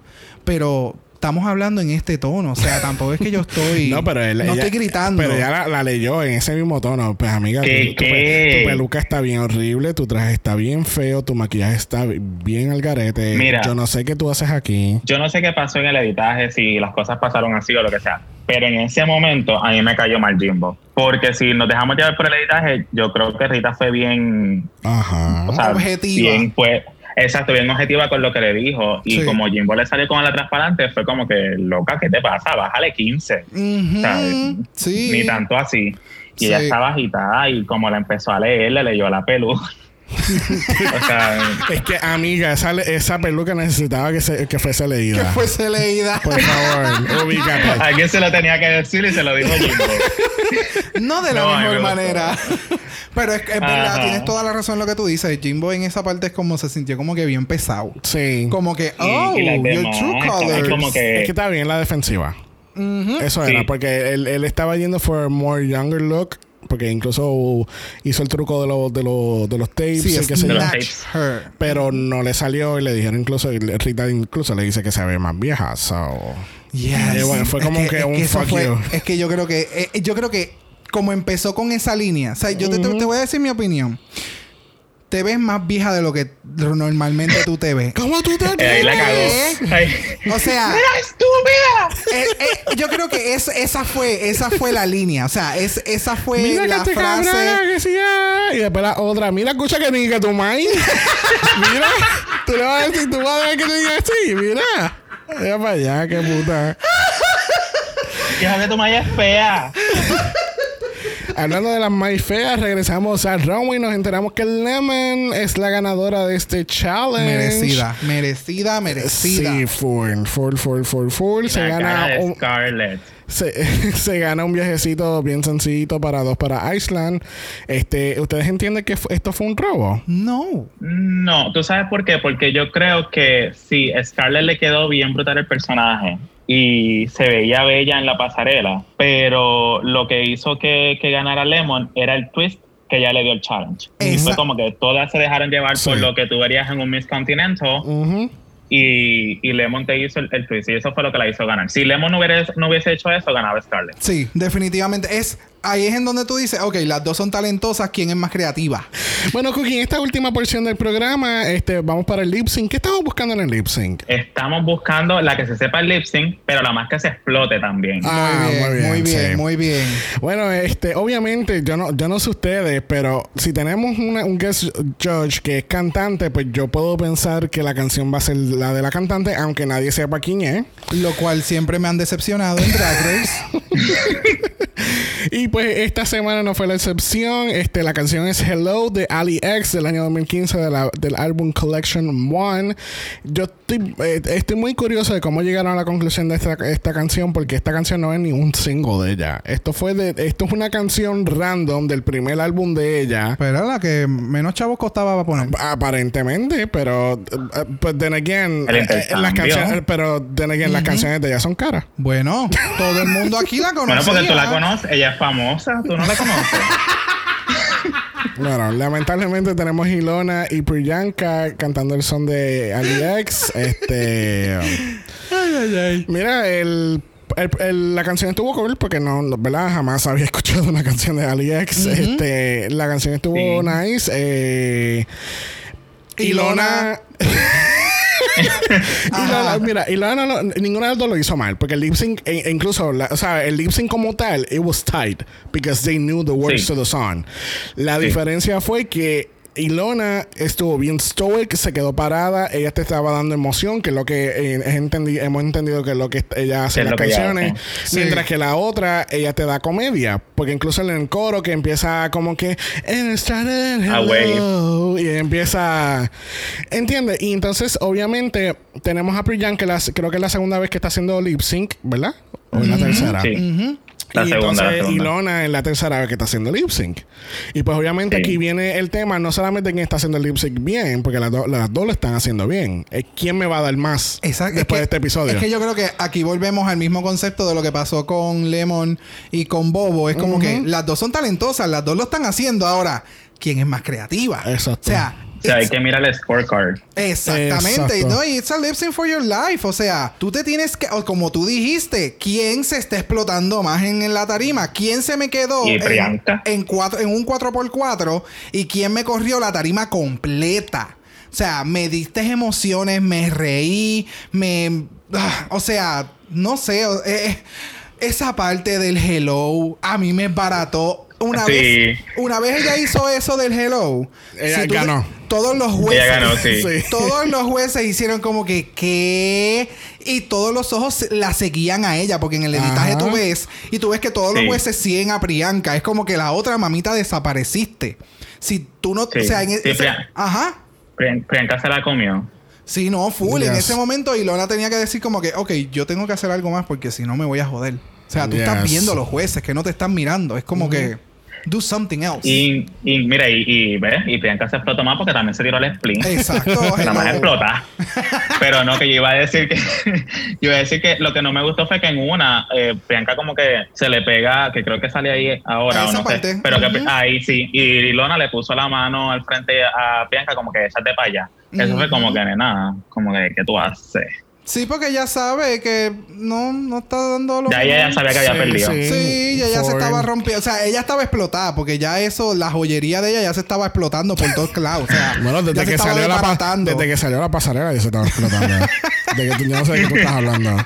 [SPEAKER 2] pero estamos hablando en este tono, o sea, tampoco es que yo estoy,
[SPEAKER 1] No, pero él,
[SPEAKER 2] no
[SPEAKER 1] ella-
[SPEAKER 2] estoy gritando.
[SPEAKER 1] Pero ella la, la leyó en ese mismo tono. Pues, amiga,
[SPEAKER 3] ¿Qué,
[SPEAKER 1] tu,
[SPEAKER 3] qué?
[SPEAKER 1] peluca está bien horrible, tu traje está bien feo, tu maquillaje está bien al garete.
[SPEAKER 3] Mira.
[SPEAKER 1] Yo no sé qué tú haces aquí.
[SPEAKER 3] Yo no sé qué pasó en el editaje, si las cosas pasaron así o lo que sea. Pero en ese momento a mí me cayó mal Jimbo. Porque si nos dejamos llevar por el editaje, yo creo que Rita fue bien.
[SPEAKER 1] Ajá.
[SPEAKER 3] O sea,
[SPEAKER 2] Objetiva.
[SPEAKER 3] Bien, fue, exacto, bien objetiva con lo que le dijo. Y
[SPEAKER 2] Sí.
[SPEAKER 3] como Jimbo le salió con la transparente, fue como que, loca, ¿qué te pasa? Bájale 15.
[SPEAKER 2] Ujú,
[SPEAKER 3] ¿sabes?
[SPEAKER 2] Sí.
[SPEAKER 3] Ni tanto así. Y
[SPEAKER 2] Sí.
[SPEAKER 3] ella estaba agitada y como la empezó a leer, le leyó la peluca. sea,
[SPEAKER 1] Es que, amiga, esa, esa peluca necesitaba que, se, que fuese
[SPEAKER 2] Que
[SPEAKER 1] leída.
[SPEAKER 2] fuese leída.
[SPEAKER 1] Por favor, ubícate.
[SPEAKER 3] alguien se lo tenía que decir y se lo dijo Jimbo.
[SPEAKER 2] No de la
[SPEAKER 3] No, a mí
[SPEAKER 2] mejor
[SPEAKER 3] me gustó.
[SPEAKER 2] manera. Pero es, es verdad,
[SPEAKER 3] Ajá.
[SPEAKER 2] tienes toda la razón en lo que tú dices. Jimbo en esa parte es como se sintió como que bien pesado.
[SPEAKER 1] Sí.
[SPEAKER 2] Como que,
[SPEAKER 3] Y-
[SPEAKER 2] oh,
[SPEAKER 3] y las
[SPEAKER 2] your
[SPEAKER 3] demás
[SPEAKER 2] true colors.
[SPEAKER 3] como que-
[SPEAKER 1] Es que está bien la defensiva. Eso
[SPEAKER 3] Sí.
[SPEAKER 1] era, porque él, él estaba yendo for a more younger look. Porque incluso hizo el truco de, los de, los de los tapes
[SPEAKER 2] Sí,
[SPEAKER 1] y qué sé yo.
[SPEAKER 2] Her.
[SPEAKER 1] Pero no le salió y le dijeron incluso, Rita incluso le dice que se ve más vieja. So.
[SPEAKER 2] Yes.
[SPEAKER 1] Bueno, fue
[SPEAKER 2] Es
[SPEAKER 1] como que
[SPEAKER 2] es
[SPEAKER 1] un
[SPEAKER 2] eso
[SPEAKER 1] fuck
[SPEAKER 2] fue-
[SPEAKER 1] you.
[SPEAKER 2] Es que yo creo que, eh, yo creo que como empezó con esa línea, o sea, yo te voy a decir mi opinión. Te ves más vieja de lo que normalmente tú te ves.
[SPEAKER 1] ¿Cómo tú te
[SPEAKER 3] Eh, ahí la cagó.
[SPEAKER 2] O sea,
[SPEAKER 3] estúpida!
[SPEAKER 2] eh, eh, yo creo que es- esa fue esa fue la línea. O sea, es, esa fue
[SPEAKER 1] Mira que
[SPEAKER 2] la
[SPEAKER 1] este
[SPEAKER 2] frase.
[SPEAKER 1] cabrón, que sí, ah. Y después la otra, mira, escucha que ni que tu maíz. mira, tú le vas a decir, tú vas a ver que te diga así, mira. Mira para allá, qué puta.
[SPEAKER 3] Hija de tu maya es fea.
[SPEAKER 1] Hablando de las más feas, regresamos a Runway y nos enteramos que Lemon es la ganadora de este challenge.
[SPEAKER 2] Merecida, merecida, merecida.
[SPEAKER 1] Sí, full, full, full, full, full. Se gana, un,
[SPEAKER 3] Scarlett.
[SPEAKER 1] se, se gana un viajecito bien sencillito para dos para Iceland. Este, ¿Ustedes entienden que esto fue un robo?
[SPEAKER 2] No.
[SPEAKER 3] No, ¿tú sabes por qué? Porque yo creo que sí, Scarlett le quedó bien brutal el personaje y se veía bella en la pasarela, pero lo que hizo que, que ganara Lemon era el twist que ella le dio el challenge. Y fue como que todas se dejaron llevar por lo que tú verías en un Miss Continental y, y Lemon te hizo el, el twist y eso fue lo que la hizo ganar. Si Lemon no hubiese, no hubiese hecho eso, ganaba Scarlett.
[SPEAKER 2] Sí, definitivamente. Es ahí es en donde tú dices, ok, las dos son talentosas, ¿quién es más creativa?
[SPEAKER 1] Bueno, Cookie, en esta última porción del programa, este, vamos para el lip sync. ¿Qué estamos buscando en el lip sync?
[SPEAKER 3] Estamos buscando la que se sepa el lip sync, pero la más que se explote también.
[SPEAKER 1] Ah,
[SPEAKER 2] muy bien, muy bien, muy bien.
[SPEAKER 1] sí. Bueno, este, obviamente, yo no, yo no sé ustedes, pero si tenemos una- un guest judge que es cantante, pues yo puedo pensar que la canción va a ser la de la cantante, aunque nadie sepa quién es.
[SPEAKER 2] Lo cual siempre me han decepcionado en Drag Race.
[SPEAKER 1] y pues esta semana no fue la excepción. Este, la canción es Hello de Ali X del año 2015 de la, del álbum Collection One. Yo estoy, eh, estoy muy curioso de cómo llegaron a la conclusión de esta, esta canción porque esta canción no es ni un single de ella. Esto fue de, esto es una canción random del primer álbum de ella.
[SPEAKER 2] Pero era la que menos chavos costaba para poner.
[SPEAKER 1] Aparentemente, pero uh, pues then again, eh, eh, las canciones, pero then again, las canciones de ella son caras.
[SPEAKER 2] Bueno, todo el mundo aquí la conoce.
[SPEAKER 3] Bueno, porque tú la conoces, ella es famosa, tú no la conoces.
[SPEAKER 1] Bueno, lamentablemente tenemos Ilona y Priyanka cantando el son de AliEx. este. Mira, el, el- el- la canción estuvo cool porque no, ¿verdad? Jamás había escuchado una canción de AliEx. Este, la canción estuvo
[SPEAKER 3] Sí.
[SPEAKER 1] nice. Eh,
[SPEAKER 2] Ilona-
[SPEAKER 1] Ilona. Ilona, mira, Ilona no, ninguna de las dos lo hizo mal porque el lip sync, e- e incluso, la- o sea, el lip sync como tal, it was tight because they knew the words
[SPEAKER 3] Sí.
[SPEAKER 1] to the song. La
[SPEAKER 3] Sí.
[SPEAKER 1] diferencia fue que Ilona estuvo bien stoic, se quedó parada, ella te estaba dando emoción, que es lo que eh, entendi- hemos entendido que es lo que ella hace en las
[SPEAKER 3] ella
[SPEAKER 1] canciones.
[SPEAKER 2] Sí.
[SPEAKER 1] mientras que la otra, ella te da comedia, porque incluso en el coro que empieza como que "And it started
[SPEAKER 3] A wave.
[SPEAKER 1] hello", y empieza, ¿entiendes? Y entonces obviamente tenemos a Priyan que las, creo que es la segunda vez que está haciendo lip sync, ¿verdad? O es la tercera.
[SPEAKER 3] Sí. La
[SPEAKER 1] y
[SPEAKER 3] segunda,
[SPEAKER 1] entonces
[SPEAKER 3] la.
[SPEAKER 1] Ilona es la tercera vez que está haciendo lip sync. Y pues obviamente
[SPEAKER 3] Sí.
[SPEAKER 1] aquí viene el tema, no solamente quién está haciendo el lip sync bien, porque las, do- las dos lo están haciendo bien. Es quién me va a dar más
[SPEAKER 2] Exacto.
[SPEAKER 1] después
[SPEAKER 2] Es que-
[SPEAKER 1] de este episodio.
[SPEAKER 2] Es que yo creo que aquí volvemos al mismo concepto de lo que pasó con Lemon y con Bobo. Es como que las dos son talentosas, las dos lo están haciendo. Ahora, ¿quién es más creativa?
[SPEAKER 1] Exacto.
[SPEAKER 2] O sea,
[SPEAKER 3] O sea, hay que mirar el scorecard.
[SPEAKER 2] Exactamente.
[SPEAKER 1] Exacto.
[SPEAKER 2] No, y it's a lip sync for your life. O sea, tú te tienes que, o como tú dijiste, ¿quién se está explotando más en, en la tarima? ¿Quién se me quedó
[SPEAKER 3] Y
[SPEAKER 2] en, cuatro, en un 4x4? ¿Y quién me corrió la tarima completa? O sea, me diste emociones, me reí, me... ah, o sea, no sé. o- eh, esa parte del hello a mí me barató. Una
[SPEAKER 3] Sí.
[SPEAKER 2] vez una vez ella hizo eso del hello.
[SPEAKER 1] Ella
[SPEAKER 2] si tú-
[SPEAKER 1] ganó.
[SPEAKER 2] Todos los jueces.
[SPEAKER 3] Ella ganó, sí.
[SPEAKER 2] Todos los jueces hicieron como que, ¿qué? Y todos los ojos la seguían a ella, porque en el editaje
[SPEAKER 1] Ajá.
[SPEAKER 2] tú ves, y tú ves que todos los jueces siguen a Priyanka. Es como que la otra mamita desapareciste. Si tú no.
[SPEAKER 3] Sí.
[SPEAKER 2] O sea, en
[SPEAKER 3] Sí,
[SPEAKER 2] ese- Ajá.
[SPEAKER 3] Priyan- Priyanka se la comió.
[SPEAKER 2] Sí, no, full. En ese momento, Ilona tenía que decir como que, ok, yo tengo que hacer algo más porque si no me voy a joder. O sea, tú estás viendo a los jueces que no te están mirando. Es como que, do something else.
[SPEAKER 3] Y, y mira, y, y, ¿ves? y Priyanka se explotó más porque también se tiró el spleen.
[SPEAKER 2] Exacto.
[SPEAKER 3] La más explota. Pero no, que yo iba a decir que. yo iba a decir que lo que no me gustó fue que en una, eh, Priyanka como que se le pega, que creo que sale ahí ahora, o no
[SPEAKER 2] parte.
[SPEAKER 3] sé. Pero que ahí sí. Y Lona le puso la mano al frente a Priyanka, como que échate para allá. Eso fue como que, nena, como que, ¿qué tú haces?
[SPEAKER 2] Sí, porque ella sabe que no, no está dando lo
[SPEAKER 3] Ya ella ya sabía que había
[SPEAKER 1] Sí,
[SPEAKER 3] perdido.
[SPEAKER 1] sí.
[SPEAKER 2] Sí, ya, ya se estaba rompiendo. O sea, ella estaba explotada porque ya eso, la joyería de ella ya se estaba explotando por todos lados. O sea,
[SPEAKER 1] Bueno,
[SPEAKER 2] ya
[SPEAKER 1] desde que, salió la desde que salió la pasarela ya se estaba explotando. de que tú, no sé de qué tú estás hablando.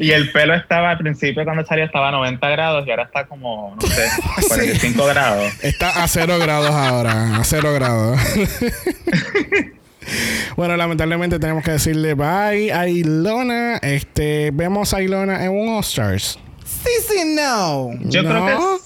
[SPEAKER 3] Y el pelo estaba al principio cuando salió estaba a 90 grados y ahora está como, no sé, 45 grados.
[SPEAKER 1] Está a cero grados ahora. A cero grados. bueno, lamentablemente tenemos que decirle bye a Ilona. Este, vemos a Ilona en un All Stars.
[SPEAKER 2] Sí, sí, no.
[SPEAKER 3] Yo
[SPEAKER 1] No.
[SPEAKER 3] creo que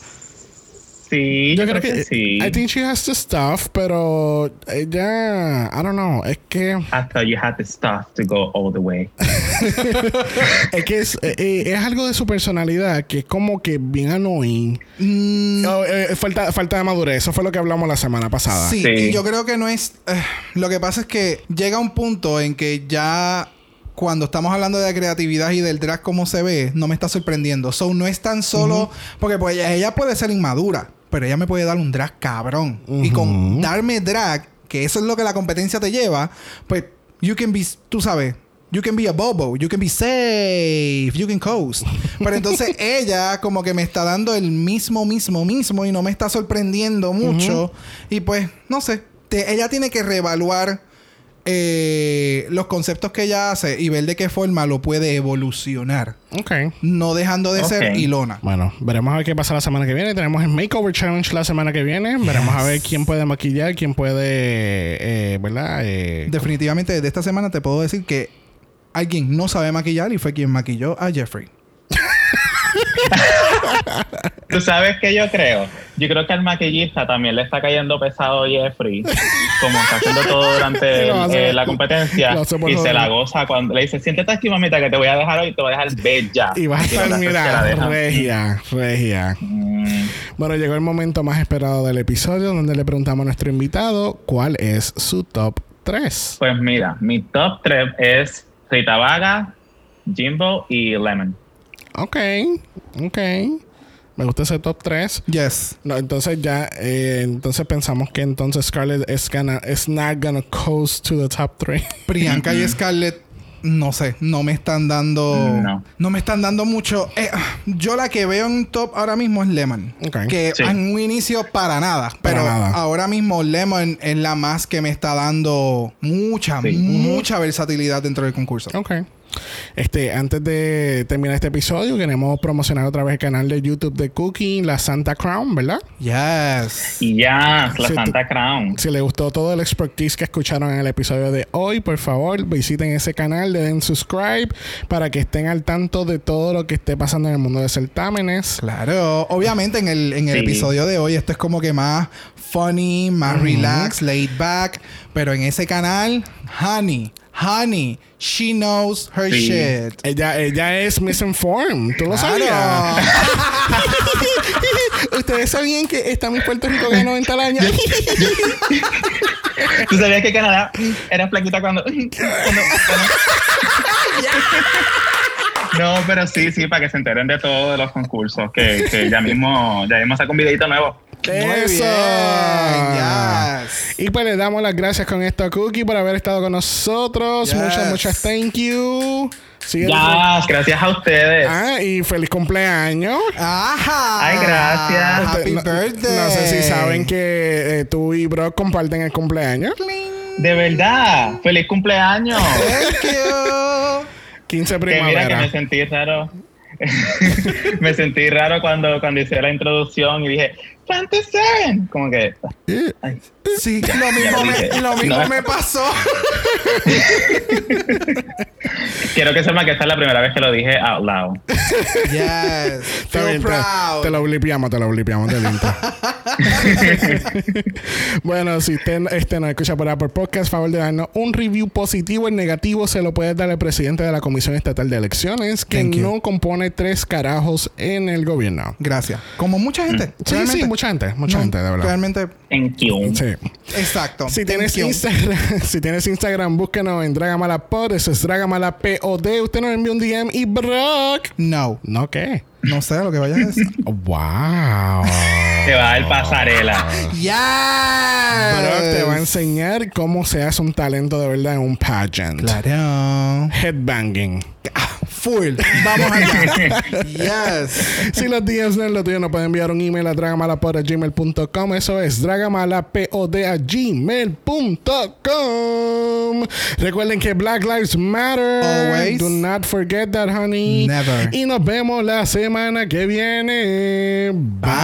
[SPEAKER 3] sí.
[SPEAKER 1] Yo creo que,
[SPEAKER 3] sí.
[SPEAKER 1] I think she has the stuff, pero ella, I don't know, es que
[SPEAKER 3] I thought you had the stuff to go all the way.
[SPEAKER 1] es que es, eh, eh, es algo de su personalidad que es como que bien annoying.
[SPEAKER 2] Mm,
[SPEAKER 1] Oh, eh, falta, falta de madurez, eso fue lo que hablamos la semana pasada.
[SPEAKER 2] sí,
[SPEAKER 3] Sí.
[SPEAKER 2] y yo creo que no es. eh, lo que pasa es que llega un punto en que ya. Cuando estamos hablando de la creatividad y del drag como se ve, no me está sorprendiendo. So, no es tan solo... Porque pues ella puede ser inmadura, pero ella me puede dar un drag cabrón. Y con darme drag, que eso es lo que la competencia te lleva, pues you can be, tú sabes, you can be a bobo, you can be safe, you can coast. Pero entonces ella como que me está dando el mismo, mismo, mismo y no me está sorprendiendo mucho. Y pues, no sé, te- ella tiene que reevaluar eh, los conceptos que ella hace y ver de qué forma lo puede evolucionar.
[SPEAKER 1] Ok.
[SPEAKER 2] No dejando de ser. Ilona.
[SPEAKER 1] Bueno, veremos a ver qué pasa la semana que viene. Tenemos el Makeover Challenge la semana que viene. Veremos a ver quién puede maquillar, quién puede, eh, ¿verdad? Eh,
[SPEAKER 2] Definitivamente, desde esta semana te puedo decir que alguien no sabe maquillar y fue quien maquilló a Jeffrey.
[SPEAKER 3] ¿Tú sabes qué yo creo? Yo creo que al maquillista también le está cayendo pesado Jeffrey, como está haciendo todo durante eh, la competencia y se la goza cuando le dice, siéntate aquí mamita que te voy a dejar hoy, te voy a dejar bella.
[SPEAKER 1] Y vas a
[SPEAKER 3] no
[SPEAKER 1] estar, mira,
[SPEAKER 3] dejan.
[SPEAKER 1] regia, regia.
[SPEAKER 3] Mm,
[SPEAKER 1] Bueno, llegó el momento más esperado del episodio donde le preguntamos a nuestro invitado cuál es su top 3.
[SPEAKER 3] Pues mira, mi top 3 es Rita Vaga, Jimbo y Lemon.
[SPEAKER 1] Ok, ok. Me gusta ese top 3.
[SPEAKER 2] Yes.
[SPEAKER 1] No, entonces ya, eh, entonces pensamos que entonces Scarlett es gonna, is not gonna coast to the top 3.
[SPEAKER 2] Priyanka y Scarlett, no sé, no me están dando.
[SPEAKER 3] No.
[SPEAKER 2] me están dando mucho. Eh, yo la que veo en top ahora mismo es Lemon.
[SPEAKER 1] Ok.
[SPEAKER 2] Que
[SPEAKER 3] Sí.
[SPEAKER 2] en un inicio para nada.
[SPEAKER 1] Para
[SPEAKER 2] Pero
[SPEAKER 1] nada.
[SPEAKER 2] ahora mismo Lemon es la más que me está dando mucha,
[SPEAKER 3] Sí.
[SPEAKER 2] mucha versatilidad dentro del concurso.
[SPEAKER 1] Ok. Este, antes de terminar este episodio, queremos promocionar otra vez el canal de YouTube de Cookie, la Santa Crown, ¿verdad?
[SPEAKER 2] Yes.
[SPEAKER 3] Y ya, la Santa Crown.
[SPEAKER 1] Si les gustó todo el expertise que escucharon en el episodio de hoy, por favor, visiten ese canal, le den subscribe para que estén al tanto de todo lo que esté pasando en el mundo de certámenes.
[SPEAKER 2] Claro, obviamente en el, en el
[SPEAKER 3] Sí.
[SPEAKER 2] episodio de hoy esto es como que más funny, más relax, laid back, pero en ese canal, honey, honey, she knows her
[SPEAKER 3] Sí.
[SPEAKER 2] shit.
[SPEAKER 1] Ella, ella es misinformed, ¿tú lo
[SPEAKER 2] Claro.
[SPEAKER 1] sabías? Ustedes sabían que está mi Puerto Rico de 90 al año.
[SPEAKER 3] ¿Tú sabías que Canadá era flaquita cuando... cuando- cuando- No, pero sí, sí, para que se enteren de todos los concursos, que, que ya mismo, ya mismo saca un videito nuevo.
[SPEAKER 2] Muy
[SPEAKER 1] Eso.
[SPEAKER 2] bien,
[SPEAKER 1] pues le damos las gracias con esto a Cookie por haber estado con nosotros.
[SPEAKER 2] Yes.
[SPEAKER 1] Muchas, muchas thank you.
[SPEAKER 3] Gracias a ustedes.
[SPEAKER 1] Ah, y feliz cumpleaños.
[SPEAKER 2] Ajá.
[SPEAKER 3] Ay, gracias.
[SPEAKER 2] Happy
[SPEAKER 1] no,
[SPEAKER 2] birthday.
[SPEAKER 1] No sé si saben que eh, tú y Brock comparten el cumpleaños.
[SPEAKER 3] De verdad, feliz cumpleaños.
[SPEAKER 2] Thank you.
[SPEAKER 1] 15
[SPEAKER 3] que mira que
[SPEAKER 1] primavera.
[SPEAKER 3] me sentí raro. me sentí raro cuando, cuando hice la introducción y dije, 27. Como que. ay.
[SPEAKER 2] Sí, lo mismo, me, lo mismo
[SPEAKER 3] No.
[SPEAKER 2] me pasó.
[SPEAKER 3] Quiero que sepan que esta es la primera vez que lo dije out loud.
[SPEAKER 2] Yes.
[SPEAKER 1] Está bien, te,
[SPEAKER 2] proud.
[SPEAKER 1] te lo blipeamos, te lo blipeamos del intro. bueno, si usted este, nos escucha por Apple Podcast, favor de darnos un review positivo. El negativo se lo puede dar al presidente de la Comisión Estatal de Elecciones, que
[SPEAKER 2] Thank you.
[SPEAKER 1] no compone tres carajos en el gobierno.
[SPEAKER 2] Gracias. Como mucha gente.
[SPEAKER 1] Sí,
[SPEAKER 2] realmente.
[SPEAKER 1] sí, mucha gente, mucha
[SPEAKER 2] No,
[SPEAKER 1] gente, de verdad.
[SPEAKER 2] Realmente,
[SPEAKER 3] Thank you.
[SPEAKER 1] Sí.
[SPEAKER 2] exacto.
[SPEAKER 1] Si
[SPEAKER 2] Thank
[SPEAKER 1] tienes
[SPEAKER 2] you.
[SPEAKER 1] Instagram, si tienes Instagram, búsquenos en Dragamalapod, eso es Dragamalapod. Usted nos envía un DM y Brock.
[SPEAKER 2] No.
[SPEAKER 1] ¿No qué?
[SPEAKER 2] No sé lo que vayas a decir.
[SPEAKER 1] Wow.
[SPEAKER 3] Te va a dar pasarela.
[SPEAKER 2] yes.
[SPEAKER 1] Brock te va a enseñar cómo se hace un talento de verdad en un pageant.
[SPEAKER 2] Claro.
[SPEAKER 1] Headbanging.
[SPEAKER 2] Full. Vamos allá. yes.
[SPEAKER 1] si los DMs no es lo tuyo, nos pueden enviar un email a dragamalapod.gmail.com. Eso es dragamalapod a gmail.com. Recuerden que Black Lives Matter.
[SPEAKER 2] Always.
[SPEAKER 1] Do not forget that, honey.
[SPEAKER 2] Never.
[SPEAKER 1] Y nos vemos la semana que viene.
[SPEAKER 3] Bye.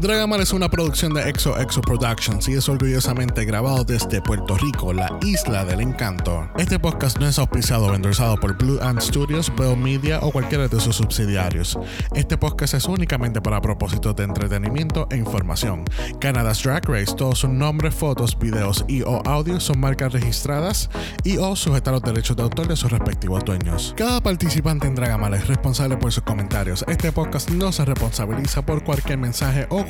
[SPEAKER 1] Dragamal es una producción de Exo Exo Productions y es orgullosamente grabado desde Puerto Rico, la isla del encanto. Este podcast no es auspiciado o endorsado por Blue Ant Studios, Bell Media o cualquiera de sus subsidiarios. Este podcast es únicamente para propósitos de entretenimiento e información. Canada's Drag Race, todos sus nombres, fotos, videos y o audios son marcas registradas y o sujetas a los derechos de autor de sus respectivos dueños. Cada participante en Dragamal es responsable por sus comentarios. Este podcast no se responsabiliza por cualquier mensaje o